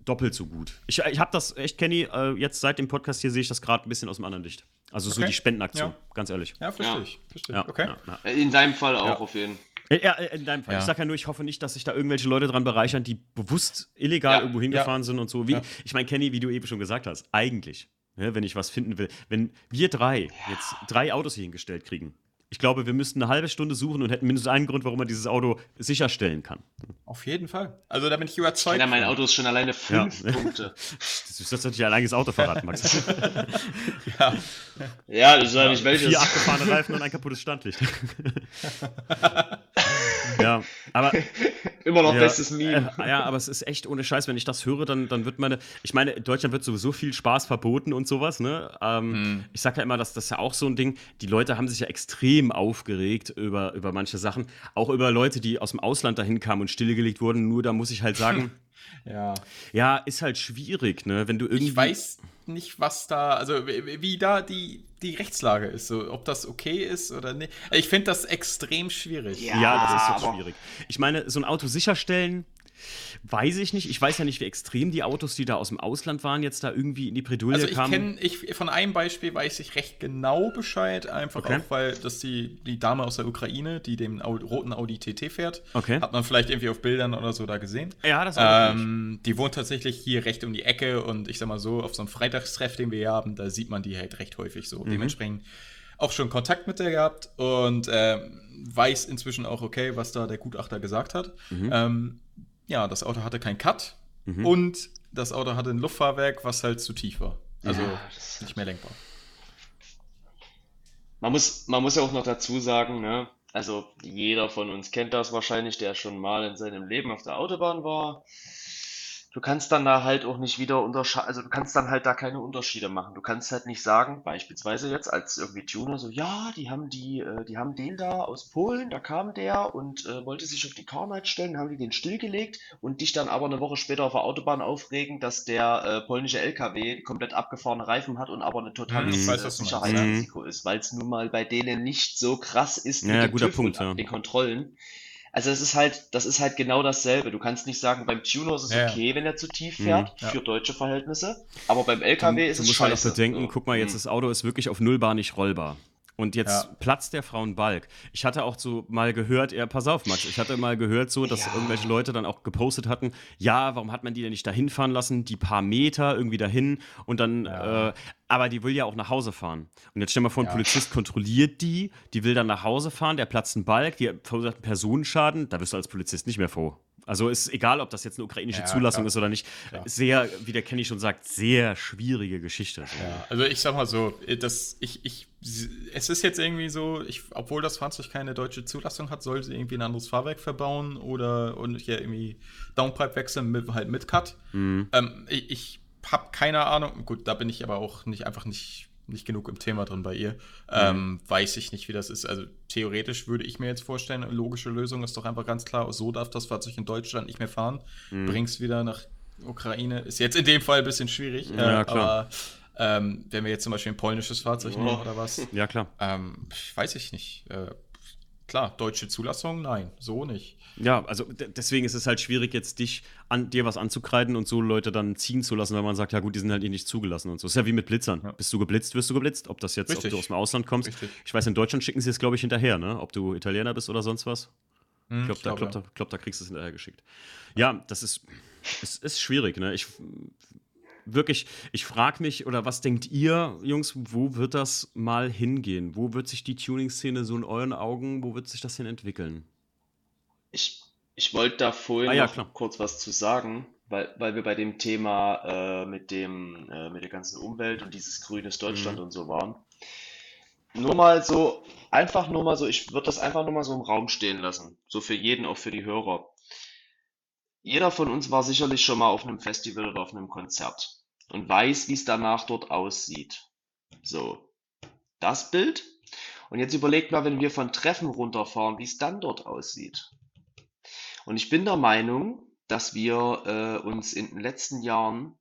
doppelt so gut. Ich, ich habe das echt, Kenny, äh, jetzt seit dem Podcast hier sehe ich das gerade ein bisschen aus dem anderen Licht. Also okay. so die Spendenaktion, ja. ganz ehrlich. Ja, verstehe ich. Verstehe. Ja, okay. In deinem Fall auch auf jeden Fall. Ja, in deinem Fall. Ja. Ich sage ja nur, ich hoffe nicht, dass sich da irgendwelche Leute dran bereichern, die bewusst illegal ja. irgendwo hingefahren ja. sind und so. Wie, Ich meine, Kenny, wie du eben schon gesagt hast, eigentlich, ne, wenn ich was finden will, wenn wir drei jetzt drei Autos hier hingestellt kriegen, ich glaube, wir müssten eine halbe Stunde suchen und hätten mindestens einen Grund, warum man dieses Auto sicherstellen kann. Auf jeden Fall. Also da bin ich überzeugt. Ja, mein Auto ist schon alleine fünf ja. Punkte. Das ist natürlich ein alleines Auto verraten, Max. ja. ja, das war nicht welches. Vier abgefahrene Reifen und ein kaputtes Standlicht. ja, aber. Immer noch ja, bestes Meme. Äh, ja, aber es ist echt ohne Scheiß, wenn ich das höre, dann, dann wird meine. Ich meine, in Deutschland wird sowieso viel Spaß verboten und sowas, ne? Ähm, hm. Ich sage ja immer, dass das ja auch so ein Ding. Die Leute haben sich ja extrem aufgeregt über, über manche Sachen. Auch über Leute, die aus dem Ausland dahin kamen und stillgelegt wurden. Nur da muss ich halt sagen. ja. Ja, ist halt schwierig, ne? Wenn du irgendwie. Ich weiß nicht, was da, also wie da die, die Rechtslage ist, so, ob das okay ist oder nicht. Ich finde das extrem schwierig. Ja, ja das ist jetzt schwierig. Ich meine, so ein Auto sicherstellen, Weiß ich nicht. Ich weiß ja nicht, wie extrem die Autos, die da aus dem Ausland waren, jetzt da irgendwie in die Bredouille also ich kamen. Kenn, ich, von einem Beispiel weiß ich recht genau Bescheid, einfach okay. auch, weil das die, die Dame aus der Ukraine, die den roten Audi TT fährt, okay. hat man vielleicht irgendwie auf Bildern oder so da gesehen. Ja, das war ähm, Die wohnt tatsächlich hier recht um die Ecke und ich sag mal so, auf so einem Freitagstreff, den wir hier haben, da sieht man die halt recht häufig so. Mhm. Dementsprechend auch schon Kontakt mit der gehabt und äh, weiß inzwischen auch, okay, was da der Gutachter gesagt hat. Mhm. Ähm, ja, das Auto hatte keinen Cut mhm. und das Auto hatte ein Luftfahrwerk, was halt zu tief war. Also ja, nicht mehr lenkbar. Man muss, man muss ja auch noch dazu sagen, ne? also jeder von uns kennt das wahrscheinlich, der schon mal in seinem Leben auf der Autobahn war du kannst dann da halt auch nicht wieder unterscheiden, also du kannst dann halt da keine Unterschiede machen. Du kannst halt nicht sagen, beispielsweise jetzt als irgendwie Tuner, so, ja, die haben die, äh, die haben den da aus Polen, da kam der und äh, wollte sich auf die Carnight stellen, haben die den stillgelegt und dich dann aber eine Woche später auf der Autobahn aufregen, dass der äh, polnische LKW komplett abgefahrene Reifen hat und aber eine totales mhm, Sicherheitsrisiko ist, weil es nun mal bei denen nicht so krass ist ja, mit guter Punkt, ja. den Kontrollen. Also es ist halt, das ist halt genau dasselbe. Du kannst nicht sagen, beim Tuner ist es ja, okay, wenn er zu tief mhm, fährt, mhm, für deutsche Verhältnisse. Aber beim LKW du, ist du es musst scheiße. halt auch bedenken, guck mal, jetzt mhm. das Auto ist wirklich auf Nullbar nicht rollbar. Und jetzt ja. platzt der Frauenbalg. Ich hatte auch so mal gehört, ja, pass auf, Max, ich hatte mal gehört so, dass ja. irgendwelche Leute dann auch gepostet hatten, ja, warum hat man die denn nicht dahin fahren lassen, die paar Meter irgendwie dahin und dann, ja. äh, aber die will ja auch nach Hause fahren. Und jetzt stell mal vor, ein Polizist kontrolliert die, die will dann nach Hause fahren, der platzt einen Balg, die verursacht einen Personenschaden, da wirst du als Polizist nicht mehr froh. Also ist egal, ob das jetzt eine ukrainische ja, Zulassung klar. ist oder nicht. Klar. Sehr, wie der Kenny schon sagt, sehr schwierige Geschichte. Ja, also ich sag mal so, das, ich, ich, es ist jetzt irgendwie so, ich, obwohl das Fahrzeug keine deutsche Zulassung hat, soll sie irgendwie ein anderes Fahrwerk verbauen oder und hier irgendwie Downpipe wechseln mit halt mit Cut. Mhm. Ähm, ich, ich habe keine Ahnung. Gut, da bin ich aber auch nicht einfach nicht nicht genug im Thema drin bei ihr. Mhm. Ähm, weiß ich nicht, wie das ist. Also theoretisch würde ich mir jetzt vorstellen, eine logische Lösung ist doch einfach ganz klar, so darf das Fahrzeug in Deutschland nicht mehr fahren. Mhm. Bringst wieder nach Ukraine. Ist jetzt in dem Fall ein bisschen schwierig. Ja, äh, klar. Aber ähm, wenn wir jetzt zum Beispiel ein polnisches Fahrzeug oh. nehmen oder was. Ja, klar. Ähm, weiß ich nicht. Äh, klar, deutsche Zulassung, nein, so nicht. Ja, also deswegen ist es halt schwierig, jetzt dich an dir was anzukreiden und so Leute dann ziehen zu lassen, weil man sagt, ja gut, die sind halt eh nicht zugelassen und so. Ist ja wie mit Blitzern. Ja. Bist du geblitzt, wirst du geblitzt. Ob das jetzt, Richtig. ob du aus dem Ausland kommst. Richtig. Ich weiß, in Deutschland schicken sie es, glaube ich, hinterher, ne? Ob du Italiener bist oder sonst was. Hm, ich glaube, da, glaub, ja. da, glaub, da kriegst du es hinterher geschickt. Ja, das ist, es ist schwierig, ne? Ich wirklich, ich frage mich, oder was denkt ihr, Jungs, wo wird das mal hingehen? Wo wird sich die Tuning-Szene so in euren Augen, wo wird sich das hin entwickeln? Ich, ich wollte da vorhin ah, ja, noch kurz was zu sagen, weil, weil wir bei dem Thema äh, mit, dem, äh, mit der ganzen Umwelt und dieses grünes Deutschland mhm. und so waren. Nur mal so, einfach nur mal so, ich würde das einfach nur mal so im Raum stehen lassen. So für jeden, auch für die Hörer. Jeder von uns war sicherlich schon mal auf einem Festival oder auf einem Konzert und weiß, wie es danach dort aussieht. So, das Bild. Und jetzt überlegt mal, wenn wir von Treffen runterfahren, wie es dann dort aussieht. Und ich bin der Meinung, dass wir äh, uns in den letzten Jahren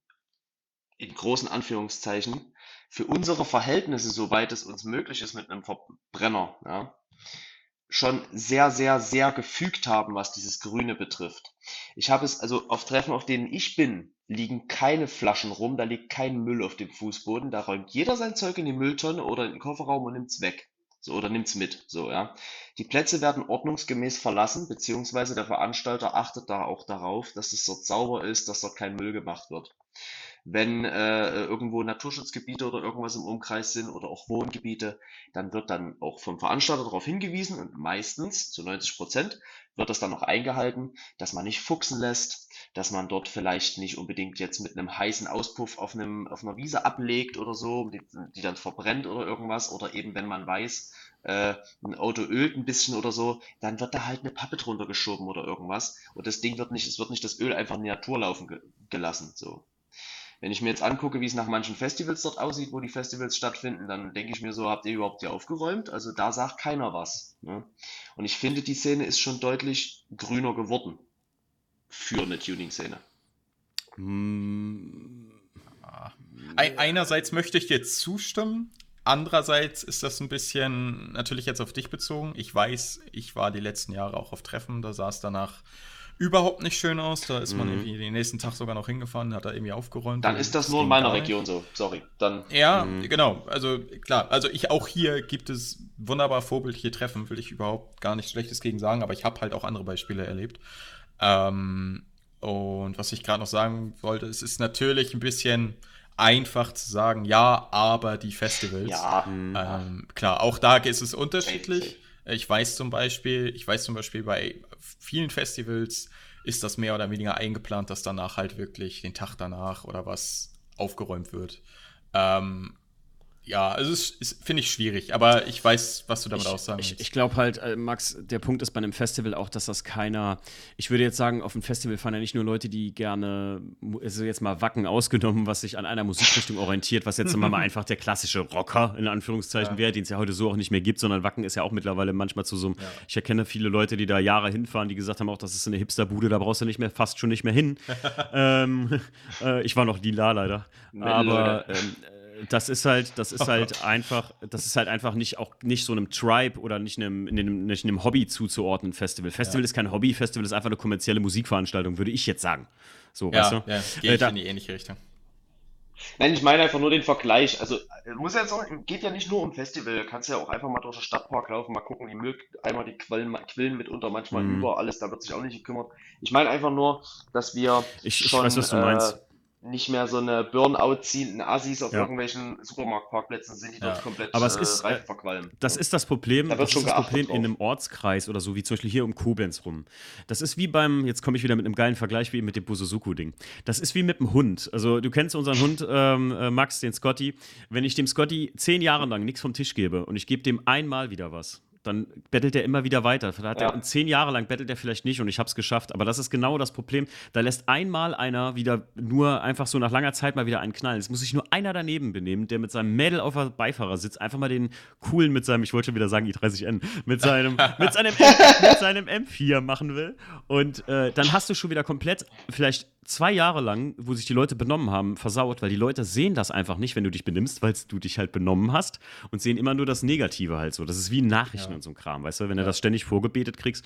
in großen Anführungszeichen für unsere Verhältnisse, soweit es uns möglich ist mit einem Verbrenner, ja, schon sehr, sehr, sehr gefügt haben, was dieses Grüne betrifft. Ich habe es, also auf Treffen, auf denen ich bin, liegen keine Flaschen rum, da liegt kein Müll auf dem Fußboden, da räumt jeder sein Zeug in die Mülltonne oder in den Kofferraum und nimmt's weg. So, oder nimmt's mit, so, ja. Die Plätze werden ordnungsgemäß verlassen, beziehungsweise der Veranstalter achtet da auch darauf, dass es dort sauber ist, dass dort kein Müll gemacht wird. Wenn äh, irgendwo Naturschutzgebiete oder irgendwas im Umkreis sind oder auch Wohngebiete, dann wird dann auch vom Veranstalter darauf hingewiesen und meistens zu 90 Prozent wird das dann auch eingehalten, dass man nicht fuchsen lässt, dass man dort vielleicht nicht unbedingt jetzt mit einem heißen Auspuff auf, einem, auf einer Wiese ablegt oder so, die, die dann verbrennt oder irgendwas oder eben wenn man weiß, äh, ein Auto ölt ein bisschen oder so, dann wird da halt eine Pappe drunter geschoben oder irgendwas und das Ding wird nicht, es wird nicht das Öl einfach in die Natur laufen ge gelassen, so. Wenn ich mir jetzt angucke, wie es nach manchen Festivals dort aussieht, wo die Festivals stattfinden, dann denke ich mir so, habt ihr überhaupt hier aufgeräumt? Also da sagt keiner was. Ne? Und ich finde, die Szene ist schon deutlich grüner geworden für eine Tuning-Szene. Hm. Einerseits möchte ich dir zustimmen, andererseits ist das ein bisschen natürlich jetzt auf dich bezogen. Ich weiß, ich war die letzten Jahre auch auf Treffen, da es danach überhaupt nicht schön aus. Da ist man mhm. irgendwie den nächsten Tag sogar noch hingefahren, hat da irgendwie aufgeräumt. Dann ist das nur in meiner Region so, sorry. Dann. Ja, mhm. genau. Also klar, also ich auch hier gibt es wunderbar vorbildliche Treffen, will ich überhaupt gar nichts Schlechtes gegen sagen, aber ich habe halt auch andere Beispiele erlebt. Ähm, und was ich gerade noch sagen wollte, es ist natürlich ein bisschen einfach zu sagen, ja, aber die Festivals. Ja. Ähm, klar, auch da ist es unterschiedlich. Ich weiß zum Beispiel, ich weiß zum Beispiel bei vielen Festivals ist das mehr oder weniger eingeplant, dass danach halt wirklich den Tag danach oder was aufgeräumt wird. Ähm, ja, also es finde ich schwierig, aber ich weiß, was du damit ich, aussagen willst. Ich, ich glaube halt, äh, Max, der Punkt ist bei einem Festival auch, dass das keiner, ich würde jetzt sagen, auf ein Festival fahren ja nicht nur Leute, die gerne, also jetzt mal Wacken ausgenommen, was sich an einer Musikrichtung orientiert, was jetzt mal einfach der klassische Rocker in Anführungszeichen ja. wäre, den es ja heute so auch nicht mehr gibt, sondern Wacken ist ja auch mittlerweile manchmal zu so einem, ja. ich erkenne viele Leute, die da Jahre hinfahren, die gesagt haben auch, das ist eine Hipsterbude, da brauchst du nicht mehr, fast schon nicht mehr hin. ähm, äh, ich war noch lila leider, aber ähm, das ist halt, das ist halt einfach, das ist halt einfach nicht auch nicht so einem Tribe oder nicht einem, einem, nicht einem Hobby zuzuordnen Festival. Festival ja. ist kein Hobby, Festival ist einfach eine kommerzielle Musikveranstaltung, würde ich jetzt sagen. So, ja, weißt du? Ja, gehe äh, ich in die ähnliche Richtung. Nein, ich meine einfach nur den Vergleich. Also, muss ja sagen, geht ja nicht nur um Festival. Du kannst ja auch einfach mal durch den Stadtpark laufen, mal gucken, die Müll, einmal die Quellen, Quillen mitunter, manchmal mhm. über alles, da wird sich auch nicht gekümmert. Ich meine einfach nur, dass wir ich, schon, ich weiß, was du meinst. Äh, nicht mehr so eine Burnout ziehenden Assis auf ja. irgendwelchen Supermarktparkplätzen sind, die ja. dort komplett Aber es ist, äh, verqualmen. Das ist das Problem, da das ist das Problem in einem Ortskreis oder so, wie zum Beispiel hier um Koblenz rum. Das ist wie beim, jetzt komme ich wieder mit einem geilen Vergleich, wie mit dem Bususuku-Ding. Das ist wie mit dem Hund. Also du kennst unseren Hund, ähm, äh, Max, den Scotty. Wenn ich dem Scotty zehn Jahre lang nichts vom Tisch gebe und ich gebe dem einmal wieder was, dann bettelt er immer wieder weiter. Hat ja. er, zehn Jahre lang bettelt er vielleicht nicht und ich habe es geschafft. Aber das ist genau das Problem. Da lässt einmal einer wieder nur einfach so nach langer Zeit mal wieder einen knallen. Es muss sich nur einer daneben benehmen, der mit seinem Mädel auf der Beifahrersitz einfach mal den coolen mit seinem, ich wollte schon wieder sagen i30N, mit seinem, mit seinem, M, mit seinem M4 machen will. Und äh, dann hast du schon wieder komplett vielleicht zwei Jahre lang, wo sich die Leute benommen haben, versaut, weil die Leute sehen das einfach nicht, wenn du dich benimmst, weil du dich halt benommen hast und sehen immer nur das Negative halt so. Das ist wie Nachrichten ja. und so ein Kram, weißt du, wenn ja. du das ständig vorgebetet kriegst.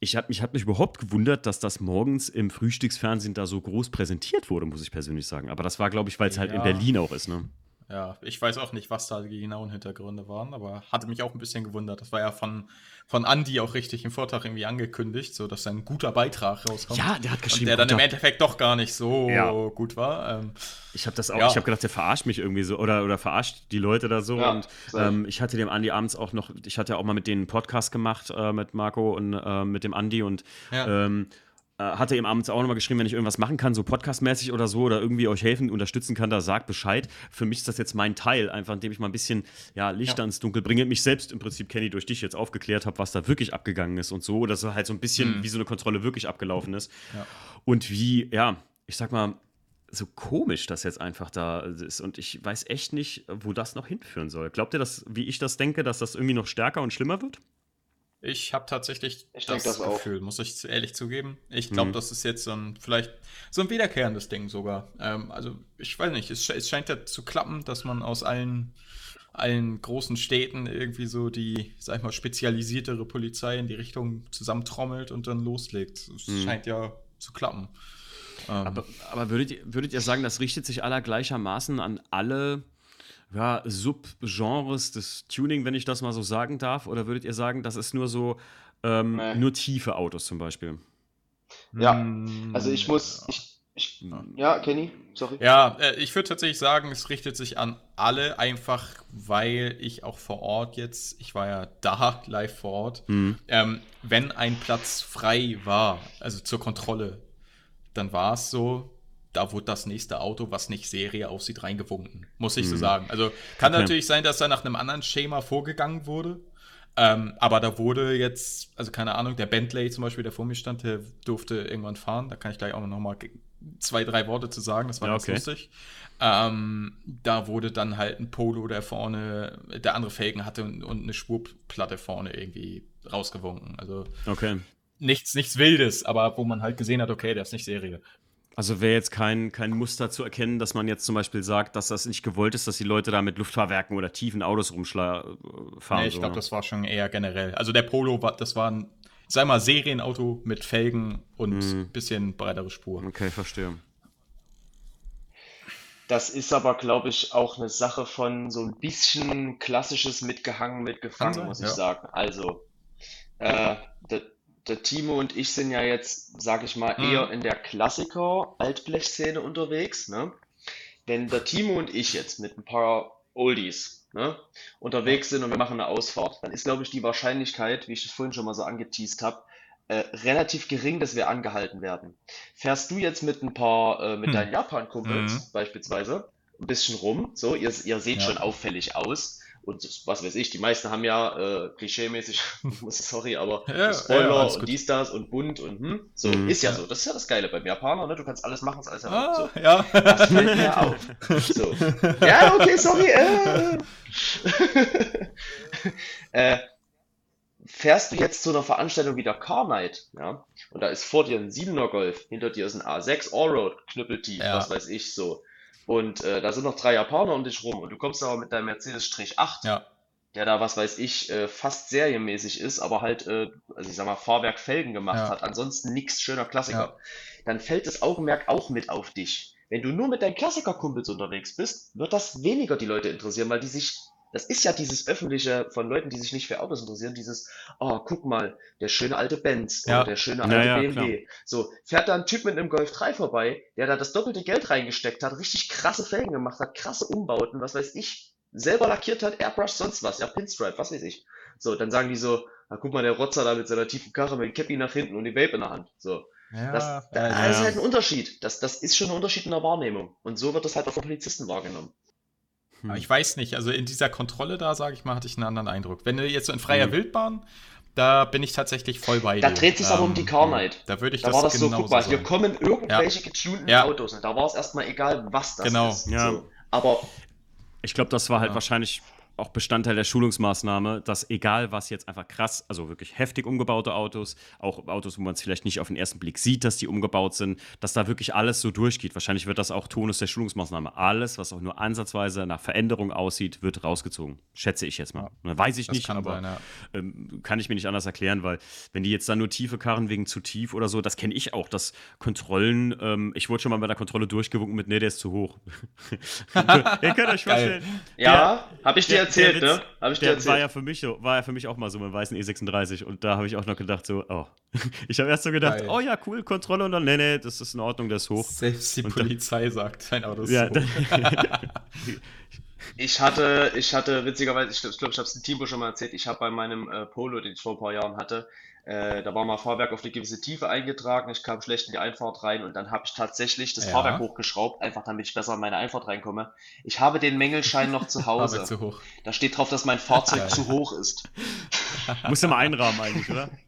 Ich habe mich, hab mich überhaupt gewundert, dass das morgens im Frühstücksfernsehen da so groß präsentiert wurde, muss ich persönlich sagen. Aber das war, glaube ich, weil es halt in Berlin auch ist, ne? Ja, ich weiß auch nicht, was da die genauen Hintergründe waren, aber hatte mich auch ein bisschen gewundert. Das war ja von, von Andy auch richtig im Vortrag irgendwie angekündigt, so dass ein guter Beitrag rauskommt. Ja, der hat geschrieben. Und der dann im Endeffekt doch gar nicht so ja. gut war. Ähm, ich habe das auch, ja. ich habe gedacht, der verarscht mich irgendwie so oder, oder verarscht die Leute da so. Ja, und ähm, ich hatte dem Andy abends auch noch, ich hatte ja auch mal mit denen einen Podcast gemacht, äh, mit Marco und äh, mit dem Andy und ähm, äh, hatte ihm abends auch nochmal geschrieben, wenn ich irgendwas machen kann, so podcastmäßig oder so, oder irgendwie euch helfen, unterstützen kann, da sagt Bescheid. Für mich ist das jetzt mein Teil, einfach indem ich mal ein bisschen ja, Licht ja. ans Dunkel bringe, mich selbst im Prinzip, Kenny, durch dich jetzt aufgeklärt habe, was da wirklich abgegangen ist und so, oder so halt so ein bisschen, mhm. wie so eine Kontrolle wirklich abgelaufen ist. Ja. Und wie, ja, ich sag mal, so komisch das jetzt einfach da ist. Und ich weiß echt nicht, wo das noch hinführen soll. Glaubt ihr, dass, wie ich das denke, dass das irgendwie noch stärker und schlimmer wird? Ich habe tatsächlich ich das, das Gefühl, muss ich ehrlich zugeben. Ich glaube, mhm. das ist jetzt so ein, vielleicht so ein wiederkehrendes Ding sogar. Ähm, also, ich weiß nicht, es, es, scheint ja zu klappen, dass man aus allen, allen großen Städten irgendwie so die, sag ich mal, spezialisiertere Polizei in die Richtung zusammentrommelt und dann loslegt. Es mhm. scheint ja zu klappen. Ähm, aber, aber würdet, würdet ihr sagen, das richtet sich aller gleichermaßen an alle ja, Subgenres des Tuning, wenn ich das mal so sagen darf? Oder würdet ihr sagen, das ist nur so, ähm, nee. nur tiefe Autos zum Beispiel? Ja, hm, also ich muss, ich, Ich, ja, Kenny, sorry. Ja, äh, ich würde tatsächlich sagen, es richtet sich an alle, einfach weil ich auch vor Ort jetzt, ich war ja da live vor Ort, mhm. ähm, wenn ein Platz frei war, also zur Kontrolle, dann war es so, da wurde das nächste Auto, was nicht Serie aussieht, reingewunken. Muss ich mhm. so sagen. Also kann okay. natürlich sein, dass da nach einem anderen Schema vorgegangen wurde. Ähm, aber da wurde jetzt, also keine Ahnung, der Bentley zum Beispiel, der vor mir stand, der durfte irgendwann fahren. Da kann ich gleich auch noch mal zwei, drei Worte zu sagen. Das war ja, ganz okay. lustig. Ähm, da wurde dann halt ein Polo, der vorne, der andere Felgen hatte und, und eine Spurplatte vorne irgendwie rausgewunken. Also okay. nichts, nichts Wildes, aber wo man halt gesehen hat, okay, der ist nicht Serie. Also wäre jetzt kein, kein Muster zu erkennen, dass man jetzt zum Beispiel sagt, dass das nicht gewollt ist, dass die Leute da mit Luftfahrwerken oder tiefen Autos rumfahren. Nee, ich glaube, das war schon eher generell. Also der Polo, war, das war ein, sag mal, Serienauto mit Felgen und mhm. bisschen breitere Spur. Okay, verstehe. Das ist aber, glaube ich, auch eine Sache von so ein bisschen klassisches Mitgehangen, mitgefangen, muss ich ja. sagen. Also, äh, der Timo und ich sind ja jetzt, sag ich mal, mhm. eher in der Klassiker-Altblech-Szene unterwegs. Ne? Wenn der Timo und ich jetzt mit ein paar Oldies ne, unterwegs sind und wir machen eine Ausfahrt, dann ist, glaube ich, die Wahrscheinlichkeit, wie ich das vorhin schon mal so angeteased habe, äh, relativ gering, dass wir angehalten werden. Fährst du jetzt mit ein paar, äh, mit hm. deinen Japan-Kumpels mhm. beispielsweise, ein bisschen rum, so, ihr, ihr seht ja. schon auffällig aus, und was weiß ich, die meisten haben ja äh, klischeemäßig, sorry, aber ja, Spoiler ja, und dies, das und bunt und hm, so, mhm. ist ja so. Das ist ja das Geile beim Japaner, ne? Du kannst alles machen, ist alles. Ah, so. Ja. Das fällt mir auf. So. Ja, okay, sorry. Äh. äh, fährst du jetzt zu einer Veranstaltung wie der Car Night, ja, und da ist vor dir ein 7er Golf, hinter dir ist ein A6 Allroad, knüppeltief, ja. was weiß ich, so. Und äh, da sind noch drei Japaner um dich rum und du kommst aber mit deinem Mercedes-8, ja. der da, was weiß ich, äh, fast serienmäßig ist, aber halt, äh, also ich sag mal, Fahrwerk Felgen gemacht ja. hat. Ansonsten nichts schöner Klassiker. Ja. Dann fällt das Augenmerk auch mit auf dich. Wenn du nur mit deinen Klassiker-Kumpels unterwegs bist, wird das weniger die Leute interessieren, weil die sich das ist ja dieses öffentliche von Leuten, die sich nicht für Autos interessieren, dieses, oh, guck mal, der schöne alte Benz ja. oder der schöne alte ja, BMW. Klar. So, fährt da ein Typ mit einem Golf 3 vorbei, der da das doppelte Geld reingesteckt hat, richtig krasse Felgen gemacht hat, krasse Umbauten, was weiß ich, selber lackiert hat, Airbrush, sonst was, ja, Pinstripe, was weiß ich. So, dann sagen die so, na, guck mal, der Rotzer da mit seiner tiefen Karre mit dem Cappy nach hinten und die Vape in der Hand. So. Ja, das, da ja, ist halt ein Unterschied. Das, das ist schon ein Unterschied in der Wahrnehmung. Und so wird das halt auch von Polizisten wahrgenommen. Hm. Ich weiß nicht, also in dieser Kontrolle da, sage ich mal, hatte ich einen anderen Eindruck. Wenn du jetzt so in freier hm. Wildbahn, da bin ich tatsächlich voll bei da dir. Da dreht sich ähm, aber um die Car Night. Da würde ich da das war das so, guck mal, hier kommen irgendwelche ja. getunten ja. Autos. Und da war es erstmal egal, was das genau. ist. Genau, ja. So. Aber ich glaube, das war halt ja. wahrscheinlich auch Bestandteil der Schulungsmaßnahme, dass egal was jetzt einfach krass, also wirklich heftig umgebaute Autos, auch Autos, wo man es vielleicht nicht auf den ersten Blick sieht, dass die umgebaut sind, dass da wirklich alles so durchgeht. Wahrscheinlich wird das auch Tonus der Schulungsmaßnahme. Alles, was auch nur ansatzweise nach Veränderung aussieht, wird rausgezogen. Schätze ich jetzt mal. Ja. Weiß ich nicht, kann aber sein, ja. ähm, kann ich mir nicht anders erklären, weil wenn die jetzt dann nur tiefe Karren wegen zu tief oder so, das kenne ich auch, dass Kontrollen, ähm, ich wurde schon mal bei der Kontrolle durchgewunken mit, nee, der ist zu hoch. Ihr könnt euch vorstellen. Ja, habe ich dir erzählt, ne? Hab ich dir erzählt. War ja, für mich, war ja für mich auch mal so mit weißen E36 und da habe ich auch noch gedacht, so, oh. Ich habe erst so gedacht, Geil. oh ja, cool, Kontrolle und dann, nee, nee, das ist in Ordnung, das ist hoch. Selbst die und Polizei dann, sagt, dein Auto ist ja, hoch. ich hatte, ich hatte witzigerweise, ich glaube, ich, glaub, ich habe es dem Timo schon mal erzählt, ich habe bei meinem äh, Polo, den ich vor ein paar Jahren hatte, äh, da war mal Fahrwerk auf eine gewisse Tiefe eingetragen, ich kam schlecht in die Einfahrt rein und dann habe ich tatsächlich das ja. Fahrwerk hochgeschraubt, einfach damit ich besser in meine Einfahrt reinkomme. Ich habe den Mängelschein noch zu Hause. zu hoch. Da steht drauf, dass mein Fahrzeug ja, zu hoch ist. Musst du mal einrahmen eigentlich, oder?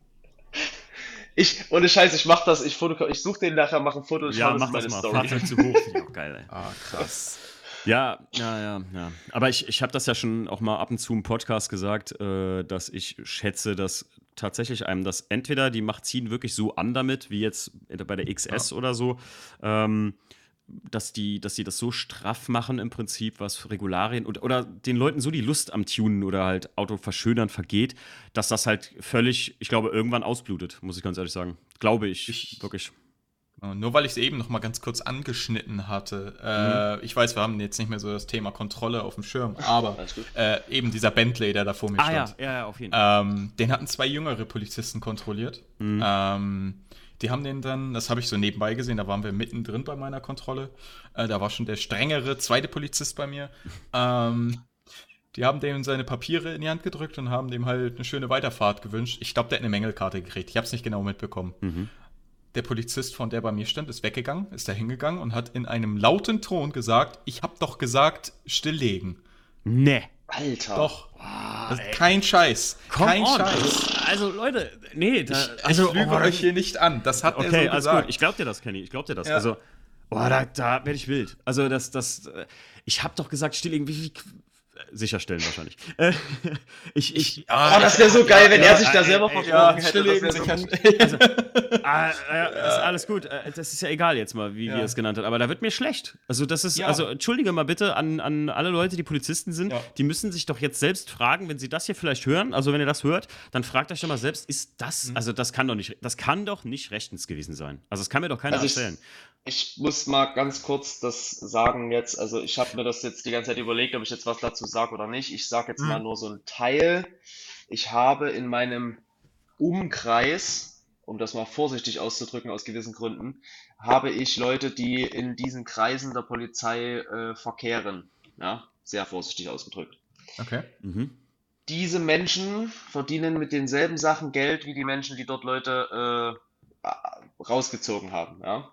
Ich, ohne Scheiß, ich mach das, ich, ich suche den nachher, mache ein Foto, ich ja, mach das, das mal. Story. Fahrzeug zu hoch, finde ich auch geil, ey. Ah, krass. Ja, ja, ja, ja. Aber ich, ich habe das ja schon auch mal ab und zu im Podcast gesagt, äh, dass ich schätze, dass tatsächlich einem das entweder die Macht ziehen wirklich so an damit, wie jetzt bei der XS ja. oder so, ähm, dass die, dass die das so straff machen im Prinzip, was Regularien oder, oder den Leuten so die Lust am Tunen oder halt Auto verschönern vergeht, dass das halt völlig, ich glaube, irgendwann ausblutet, muss ich ganz ehrlich sagen. Glaube ich, ich wirklich. Nur weil ich es eben noch mal ganz kurz angeschnitten hatte. Äh, mhm. Ich weiß, wir haben jetzt nicht mehr so das Thema Kontrolle auf dem Schirm, aber äh, eben dieser Bentley, der da vor mir ah, stand. Ja, ja, auf jeden Fall. Ähm, den hatten zwei jüngere Polizisten kontrolliert. Mhm. Ähm, Die haben den dann, das habe ich so nebenbei gesehen, da waren wir mittendrin bei meiner Kontrolle. Äh, da war schon der strengere zweite Polizist bei mir. Ähm, die haben dem seine Papiere in die Hand gedrückt und haben dem halt eine schöne Weiterfahrt gewünscht. Ich glaube, der hat eine Mängelkarte gekriegt. Ich habe es nicht genau mitbekommen. Mhm. Der Polizist, von der bei mir stand, ist weggegangen, ist da hingegangen und hat in einem lauten Ton gesagt: Ich habe doch gesagt, stilllegen. Nee. Alter. Doch. Wow, kein Scheiß. Come kein on. Scheiß. Also, Leute, nee. Da, ich, also, ich lüge oh, euch hier nicht an. Das hat okay, er so gesagt. Gut. Ich glaub dir das, Kenny. Ich glaub dir das. Ja. Also, boah, da, da werde ich wild. Also, das, das, äh, ich habe doch gesagt, stilllegen. Wie, wie, sicherstellen wahrscheinlich. Äh, ich, ich, ah, oh, das wäre so geil, ja, wenn ja, er sich da selber versprochen ja, hätte. Also, ah, äh, ist alles gut. Äh, das ist ja egal jetzt mal, wie wir es genannt haben. Aber da wird mir schlecht. Also das ist, also entschuldige mal bitte an, an alle Leute, die Polizisten sind, die müssen sich doch jetzt selbst fragen, wenn sie das hier vielleicht hören, also wenn ihr das hört, dann fragt euch doch mal selbst, ist das, mhm. also das kann doch nicht, das kann doch nicht rechtens gewesen sein. Also das kann mir doch keiner also erzählen. Ich muss mal ganz kurz das sagen jetzt. Also ich habe mir das jetzt die ganze Zeit überlegt, ob ich jetzt was dazu sage oder nicht. Ich sage jetzt mhm. mal nur so ein Teil. Ich habe in meinem Umkreis, um das mal vorsichtig auszudrücken aus gewissen Gründen, habe ich Leute, die in diesen Kreisen der Polizei äh, verkehren. Ja, sehr vorsichtig ausgedrückt. Okay. Mhm. Diese Menschen verdienen mit denselben Sachen Geld wie die Menschen, die dort Leute äh, rausgezogen haben. Ja.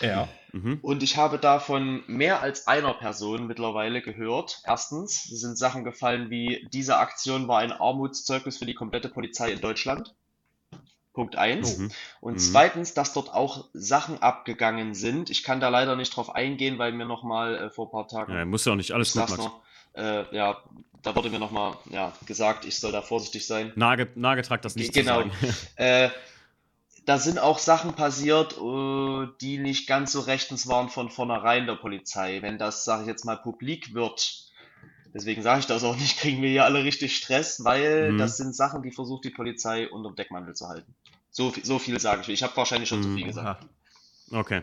Ja. Mhm. Und ich habe davon mehr als einer Person mittlerweile gehört. Erstens sind Sachen gefallen wie, diese Aktion war ein Armutszeugnis für die komplette Polizei in Deutschland. Punkt eins. Mhm. Und mhm. zweitens, dass dort auch Sachen abgegangen sind. Ich kann da leider nicht drauf eingehen, weil mir nochmal äh, vor ein paar Tagen. Ja, muss ja auch nicht alles gut noch, äh, Ja, da wurde mir nochmal ja, gesagt, ich soll da vorsichtig sein. Nagetragt das nicht genau. zu sagen. äh, da sind auch Sachen passiert, äh, die nicht ganz so rechtens waren von vornherein der Polizei. Wenn das, sage ich jetzt mal, publik wird, deswegen sage ich das auch nicht, kriegen wir hier alle richtig Stress, weil mhm. das sind Sachen, die versucht die Polizei unter dem Deckmantel zu halten. So, so viel sage ich. Ich habe wahrscheinlich schon mhm. zu viel gesagt. Okay.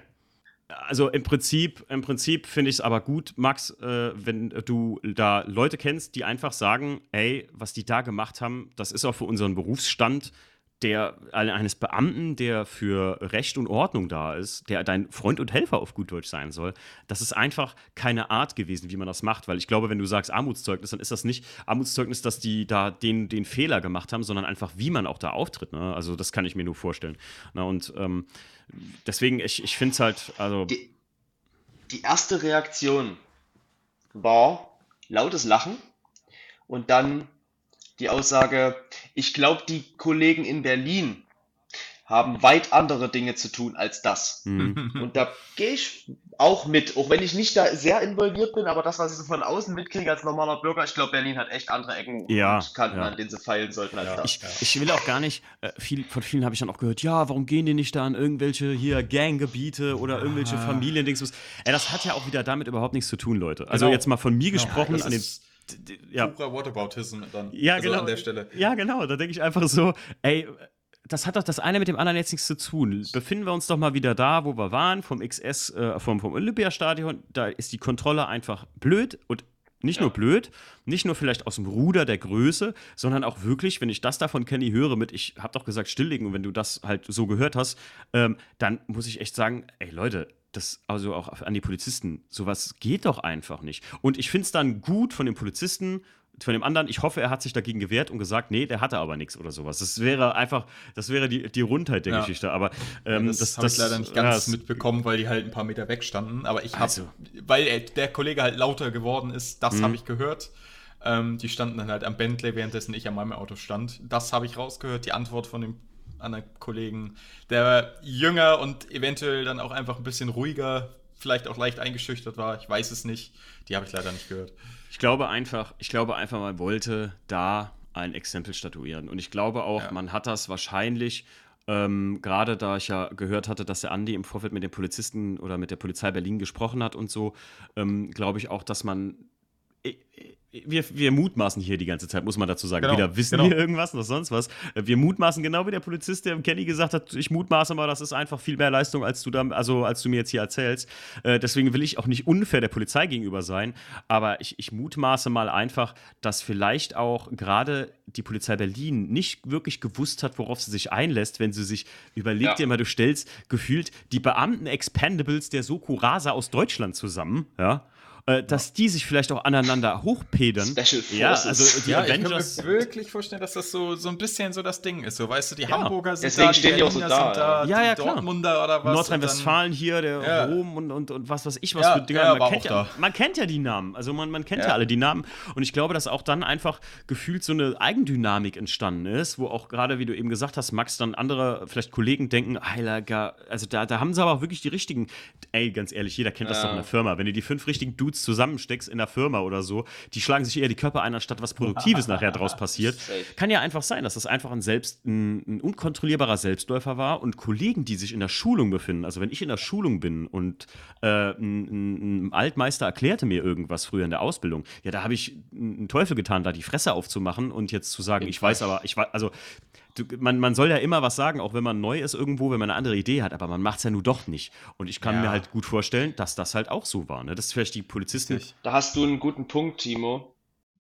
Also im Prinzip, im Prinzip finde ich es aber gut, Max, äh, wenn du da Leute kennst, die einfach sagen, ey, was die da gemacht haben, das ist auch für unseren Berufsstand der eines Beamten, der für Recht und Ordnung da ist, der dein Freund und Helfer auf gut Deutsch sein soll, das ist einfach keine Art gewesen, wie man das macht. Weil ich glaube, wenn du sagst Armutszeugnis, dann ist das nicht Armutszeugnis, dass die da den, den Fehler gemacht haben, sondern einfach, wie man auch da auftritt. Ne? Also das kann ich mir nur vorstellen. Na, und ähm, deswegen, ich, ich finde es halt, also. Die, die erste Reaktion war lautes Lachen und dann die Aussage, ich glaube, die Kollegen in Berlin haben weit andere Dinge zu tun als das. Mhm. Und da gehe ich auch mit, auch wenn ich nicht da sehr involviert bin, aber das, was ich so von außen mitkriege als normaler Bürger, ich glaube, Berlin hat echt andere Ecken ja, und Kanten, ja. an denen sie feilen sollten als ja. das. Ich, ich, will auch gar nicht, äh, viel, von vielen habe ich dann auch gehört, ja, warum gehen die nicht da an irgendwelche hier Ganggebiete oder irgendwelche ah. Familiendings? Ey, das hat ja auch wieder damit überhaupt nichts zu tun, Leute. Also genau. jetzt mal von mir genau. gesprochen, an den ja. purer Whataboutism dann. Ja, also genau. An der Stelle. Ja, genau. Da denke ich einfach so, ey, das hat doch das eine mit dem anderen jetzt nichts zu tun. Befinden wir uns doch mal wieder da, wo wir waren, vom XS, äh, vom, vom Olympiastadion. Da ist die Kontrolle einfach blöd und nicht ja. nur blöd, nicht nur vielleicht aus dem Ruder der Größe, sondern auch wirklich, wenn ich das davon Kenny höre mit, ich habe doch gesagt stilllegen und wenn du das halt so gehört hast, ähm, dann muss ich echt sagen, ey Leute, das also auch an die Polizisten, sowas geht doch einfach nicht. Und ich finde es dann gut von den Polizisten, von dem anderen, ich hoffe, er hat sich dagegen gewehrt und gesagt, nee, der hatte aber nichts oder sowas. Das wäre einfach, das wäre die, die Rundheit der ja. Geschichte. Aber ähm, ja, das, das habe ich leider nicht ganz ja, mitbekommen, weil die halt ein paar Meter weg standen. Aber ich habe, also. weil er, der Kollege halt lauter geworden ist, das mhm. habe ich gehört. Ähm, die standen dann halt am Bentley, währenddessen ich an meinem Auto stand. Das habe ich rausgehört. Die Antwort von dem anderen Kollegen, der jünger und eventuell dann auch einfach ein bisschen ruhiger, vielleicht auch leicht eingeschüchtert war. Ich weiß es nicht. Die habe ich leider nicht gehört. Ich glaube einfach, ich glaube einfach, man wollte da ein Exempel statuieren. Und ich glaube auch, ja. man hat das wahrscheinlich, ähm, gerade da ich ja gehört hatte, dass der Andi im Vorfeld mit den Polizisten oder mit der Polizei Berlin gesprochen hat und so, ähm, glaube ich auch, dass man wir, wir mutmaßen hier die ganze Zeit, muss man dazu sagen. Genau, Weder wissen genau. wir irgendwas noch sonst was. Wir mutmaßen genau wie der Polizist, der Kenny gesagt hat, ich mutmaße mal, das ist einfach viel mehr Leistung, als du da, also als du mir jetzt hier erzählst. Äh, deswegen will ich auch nicht unfair der Polizei gegenüber sein, aber ich, ich mutmaße mal einfach, dass vielleicht auch gerade die Polizei Berlin nicht wirklich gewusst hat, worauf sie sich einlässt, wenn sie sich überlegt, Ja. dir mal, du stellst gefühlt die Beamten Expendables der Soko Rasa aus Deutschland zusammen, ja. Äh, Dass die sich vielleicht auch aneinander hochpedern. Special Ja, Forces. also die ja, ich kann Avengers. mir wirklich vorstellen, dass das so, so ein bisschen so das Ding ist. So, weißt du, die Ja. Hamburger sind Deswegen da, die stehen die auch so Berliner da, sind da, ja. Ja, ja, die klar. Dortmunder oder was. Nordrhein-Westfalen hier, der Ja. Rom und, und, und was weiß ich was Ja, für Dinger. ja, man, kennt ja, man kennt ja die Namen. Also man, man kennt ja. Ja. alle die Namen. Und ich glaube, dass auch dann einfach gefühlt so eine Eigendynamik entstanden ist, wo auch gerade, wie du eben gesagt hast, Max, dann andere, vielleicht Kollegen denken, Heilager, also da, da haben sie aber auch wirklich die richtigen, ey, ganz ehrlich, jeder kennt das Ja. doch in der Firma. Wenn du die fünf richtigen Dudes zusammensteckst in der Firma oder so, die schlagen sich eher die Köpfe ein, anstatt was Produktives nachher draus passiert. Kann ja einfach sein, dass das einfach ein, selbst, ein, ein unkontrollierbarer Selbstläufer war und Kollegen, die sich in der Schulung befinden. Also wenn ich in der Schulung bin und äh, ein, ein, ein Altmeister erklärte mir irgendwas früher in der Ausbildung, ja, da habe ich einen Teufel getan, da die Fresse aufzumachen und jetzt zu sagen, ich weiß aber, ich weiß, also du, man, man soll ja immer was sagen, auch wenn man neu ist irgendwo, wenn man eine andere Idee hat, aber man macht es ja nun doch nicht. Und ich kann Ja. mir halt gut vorstellen, dass das halt auch so war. Ne? Das ist vielleicht die Polizisten. Da hast du einen guten Punkt, Timo.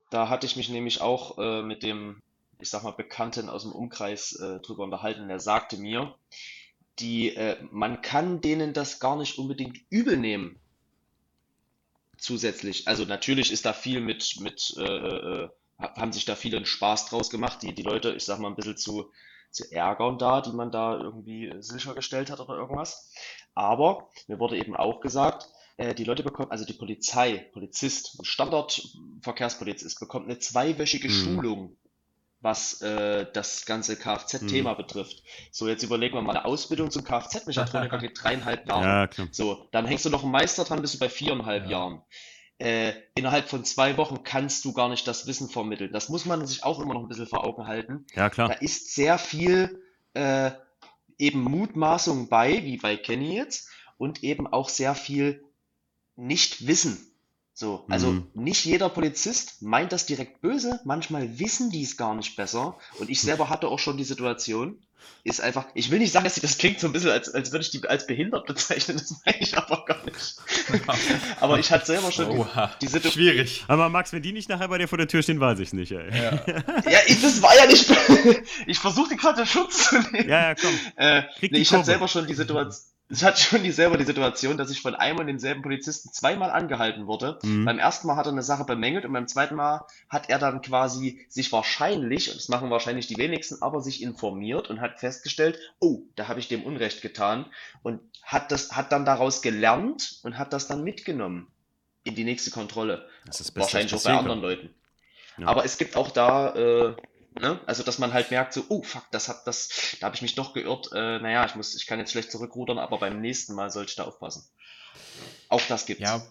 Da hatte ich mich nämlich auch äh, mit dem, ich sag mal, Bekannten aus dem Umkreis äh, drüber unterhalten. Der sagte mir, die, äh, man kann denen das gar nicht unbedingt übel nehmen. Zusätzlich. Also natürlich ist da viel mit, mit äh, äh, haben sich da viele einen Spaß draus gemacht, die, die Leute, ich sag mal, ein bisschen zu, zu ärgern da, die man da irgendwie sichergestellt hat oder irgendwas. Aber mir wurde eben auch gesagt, äh, die Leute bekommen, also die Polizei, Polizist, Standardverkehrspolizist bekommt eine zweiwöchige Mhm. Schulung, was äh, das ganze Kfz-Thema betrifft. So, jetzt überlegen wir mal, eine Ausbildung zum Kfz-Mechatroniker geht dreieinhalb Jahre. Ja, klar. So, dann hängst du noch einen Meister dran, bist du bei viereinhalb Ja. Jahren. Äh, innerhalb von zwei Wochen kannst du gar nicht das Wissen vermitteln. Das muss man sich auch immer noch ein bisschen vor Augen halten. Ja, Da klar. ist sehr viel äh, eben Mutmaßung bei, wie bei Kenny jetzt, und eben auch sehr viel Nichtwissen. So, also Mhm. nicht jeder Polizist meint das direkt böse, manchmal wissen die es gar nicht besser. Und ich selber hatte auch schon die Situation, ist einfach, ich will nicht sagen, dass sie das klingt so ein bisschen, als, als würde ich die als behindert bezeichnen, das meine ich aber gar nicht. Aber ich hatte selber schon die, Oha, die Situation. schwierig. Aber Max, wenn die nicht nachher bei dir vor der Tür stehen, weiß ich nicht, ey. Ja. Ja, ich, das war ja nicht. Ich versuche gerade Schutz zu nehmen. Ja, ja, komm. Äh, nee, die ich hatte selber schon die Situation. Ich hatte schon die, selber die Situation, dass ich von einem und denselben Polizisten zweimal angehalten wurde. Mhm. Beim ersten Mal hat er eine Sache bemängelt und beim zweiten Mal hat er dann quasi sich wahrscheinlich, und das machen wahrscheinlich die wenigsten, aber sich informiert und hat festgestellt, oh, da habe ich dem Unrecht getan und hat das, hat dann daraus gelernt und hat das dann mitgenommen in die nächste Kontrolle. Das ist das Beste, Wahrscheinlich auch bei anderen Leuten. Ja. Aber es gibt auch da, äh, ne, also dass man halt merkt, so, oh fuck, das hat das, da habe ich mich doch geirrt. Äh, naja, ich muss, ich kann jetzt schlecht zurückrudern, aber beim nächsten Mal sollte ich da aufpassen. Auch das gibt's. Ja,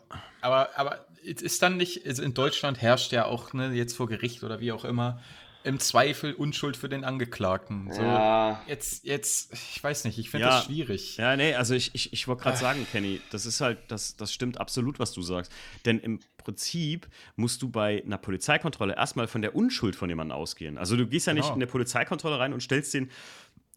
aber, aber es ist dann nicht, also in Deutschland herrscht ja auch, ne, jetzt vor Gericht oder wie auch immer, im Zweifel Unschuld für den Angeklagten. So, Ja. Jetzt, jetzt, ich weiß nicht, ich finde Ja. das schwierig. Ja, nee, also ich, ich, ich wollte gerade sagen, Kenny, das ist halt, das, das stimmt absolut, was du sagst. Denn im Prinzip musst du bei einer Polizeikontrolle erstmal von der Unschuld von jemandem ausgehen. Also du gehst ja nicht Genau. in eine Polizeikontrolle rein und stellst den.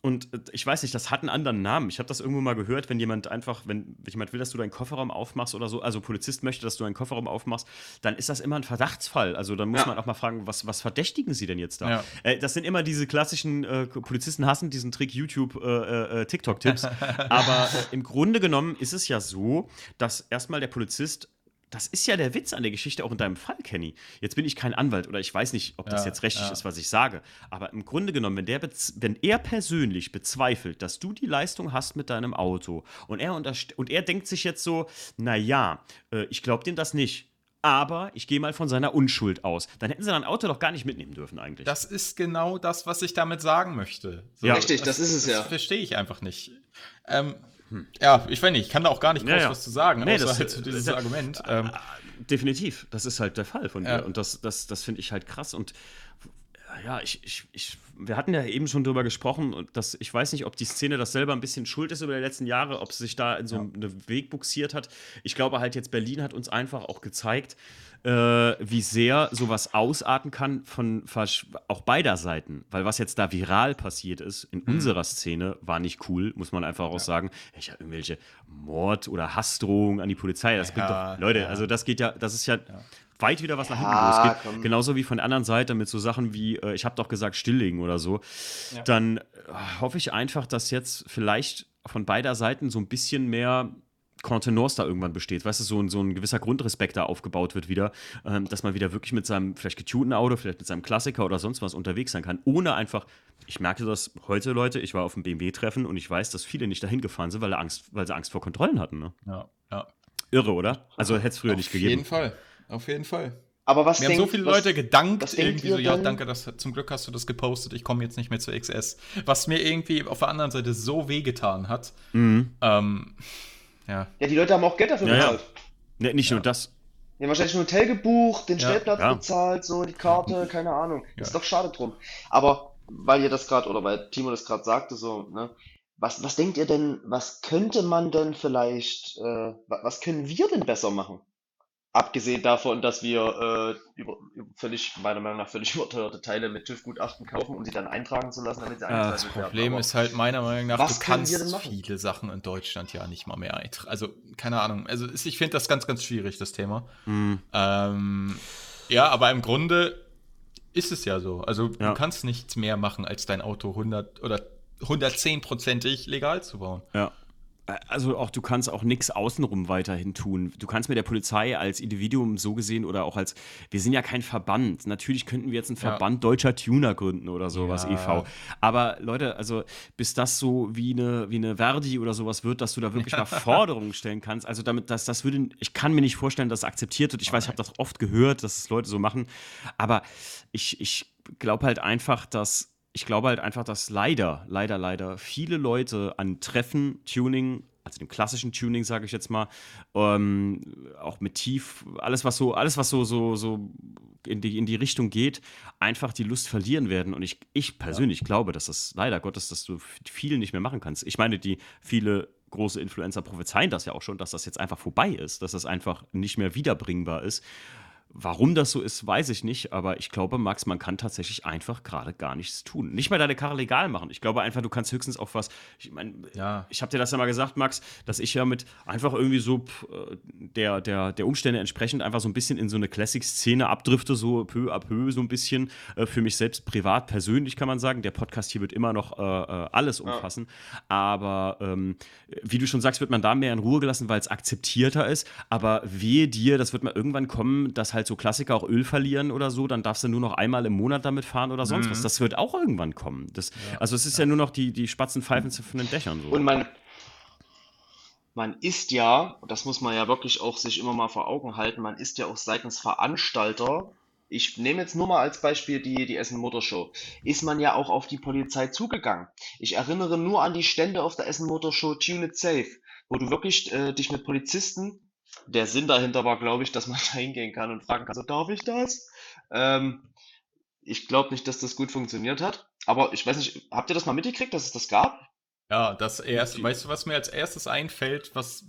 Und äh, ich weiß nicht, das hat einen anderen Namen. Ich habe das irgendwo mal gehört, wenn jemand einfach, wenn jemand will, dass du deinen Kofferraum aufmachst oder so, also Polizist möchte, dass du einen Kofferraum aufmachst, dann ist das immer ein Verdachtsfall. Also dann muss Ja. man auch mal fragen, was, was verdächtigen sie denn jetzt da? Ja. Äh, das sind immer diese klassischen äh, Polizisten hassen diesen Trick YouTube äh, äh, TikTok-Tipps. Aber äh, im Grunde genommen ist es ja so, dass erstmal der Polizist das ist ja der Witz an der Geschichte, auch in deinem Fall, Kenny. Jetzt bin ich kein Anwalt oder ich weiß nicht, ob das Ja, jetzt rechtlich ja. ist, was ich sage. Aber im Grunde genommen, wenn, der wenn er persönlich bezweifelt, dass du die Leistung hast mit deinem Auto und er, unterst- und er denkt sich jetzt so, naja, äh, ich glaube dem das nicht. Aber ich gehe mal von seiner Unschuld aus. Dann hätten sie dein Auto doch gar nicht mitnehmen dürfen, eigentlich. Das ist genau das, was ich damit sagen möchte. So, Ja. Richtig, das ist es ja. Das verstehe ich einfach nicht. Ähm, Ja, ich weiß nicht, ich kann da auch gar nicht Ja, groß ja. was zu sagen, Nee, außer das- halt so dieses das- Argument. Ähm, Definitiv, das ist halt der Fall von Ja. dir. Und das, das, das finde ich halt krass. Und ja, ich, ich, ich, wir hatten ja eben schon drüber gesprochen, dass ich weiß nicht, ob die Szene das selber ein bisschen schuld ist über die letzten Jahre, ob sie sich da in so ja. einen Weg buxiert hat. Ich glaube halt jetzt, Berlin hat uns einfach auch gezeigt, äh, wie sehr sowas ausarten kann von auch beider Seiten. Weil was jetzt da viral passiert ist in mhm. unserer Szene, war nicht cool, muss man einfach auch ja. sagen. Ich habe irgendwelche Mord- oder Hassdrohungen an die Polizei. Das ja, doch, Leute, also das geht ja, das ist ja weit wieder was nach hinten ja, losgeht. Genauso wie von der anderen Seite mit so Sachen wie, äh, ich habe doch gesagt, stilllegen oder so. Ja. Dann äh, hoffe ich einfach, dass jetzt vielleicht von beider Seiten so ein bisschen mehr Contenance da irgendwann besteht, weißt du, so ein, so ein gewisser Grundrespekt da aufgebaut wird wieder, ähm, dass man wieder wirklich mit seinem vielleicht getunten Auto, vielleicht mit seinem Klassiker oder sonst was unterwegs sein kann, ohne einfach, ich merke das heute, Leute, ich war auf dem BMW-Treffen und ich weiß, dass viele nicht dahin gefahren sind, weil, Angst, weil sie Angst vor Kontrollen hatten. Ne? Ja, ja. Irre, oder? Also hätte es früher auf nicht gegeben. Auf jeden Fall auf jeden Fall. Aber was Mir denkt, haben so viele was, Leute gedankt, irgendwie so, ja, danke, das, zum Glück hast du das gepostet, ich komme jetzt nicht mehr zur XS. Was mir irgendwie auf der anderen Seite so wehgetan hat. Mhm. Ähm, ja. ja, die Leute haben auch Geld dafür ja, bezahlt. Ja. Nee, nicht ja. nur das. Die haben wahrscheinlich ein Hotel gebucht, den Stellplatz bezahlt, so die Karte, keine Ahnung. Ist doch schade drum. Aber weil ihr das gerade, oder weil Timo das gerade sagte, so, ne, was, was denkt ihr denn, was könnte man denn vielleicht, äh, was können wir denn besser machen? Abgesehen davon, dass wir äh, über, völlig, meiner Meinung nach völlig überteuerte Teile mit TÜV-Gutachten kaufen, um sie dann eintragen zu lassen, damit sie ja, Das Problem ist halt meiner Meinung nach, du kannst viele Sachen in Deutschland ja nicht mal mehr eintragen. Also, keine Ahnung. Also, ich finde das ganz, ganz schwierig, das Thema. Mhm. Ähm, ja, aber im Grunde ist es ja so. Also, ja. du kannst nichts mehr machen, als dein Auto 100 oder 110%ig legal zu bauen. Ja also auch du kannst auch nichts außenrum weiterhin tun. Du kannst mit der Polizei als Individuum so gesehen oder auch als, wir sind ja kein Verband. Natürlich könnten wir jetzt einen Verband ja. deutscher Tuner gründen oder sowas, ja. e.V. Aber Leute, also bis das so wie eine, wie eine Verdi oder sowas wird, dass du da wirklich mal Forderungen stellen kannst, also damit, dass das würde, ich kann mir nicht vorstellen, dass es akzeptiert wird. Ich weiß, ich habe das oft gehört, dass es Leute so machen, aber ich, ich glaube halt einfach, dass ich glaube halt einfach, dass leider, leider, leider viele Leute an Treffen, Tuning, also dem klassischen Tuning, sage ich jetzt mal, ähm, auch mit Tief, alles was so, alles was so, so, so in die, in die Richtung geht, einfach die Lust verlieren werden. Und ich, ich persönlich ja. glaube, dass das leider Gottes, dass du viel nicht mehr machen kannst. Ich meine, die viele große Influencer prophezeien das ja auch schon, dass das jetzt einfach vorbei ist, dass das einfach nicht mehr wiederbringbar ist. Warum das so ist, weiß ich nicht, aber ich glaube, Max, man kann tatsächlich einfach gerade gar nichts tun. Nicht mal deine Karre legal machen. Ich glaube einfach, du kannst höchstens auf was. Ich meine, ja. ich habe dir das ja mal gesagt, Max, dass ich ja mit einfach irgendwie so äh, der, der, der Umstände entsprechend einfach so ein bisschen in so eine Classic-Szene abdrifte, so peu à peu, so ein bisschen. Äh, für mich selbst privat, persönlich kann man sagen. Der Podcast hier wird immer noch äh, äh alles umfassen. Ja. Aber ähm, wie du schon sagst, wird man da mehr in Ruhe gelassen, weil es akzeptierter ist. Aber wehe dir, das wird mal irgendwann kommen, dass halt halt so Klassiker auch Öl verlieren oder so, dann darfst du nur noch einmal im Monat damit fahren oder sonst mhm. was. Das wird auch irgendwann kommen. Das, ja, also es ist ja. ja. nur noch die, die Spatzen pfeifen von den Dächern. So. Und man, man ist ja, das muss man ja wirklich auch sich immer mal vor Augen halten, man ist ja auch seitens Veranstalter ich nehme jetzt nur mal als Beispiel die, die Essen Motor Show, ist man ja auch auf die Polizei zugegangen. Ich erinnere nur an die Stände auf der Essen Motor Show Tune It Safe, wo du wirklich äh, dich mit Polizisten der Sinn dahinter war, glaube ich, dass man da hingehen kann und fragen kann, so darf ich das? Ähm, ich glaube nicht, dass das gut funktioniert hat. Aber ich weiß nicht, habt ihr das mal mitgekriegt, dass es das gab? Ja, das erste, weißt du, was mir als erstes einfällt, was.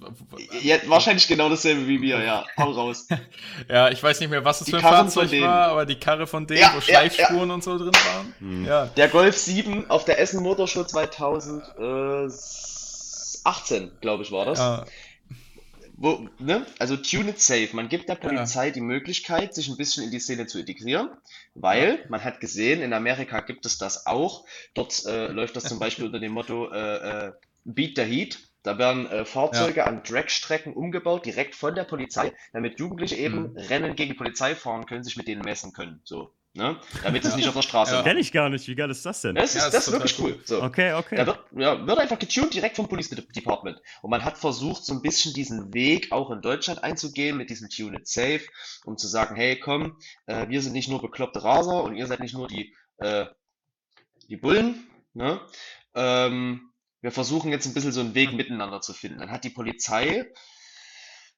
Ja, wahrscheinlich genau dasselbe wie wir, ja. Hau raus. ja, ich weiß nicht mehr, was es für ein Fahrzeug war, aber die Karre von denen, ja, wo Schleifspuren ja, und so drin waren. Mhm. Ja. Der Golf 7 auf der Essen Motorshow 2018, glaube ich, war das. Wo, ne? Also tune it safe. Man gibt der Polizei ja. die Möglichkeit, sich ein bisschen in die Szene zu integrieren, weil ja. man hat gesehen, in Amerika gibt es das auch. Dort äh, läuft das zum Beispiel unter dem Motto äh, äh, Beat the Heat. Da werden äh, Fahrzeuge ja. an Dragstrecken umgebaut, direkt von der Polizei, damit Jugendliche eben mhm. Rennen gegen die Polizei fahren können, sich mit denen messen können. So. Ne? Damit es nicht auf der Straße ja. Kenne ich gar nicht. Wie geil ist das denn? Das ist, ja, das ist wirklich cool. So. Okay, okay. Er wird, ja, wird einfach getuned direkt vom Police Department. Und man hat versucht, so ein bisschen diesen Weg auch in Deutschland einzugehen mit diesem Tune It Safe, um zu sagen, hey, komm, äh, wir sind nicht nur bekloppte Raser und ihr seid nicht nur die, äh, die Bullen. Ne? Ähm, wir versuchen jetzt ein bisschen so einen Weg miteinander zu finden. Dann hat die Polizei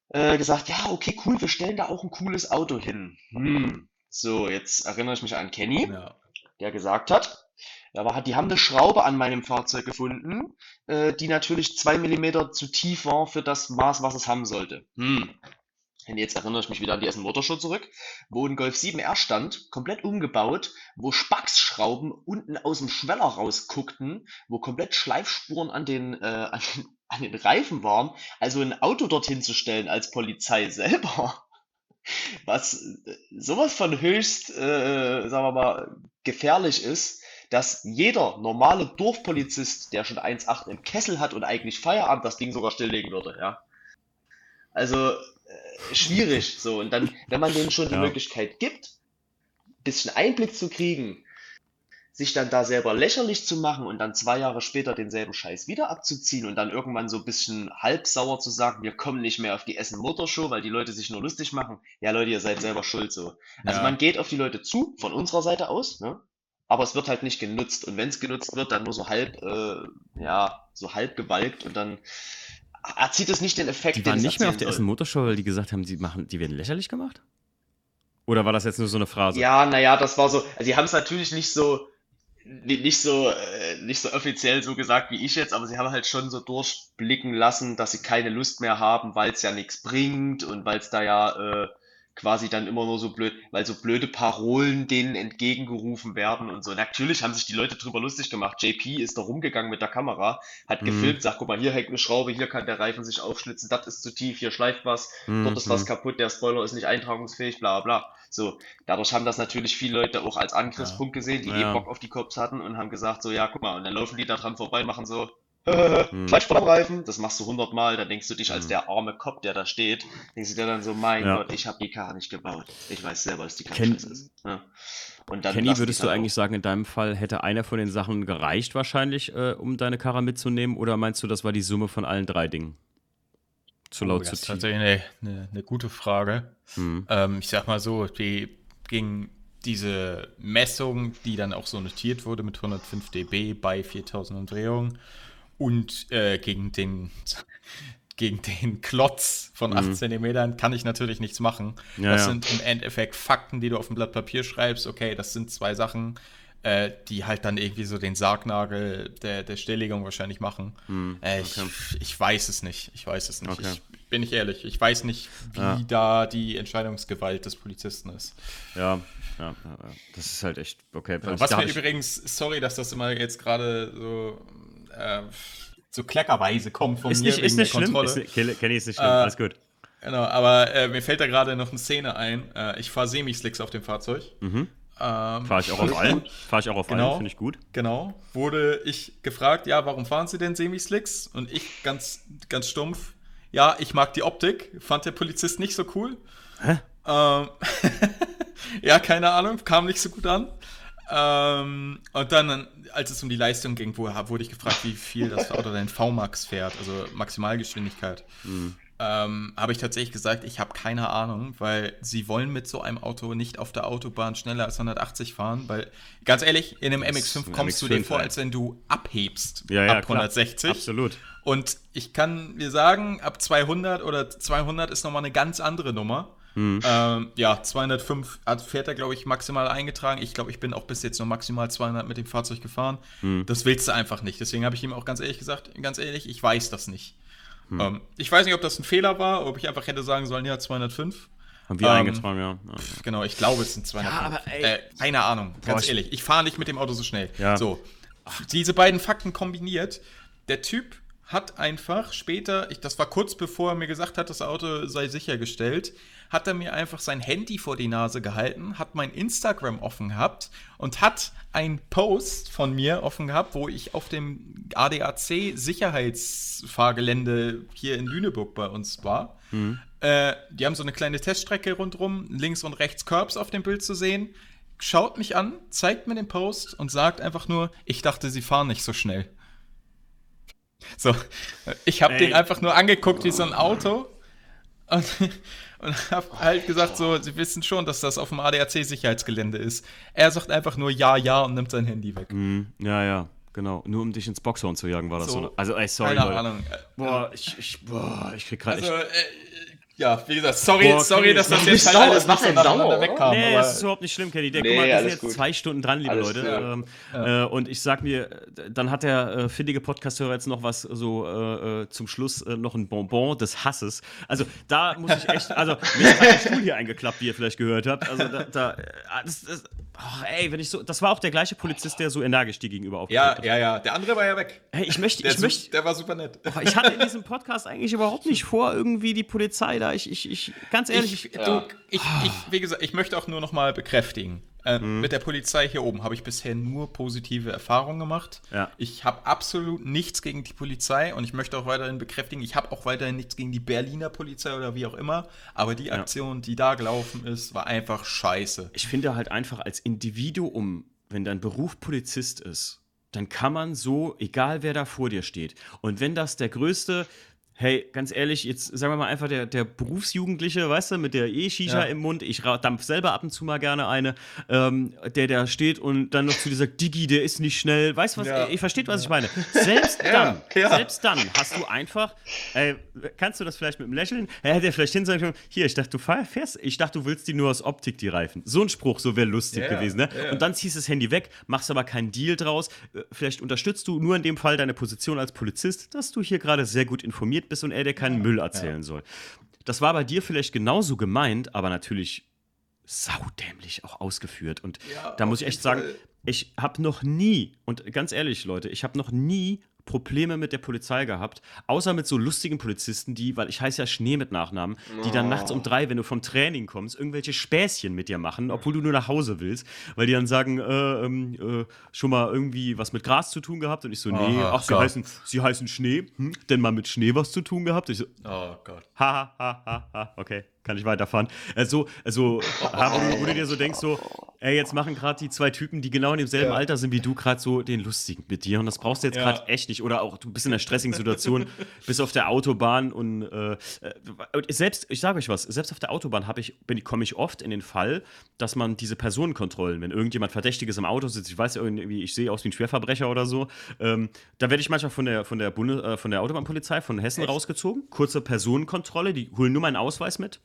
äh, gesagt, ja, okay, cool, wir stellen da auch ein cooles Auto hin. Hm, so, jetzt erinnere ich mich an Kenny. Ja. der gesagt hat, aber die haben eine Schraube an meinem Fahrzeug gefunden, äh, die natürlich zwei Millimeter zu tief war für das Maß, was es haben sollte. Hm. Und jetzt erinnere ich mich wieder an die Essen Motorshow zurück, wo ein Golf 7R stand, komplett umgebaut, wo Spacksschrauben unten aus dem Schweller rausguckten, wo komplett Schleifspuren an den, äh, an, an den Reifen waren. Also ein Auto dorthin zu stellen als Polizei selber, was äh, sowas von höchst, äh, sagen wir mal, gefährlich ist, dass jeder normale Dorfpolizist, der schon 1,8 im Kessel hat und eigentlich Feierabend das Ding sogar stilllegen würde, ja. Also äh, schwierig so. Und dann, wenn man denen schon die ja. Möglichkeit gibt, bisschen Einblick zu kriegen, sich dann da selber lächerlich zu machen und dann zwei Jahre später denselben Scheiß wieder abzuziehen und dann irgendwann so ein bisschen halbsauer zu sagen, wir kommen nicht mehr auf die Essen Motorshow, weil die Leute sich nur lustig machen. Ja, Leute, ihr seid selber schuld so. Also ja. man geht auf die Leute zu, von unserer Seite aus, ne? aber es wird halt nicht genutzt. Und wenn es genutzt wird, dann nur so halb, äh, ja, so halb gewalkt und dann erzieht es nicht den Effekt, die waren nicht mehr auf der Essen Motorshow, weil die gesagt haben, die, machen, die werden lächerlich gemacht? Oder war das jetzt nur so eine Phrase? Ja, naja, das war so. Also, sie haben es natürlich nicht so, nicht so, äh, nicht so offiziell so gesagt wie ich jetzt, aber sie haben halt schon so durchblicken lassen, dass sie keine Lust mehr haben, weil es ja nichts bringt und weil es da ja äh, quasi dann immer nur so blöd, weil so blöde Parolen denen entgegengerufen werden und so. Natürlich haben sich die Leute drüber lustig gemacht. JP ist da rumgegangen mit der Kamera, hat mhm. gefilmt, sagt, guck mal, hier hängt eine Schraube, hier kann der Reifen sich aufschlitzen, das ist zu tief, hier schleift was, mhm. dort ist was mhm. kaputt, der Spoiler ist nicht eintragungsfähig, bla bla. So, dadurch haben das natürlich viele Leute auch als Angriffspunkt gesehen, die ja. eh Bock auf die Cops hatten und haben gesagt, so, ja, guck mal, und dann laufen die da dran vorbei, machen so, hm. Fleisch am Reifen, das machst du hundertmal, dann denkst du dich als hm. der arme Kopf, der da steht, denkst du dir dann so, mein ja. Gott, ich habe die Karre nicht gebaut. Ich weiß selber, dass die Karre Ken ist. Ja. Und dann Kenny, würdest du eigentlich auch. sagen, in deinem Fall hätte einer von den Sachen gereicht wahrscheinlich, äh, um deine Karre mitzunehmen? Oder meinst du, das war die Summe von allen drei Dingen? Zu laut oh, zu tief. Das ist tatsächlich eine, eine, eine gute Frage. Hm. Ähm, ich sag mal so, die ging diese Messung, die dann auch so notiert wurde mit 105 dB bei 4000 Umdrehungen, und äh, gegen den gegen den Klotz von 8 mhm. Zentimetern kann ich natürlich nichts machen. Ja, das ja. sind im Endeffekt Fakten, die du auf dem Blatt Papier schreibst. Okay, das sind zwei Sachen, äh, die halt dann irgendwie so den Sargnagel der, der Stilllegung wahrscheinlich machen. Mhm. Äh, ich, okay. ich, weiß es nicht. Ich weiß es nicht. Okay. Ich, bin ich ehrlich. Ich weiß nicht, wie ja. da die Entscheidungsgewalt des Polizisten ist. Ja, ja, das ist halt echt okay. was mir übrigens, sorry, dass das immer jetzt gerade so äh, so kleckerweise kommt von ist mir nicht, ist nicht schlimm. Ist, Kenny ist nicht schlimm, äh, alles gut. Genau, aber äh, mir fällt da gerade noch eine Szene ein. Äh, ich fahre Semi-Slicks auf dem Fahrzeug. Mhm. Ähm, fahre ich auch auf allen. Fahre ich auch auf genau, allen, finde ich gut. Genau. Wurde ich gefragt, ja, warum fahren Sie denn Semi-Slicks? Und ich ganz, ganz stumpf, ja, ich mag die Optik. Fand der Polizist nicht so cool. Hä? Ähm, ja, keine Ahnung, kam nicht so gut an. Ähm, und dann, als es um die Leistung ging, wurde ich gefragt, wie viel das Auto denn VMAX fährt, also Maximalgeschwindigkeit. Mhm. Ähm, habe ich tatsächlich gesagt, ich habe keine Ahnung, weil sie wollen mit so einem Auto nicht auf der Autobahn schneller als 180 fahren, weil ganz ehrlich, in einem MX5 kommst MX5, du dir vor, als wenn du abhebst ja, ja, ab 160. Klar. Absolut. Und ich kann mir sagen, ab 200 oder 200 ist nochmal eine ganz andere Nummer. Mhm. Ähm, ja, 205 fährt er, glaube ich, maximal eingetragen. Ich glaube, ich bin auch bis jetzt nur maximal 200 mit dem Fahrzeug gefahren. Mhm. Das willst du einfach nicht. Deswegen habe ich ihm auch ganz ehrlich gesagt, ganz ehrlich, ich weiß das nicht. Mhm. Ähm, ich weiß nicht, ob das ein Fehler war, ob ich einfach hätte sagen sollen, ja, 205. Haben wir ähm, eingetragen, ja. Pf, genau, ich glaube, es sind 205. Ja, aber, ey, äh, keine Ahnung, ganz boah, ehrlich. Ich fahre nicht mit dem Auto so schnell. Ja. So, diese beiden Fakten kombiniert. Der Typ hat einfach später, ich, das war kurz bevor er mir gesagt hat, das Auto sei sichergestellt, hat er mir einfach sein Handy vor die Nase gehalten, hat mein Instagram offen gehabt und hat einen Post von mir offen gehabt, wo ich auf dem ADAC Sicherheitsfahrgelände hier in Lüneburg bei uns war. Mhm. Äh, die haben so eine kleine Teststrecke rundherum, links und rechts Curbs auf dem Bild zu sehen. Schaut mich an, zeigt mir den Post und sagt einfach nur, ich dachte, sie fahren nicht so schnell. So, ich habe den einfach nur angeguckt wie so ein Auto und, und habe halt gesagt, so, sie wissen schon, dass das auf dem ADAC-Sicherheitsgelände ist. Er sagt einfach nur ja, ja und nimmt sein Handy weg. Mm, ja, ja, genau. Nur um dich ins Boxhorn zu jagen, war das so. so. Also, ey, sorry, Keine. Ahnung. Boah, ich, ich, boah, ich krieg gerade also, äh, Ja, wie gesagt, sorry, Boah, sorry, dass das jetzt halt alles nicht so nacheinander wegkam. Nee, es ist überhaupt nicht schlimm, Kenny. Der, nee, guck mal, wir sind jetzt gut. zwei Stunden dran, liebe alles, Leute. Ja. Ähm, ja. Äh, und ich sag mir, dann hat der äh, findige Podcast-Hörer jetzt noch was so äh, äh zum Schluss äh, noch ein Bonbon des Hasses. Also da muss ich echt, also mir ist der Stuhl hier eingeklappt, wie ihr vielleicht gehört habt. Also da, da äh, das, das, oh, ey, wenn ich so, das war auch der gleiche Polizist, der so energisch dir gegenüber aufgetreten hat. Ja, ja, ja. Der andere war ja weg. Hey, ich möchte, der ich möchte. Der war super nett. Oh, ich hatte in diesem Podcast eigentlich überhaupt nicht vor, irgendwie die Polizei da. Ich, ich, ich ganz ehrlich. Ich, du, ich, ich, wie gesagt, ich möchte auch nur noch mal bekräftigen. Äh, mhm. Mit der Polizei hier oben habe ich bisher nur positive Erfahrungen gemacht. Ja. Ich habe absolut nichts gegen die Polizei und ich möchte auch weiterhin bekräftigen, ich habe auch weiterhin nichts gegen die Berliner Polizei oder wie auch immer. Aber die Aktion, ja. die da gelaufen ist, war einfach scheiße. Ich finde halt einfach als Individuum, wenn dein Beruf Polizist ist, dann kann man so, egal wer da vor dir steht. Und wenn das der größte Hey, ganz ehrlich, jetzt sagen wir mal einfach der, der Berufsjugendliche, weißt du, mit der E-Shisha ja. im Mund, ich dampf selber ab und zu mal gerne eine, ähm, der da steht und dann noch zu dir sagt, Digi, der ist nicht schnell, weißt du was, ja. ihr versteht, was ich meine. Selbst dann, ja. selbst dann hast du einfach, ey, kannst du das vielleicht mit einem Lächeln, er hätte vielleicht hin sagen hier, ich dachte, du fährst, ich dachte, du willst die nur aus Optik, die Reifen. So ein Spruch, so wäre lustig gewesen, ne? Und dann ziehst du das Handy weg, machst aber keinen Deal draus, äh, vielleicht unterstützt du nur in dem Fall deine Position als Polizist, dass du hier gerade sehr gut informiert informiert bist und er dir keinen ja, Müll erzählen ja. soll. Das war bei dir vielleicht genauso gemeint, aber natürlich saudämlich auch ausgeführt. Und ja, da muss ich echt sagen, ich habe noch nie, und ganz ehrlich, Leute, ich habe noch nie Probleme mit der Polizei gehabt, außer mit so lustigen Polizisten, die, weil ich heiße ja Schnee mit Nachnamen, die dann nachts um drei, wenn du vom Training kommst, irgendwelche Späßchen mit dir machen, obwohl du nur nach Hause willst, weil die dann sagen, äh, ähm, äh, schon mal irgendwie was mit Gras zu tun gehabt und ich so, nee, oh, ach, sie heißen, sie heißen Schnee, hm? denn mal mit Schnee was zu tun gehabt? Ich so, oh Gott. Ha, ha, ha, ha, okay kann ich weiterfahren. Also, also wo, wo du dir so denkst, so, ey, jetzt machen gerade die zwei Typen, die genau in demselben ja. Alter sind wie du, gerade so den Lustigen mit dir. Und das brauchst du jetzt gerade ja. echt nicht. Oder auch, du bist in einer stressigen Situation, bist auf der Autobahn und äh, selbst, ich sage euch was, selbst auf der Autobahn ich, komme ich oft in den Fall, dass man diese Personenkontrollen, wenn irgendjemand Verdächtiges im Auto sitzt, ich weiß irgendwie, ich sehe aus wie ein Schwerverbrecher oder so, ähm, da werde ich manchmal von der, von der, Bunde, äh, von der Autobahnpolizei von Hessen echt? rausgezogen. Kurze Personenkontrolle, die holen nur meinen Ausweis mit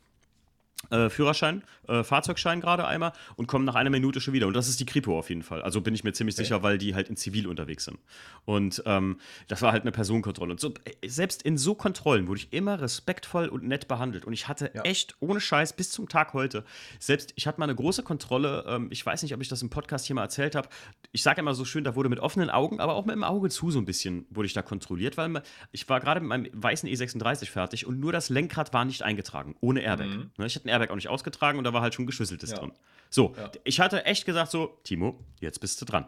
äh, Führerschein, äh, Fahrzeugschein gerade einmal und kommen nach einer Minute schon wieder. Und das ist die Kripo auf jeden Fall. Also bin ich mir ziemlich okay. sicher, weil die halt in Zivil unterwegs sind. Und ähm, das war halt eine Personenkontrolle. Und so, äh, selbst in so Kontrollen wurde ich immer respektvoll und nett behandelt. Und ich hatte ja. echt ohne Scheiß bis zum Tag heute, selbst ich hatte mal eine große Kontrolle, ähm, ich weiß nicht, ob ich das im Podcast hier mal erzählt habe. Ich sage immer so schön, da wurde mit offenen Augen, aber auch mit dem Auge zu so ein bisschen wurde ich da kontrolliert, weil ich war gerade mit meinem weißen E36 fertig und nur das Lenkrad war nicht eingetragen, ohne Airbag. Mhm. Ne, ich hatte ein Airbag auch nicht ausgetragen und da war halt schon geschüsseltes ja. drin. So, ja. ich hatte echt gesagt so, Timo, jetzt bist du dran.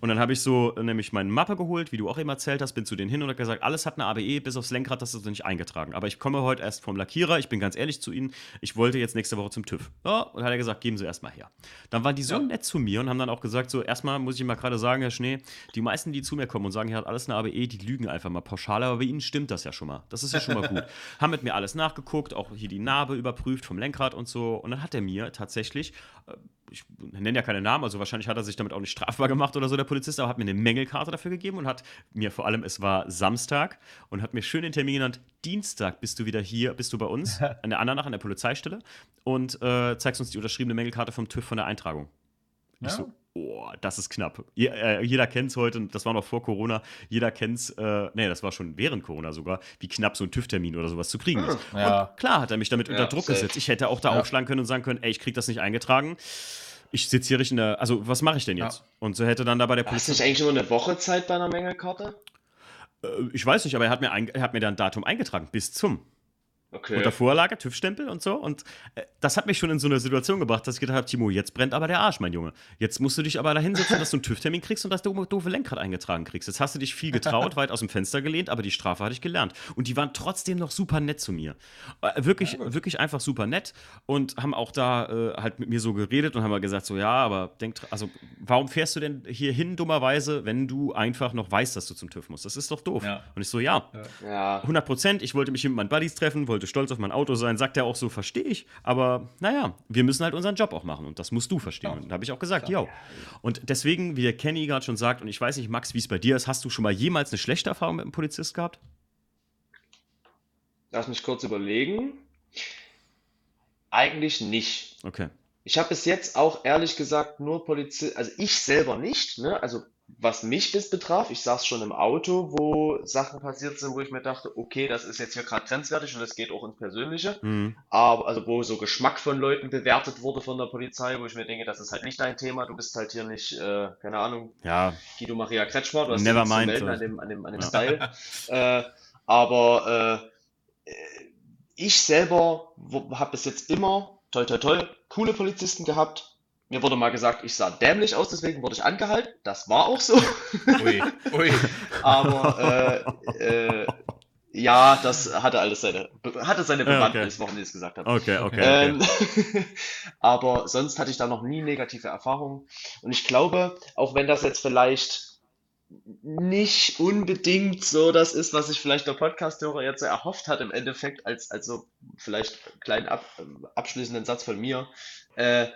Und dann habe ich so äh, nämlich meine Mappe geholt, wie du auch eben erzählt hast, bin zu denen hin und habe gesagt, alles hat eine ABE, bis aufs Lenkrad, das ist nicht eingetragen. Aber ich komme heute erst vom Lackierer, ich bin ganz ehrlich zu Ihnen, ich wollte jetzt nächste Woche zum TÜV. Ja, und hat er gesagt, geben Sie erstmal her. Dann waren die so ja. nett zu mir und haben dann auch gesagt, so erstmal muss ich mal gerade sagen, Herr Schnee, die meisten, die zu mir kommen und sagen, hier hat alles eine ABE, die lügen einfach mal pauschal, aber bei Ihnen stimmt das ja schon mal. Das ist ja schon mal gut. haben mit mir alles nachgeguckt, auch hier die Narbe überprüft vom Lenkrad und so. Und dann hat er mir tatsächlich ich nenne ja keine Namen, also wahrscheinlich hat er sich damit auch nicht strafbar gemacht oder so, der Polizist, aber hat mir eine Mängelkarte dafür gegeben und hat mir vor allem, es war Samstag und hat mir schön den Termin genannt, Dienstag bist du wieder hier, bist du bei uns, an der Andernach, an der Polizeistelle und äh, zeigst uns die unterschriebene Mängelkarte vom TÜV von der Eintragung. Ja. Ich so, oh, das ist knapp. Je, äh, jeder kennt es heute, das war noch vor Corona, jeder kennt es, äh, nee, das war schon während Corona sogar, wie knapp so ein TÜV-Termin oder sowas zu kriegen ist. Ja. Und klar hat er mich damit ja, unter Druck safe. gesetzt. Ich hätte auch da ja. aufschlagen können und sagen können, ey, ich krieg das nicht eingetragen. Ich sitze hier richtig in der, also was mache ich denn jetzt? Und so hätte dann da bei der Polizei. Hast du nicht eigentlich nur eine Woche Zeit bei einer Mängelkarte? Äh, ich weiß nicht, aber er hat mir, ein, er hat mir da ein Datum eingetragen, bis zum. Okay. Unter Vorlage, TÜV-Stempel und so. Und äh, das hat mich schon in so eine Situation gebracht, dass ich gedacht habe, Timo, jetzt brennt aber der Arsch, mein Junge. Jetzt musst du dich aber da hinsetzen, dass du einen TÜV-Termin kriegst und dass du doofe Lenkrad eingetragen kriegst. Jetzt hast du dich viel getraut, weit aus dem Fenster gelehnt, aber die Strafe hatte ich gelernt. Und die waren trotzdem noch super nett zu mir. Äh, wirklich, ja, wirklich einfach super nett und haben auch da äh, halt mit mir so geredet und haben mal gesagt, so ja, aber denk, also warum fährst du denn hier hin dummerweise, wenn du einfach noch weißt, dass du zum TÜV musst? Das ist doch doof. Ja. Und ich so, ja, ja. 100 Prozent. Ich wollte mich hier mit meinen Buddies treffen, wollte stolz auf mein Auto sein, sagt er auch so, verstehe ich. Aber naja, wir müssen halt unseren Job auch machen und das musst du verstehen. Und da habe ich auch gesagt, ja. Und deswegen, wie der Kenny gerade schon sagt, und ich weiß nicht, Max, wie es bei dir ist, hast du schon mal jemals eine schlechte Erfahrung mit einem Polizist gehabt? Lass mich kurz überlegen. Eigentlich nicht. Okay. Ich habe bis jetzt auch ehrlich gesagt nur Polizisten, also ich selber nicht, ne? Also was mich bis betraf, ich saß schon im Auto, wo Sachen passiert sind, wo ich mir dachte, okay, das ist jetzt hier gerade grenzwertig und das geht auch ins Persönliche. Mhm. Aber also wo so Geschmack von Leuten bewertet wurde von der Polizei, wo ich mir denke, das ist halt nicht dein Thema, du bist halt hier nicht, äh, keine Ahnung, ja. Guido Maria Kretschmer, du hast Never mind, melden an dem, an dem, an dem ja. Style. äh, aber äh, ich selber habe bis jetzt immer, toi toi toi, coole Polizisten gehabt, mir wurde mal gesagt, ich sah dämlich aus, deswegen wurde ich angehalten. Das war auch so. Ui, ui. Aber äh, äh, ja, das hatte alles seine, hatte seine Bewandtnis, okay. warum ich das gesagt habe. Okay, okay. Ähm, okay. aber sonst hatte ich da noch nie negative Erfahrungen. Und ich glaube, auch wenn das jetzt vielleicht nicht unbedingt so das ist, was sich vielleicht der Podcast-Hörer jetzt so erhofft hat im Endeffekt, als, als so vielleicht einen kleinen ab, abschließenden Satz von mir. Äh,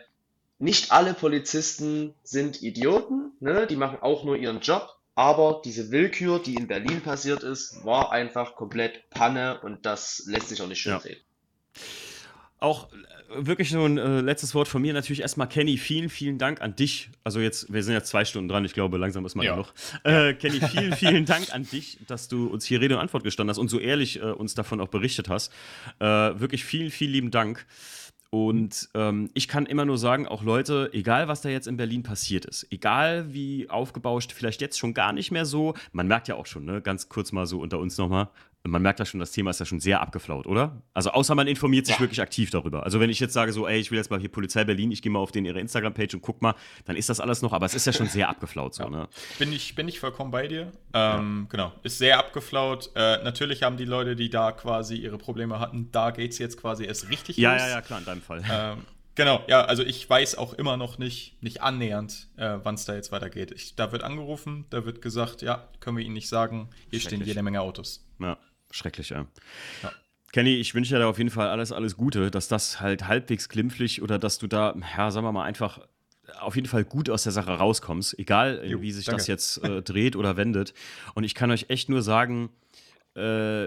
nicht alle Polizisten sind Idioten, ne? die machen auch nur ihren Job, aber diese Willkür, die in Berlin passiert ist, war einfach komplett Panne und das lässt sich auch nicht schön ja. reden. Auch äh, wirklich so ein äh, letztes Wort von mir natürlich erstmal Kenny, vielen, vielen Dank an dich. Also jetzt, wir sind jetzt zwei Stunden dran, ich glaube, langsam ist man ja noch. Äh, Kenny, vielen, vielen Dank an dich, dass du uns hier Rede und Antwort gestanden hast und so ehrlich äh, uns davon auch berichtet hast. Äh, wirklich vielen, vielen lieben Dank. Und ähm, ich kann immer nur sagen, auch Leute, egal was da jetzt in Berlin passiert ist, egal wie aufgebauscht, vielleicht jetzt schon gar nicht mehr so, man merkt ja auch schon, ne, ganz kurz mal so unter uns nochmal, man merkt ja schon, das Thema ist ja schon sehr abgeflaut, oder? Also außer man informiert sich ja. wirklich aktiv darüber. Also wenn ich jetzt sage so, ey, ich will jetzt mal hier Polizei Berlin, ich gehe mal auf den ihre Instagram-Page und guck mal, dann ist das alles noch, aber es ist ja schon sehr abgeflaut so, ja. ne? Bin ich, bin ich vollkommen bei dir. Ähm, ja. Genau, ist sehr abgeflaut. Äh, natürlich haben die Leute, die da quasi ihre Probleme hatten, da geht es jetzt quasi erst richtig ja, los. Ja, ja, klar, in deinem Fall. Ähm, Genau, ja, also ich weiß auch immer noch nicht, nicht annähernd, äh, wann es da jetzt weitergeht. Ich, da wird angerufen, da wird gesagt, ja, können wir Ihnen nicht sagen, hier stehen jede Menge Autos. Ja. Schrecklich, ja. ja. Kenny, ich wünsche dir auf jeden Fall alles, alles Gute, dass das halt halbwegs glimpflich oder dass du da, ja, sagen wir mal, einfach auf jeden Fall gut aus der Sache rauskommst, egal jo, wie sich danke. das jetzt äh, dreht oder wendet. Und ich kann euch echt nur sagen, äh,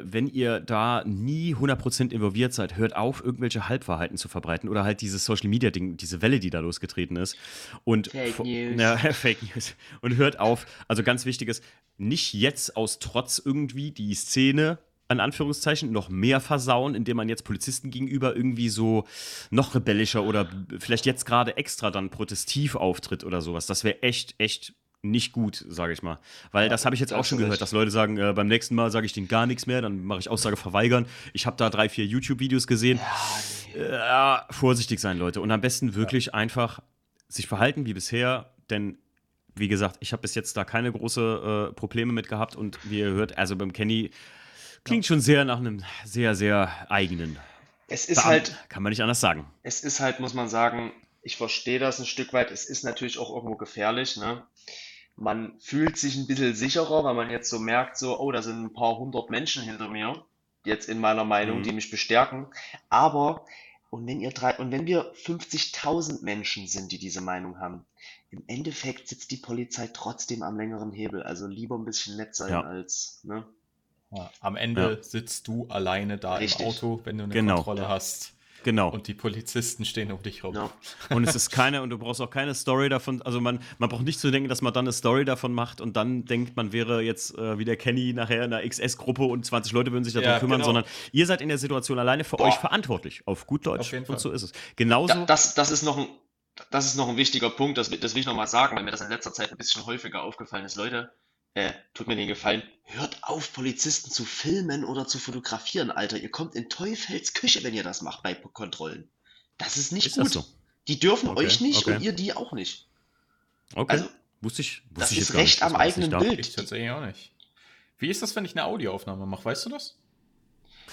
wenn ihr da nie 100% involviert seid, hört auf, irgendwelche Halbwahrheiten zu verbreiten oder halt dieses Social Media Ding, diese Welle, die da losgetreten ist. Und Fake News. Ja, Fake News. Und hört auf, also ganz wichtiges, nicht jetzt aus Trotz irgendwie die Szene in Anführungszeichen noch mehr versauen, indem man jetzt Polizisten gegenüber irgendwie so noch rebellischer oder vielleicht jetzt gerade extra dann protestiv auftritt oder sowas. Das wäre echt, echt nicht gut, sage ich mal. Weil ja, das habe ich jetzt auch schon gehört, dass Leute sagen, äh, beim nächsten Mal sage ich denen gar nichts mehr, dann mache ich Aussage verweigern. Ich habe da drei, vier YouTube-Videos gesehen. Ja, nee. äh, vorsichtig sein, Leute. Und am besten wirklich ja. einfach sich verhalten wie bisher, denn wie gesagt, ich habe bis jetzt da keine große äh, Probleme mit gehabt und wie ihr hört, also beim Kenny Klingt schon sehr nach einem sehr, sehr eigenen. Es ist Beamt, halt. Kann man nicht anders sagen. Es ist halt, muss man sagen, ich verstehe das ein Stück weit. Es ist natürlich auch irgendwo gefährlich, ne? Man fühlt sich ein bisschen sicherer, weil man jetzt so merkt, so, oh, da sind ein paar hundert Menschen hinter mir, jetzt in meiner Meinung, mhm. die mich bestärken. Aber, und wenn ihr drei, und wenn wir 50.000 Menschen sind, die diese Meinung haben, im Endeffekt sitzt die Polizei trotzdem am längeren Hebel. Also lieber ein bisschen nett sein ja. als, ne? Ja, am Ende ja. sitzt du alleine da Richtig. im Auto, wenn du eine genau. Kontrolle hast. Genau. Und die Polizisten stehen um dich rum. Ja. Und es ist keine, und du brauchst auch keine Story davon, also man, man braucht nicht zu denken, dass man dann eine Story davon macht und dann denkt, man wäre jetzt äh, wie der Kenny nachher in einer XS-Gruppe und 20 Leute würden sich darum ja, kümmern, genau. sondern ihr seid in der Situation alleine für Boah. euch verantwortlich, auf gut Deutsch. Auf jeden Fall. Und so ist es. Genauso. Da, das, das, ist noch ein, das ist noch ein wichtiger Punkt, das, das will ich nochmal sagen, weil mir das in letzter Zeit ein bisschen häufiger aufgefallen ist. Leute, äh, tut mir den Gefallen, hört auf, Polizisten zu filmen oder zu fotografieren, Alter. Ihr kommt in Teufels Küche, wenn ihr das macht bei Kontrollen. Das ist nicht ist gut. So? Die dürfen okay, euch nicht okay. und ihr die auch nicht. Okay. Also, wusste ich, wusste das ich ist Recht am eigenen Bild. Ich tatsächlich auch nicht. Wie ist das, wenn ich eine Audioaufnahme mache? Weißt du das?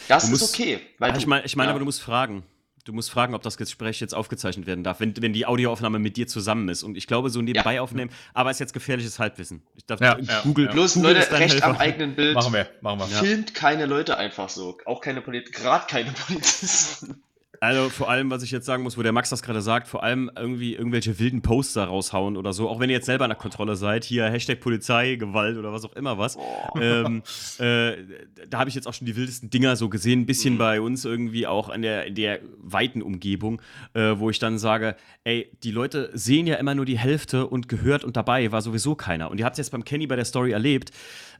Das du ist musst, okay. Weil ich meine, ich mein, ja. aber du musst fragen. Du musst fragen, ob das Gespräch jetzt aufgezeichnet werden darf, wenn, wenn die Audioaufnahme mit dir zusammen ist. Und ich glaube, so nebenbei ja. aufnehmen, aber ist jetzt gefährliches Halbwissen. Ich darf ja, Google. Ja. Bloß Google Leute, recht Helfer. am eigenen Bild. Machen wir, machen wir. Filmt keine Leute einfach so. Auch keine Polizisten, gerade keine Polizisten. Also vor allem, was ich jetzt sagen muss, wo der Max das gerade sagt, vor allem irgendwie irgendwelche wilden Poster raushauen oder so, auch wenn ihr jetzt selber in der Kontrolle seid, hier Hashtag Polizei, Gewalt oder was auch immer was. Ähm, äh, da habe ich jetzt auch schon die wildesten Dinger so gesehen, ein bisschen mhm. bei uns irgendwie auch in der, in der weiten Umgebung, äh, wo ich dann sage, ey, die Leute sehen ja immer nur die Hälfte und gehört und dabei war sowieso keiner. Und ihr habt es jetzt beim Kenny bei der Story erlebt.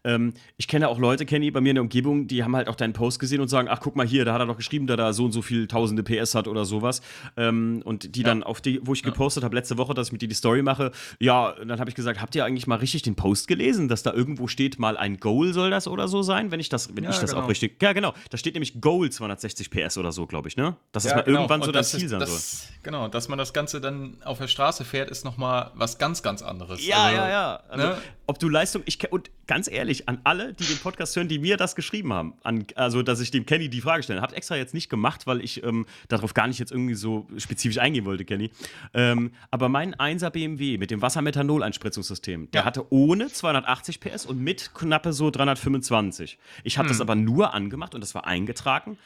Ähm, ich kenne auch Leute, Kenny, bei mir in der Umgebung, die haben halt auch deinen Post gesehen und sagen, ach guck mal hier, da hat er doch geschrieben, da da so und so viel tausende PS hat oder sowas. Ähm, und die ja. dann auf die, wo ich ja. gepostet habe letzte Woche, dass ich mit dir die Story mache, ja, dann habe ich gesagt, habt ihr eigentlich mal richtig den Post gelesen, dass da irgendwo steht, mal ein Goal soll das oder so sein, wenn ich das, wenn ja, ich das genau. auch richtig. Ja, genau. Da steht nämlich Goal 260 PS oder so, glaube ich, ne? Dass es mal genau. irgendwann und so das Ziel ist, sein das, soll. Genau, dass man das Ganze dann auf der Straße fährt, ist nochmal was ganz, ganz anderes. Ja, also, ja, ja. Also, ne? Ob du Leistung, ich und ganz ehrlich, an alle, die den Podcast hören, die mir das geschrieben haben, an, also dass ich dem Kenny die Frage stelle, habt extra jetzt nicht gemacht, weil ich ähm, darauf gar nicht jetzt irgendwie so spezifisch eingehen wollte, Kenny. Ähm, aber mein 1er BMW mit dem Wassermethanol-Einspritzungssystem, der ja. hatte ohne 280 PS und mit knappe so 325. Ich habe hm. das aber nur angemacht und das war eingetragen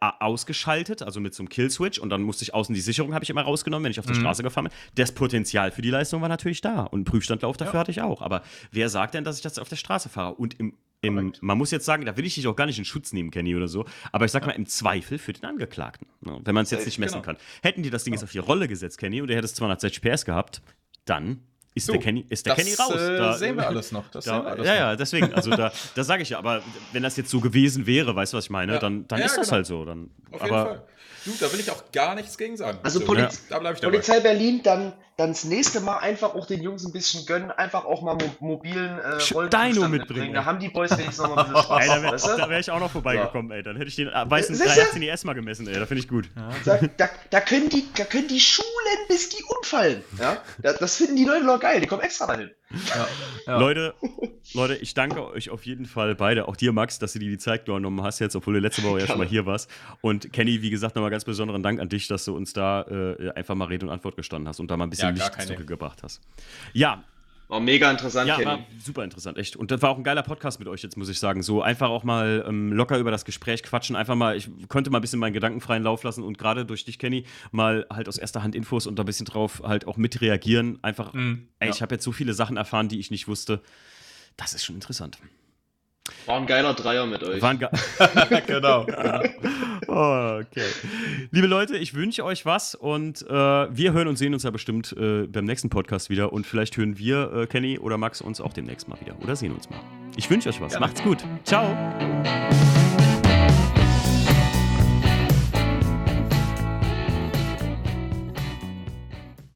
ausgeschaltet, also mit so einem Killswitch und dann musste ich außen die Sicherung habe ich immer rausgenommen, wenn ich auf der mhm. Straße gefahren bin. Das Potenzial für die Leistung war natürlich da und einen Prüfstandlauf dafür ja. hatte ich auch. Aber wer sagt denn, dass ich das auf der Straße fahre? Und im, im man muss jetzt sagen, da will ich dich auch gar nicht in Schutz nehmen, Kenny oder so, aber ich sag ja. mal im Zweifel für den Angeklagten, ne, wenn man es jetzt nicht messen genau. kann. Hätten die das Ding jetzt auf die Rolle gesetzt, Kenny, und er hätte es 260 PS gehabt, dann ist, so, der Kenny, ist der Kenny raus. Äh, da sehen wir alles noch. Das da, wir alles ja, noch. ja, deswegen, also da, da sage ich ja, aber wenn das jetzt so gewesen wäre, weißt du, was ich meine, ja. dann, dann ja, ist das genau. halt so. Dann, Auf aber, jeden Fall. Du, da will ich auch gar nichts gegen sagen. Also so, Poliz ja. Polizei Berlin, dann, dann das nächste Mal einfach auch den Jungs ein bisschen gönnen, einfach auch mal mo mobilen äh, Dino mitbringen. Da haben die Boys wenigstens noch mal ein bisschen Spaß. ey, da wäre wär ich auch noch vorbeigekommen, ja. ey. Dann hätte ich den äh, weißen 318 ES mal gemessen, ey. Da finde ich gut. Da, da, da, können die, da können die Schulen, bis die umfallen. Ja? Das, das finden die Leute doch geil. Die kommen extra dahin. Ja, ja. Leute, Leute, ich danke euch auf jeden Fall beide, auch dir, Max, dass du dir die Zeit genommen hast jetzt, obwohl du letzte Woche ja schon mal hier warst. Und Kenny, wie gesagt, nochmal ganz besonderen Dank an dich, dass du uns da äh, einfach mal Rede und Antwort gestanden hast und da mal ein bisschen ja, Licht zurückgebracht hast. Ja, war mega interessant, ja, war super interessant, echt. Und das war auch ein geiler Podcast mit euch jetzt, muss ich sagen. So einfach auch mal ähm, locker über das Gespräch quatschen. Einfach mal, ich konnte mal ein bisschen meinen Gedanken freien Lauf lassen und gerade durch dich, Kenny, mal halt aus erster Hand Infos und da ein bisschen drauf halt auch mitreagieren. Einfach, mhm, ey, ja. ich habe jetzt so viele Sachen erfahren, die ich nicht wusste. Das ist schon interessant. War ein geiler Dreier mit euch. War ein ge genau. genau. Oh, okay. Liebe Leute, ich wünsche euch was und äh, wir hören und sehen uns ja bestimmt äh, beim nächsten Podcast wieder und vielleicht hören wir, äh, Kenny oder Max, uns auch demnächst mal wieder oder sehen uns mal. Ich wünsche euch was. Gerne. Macht's gut. Ciao.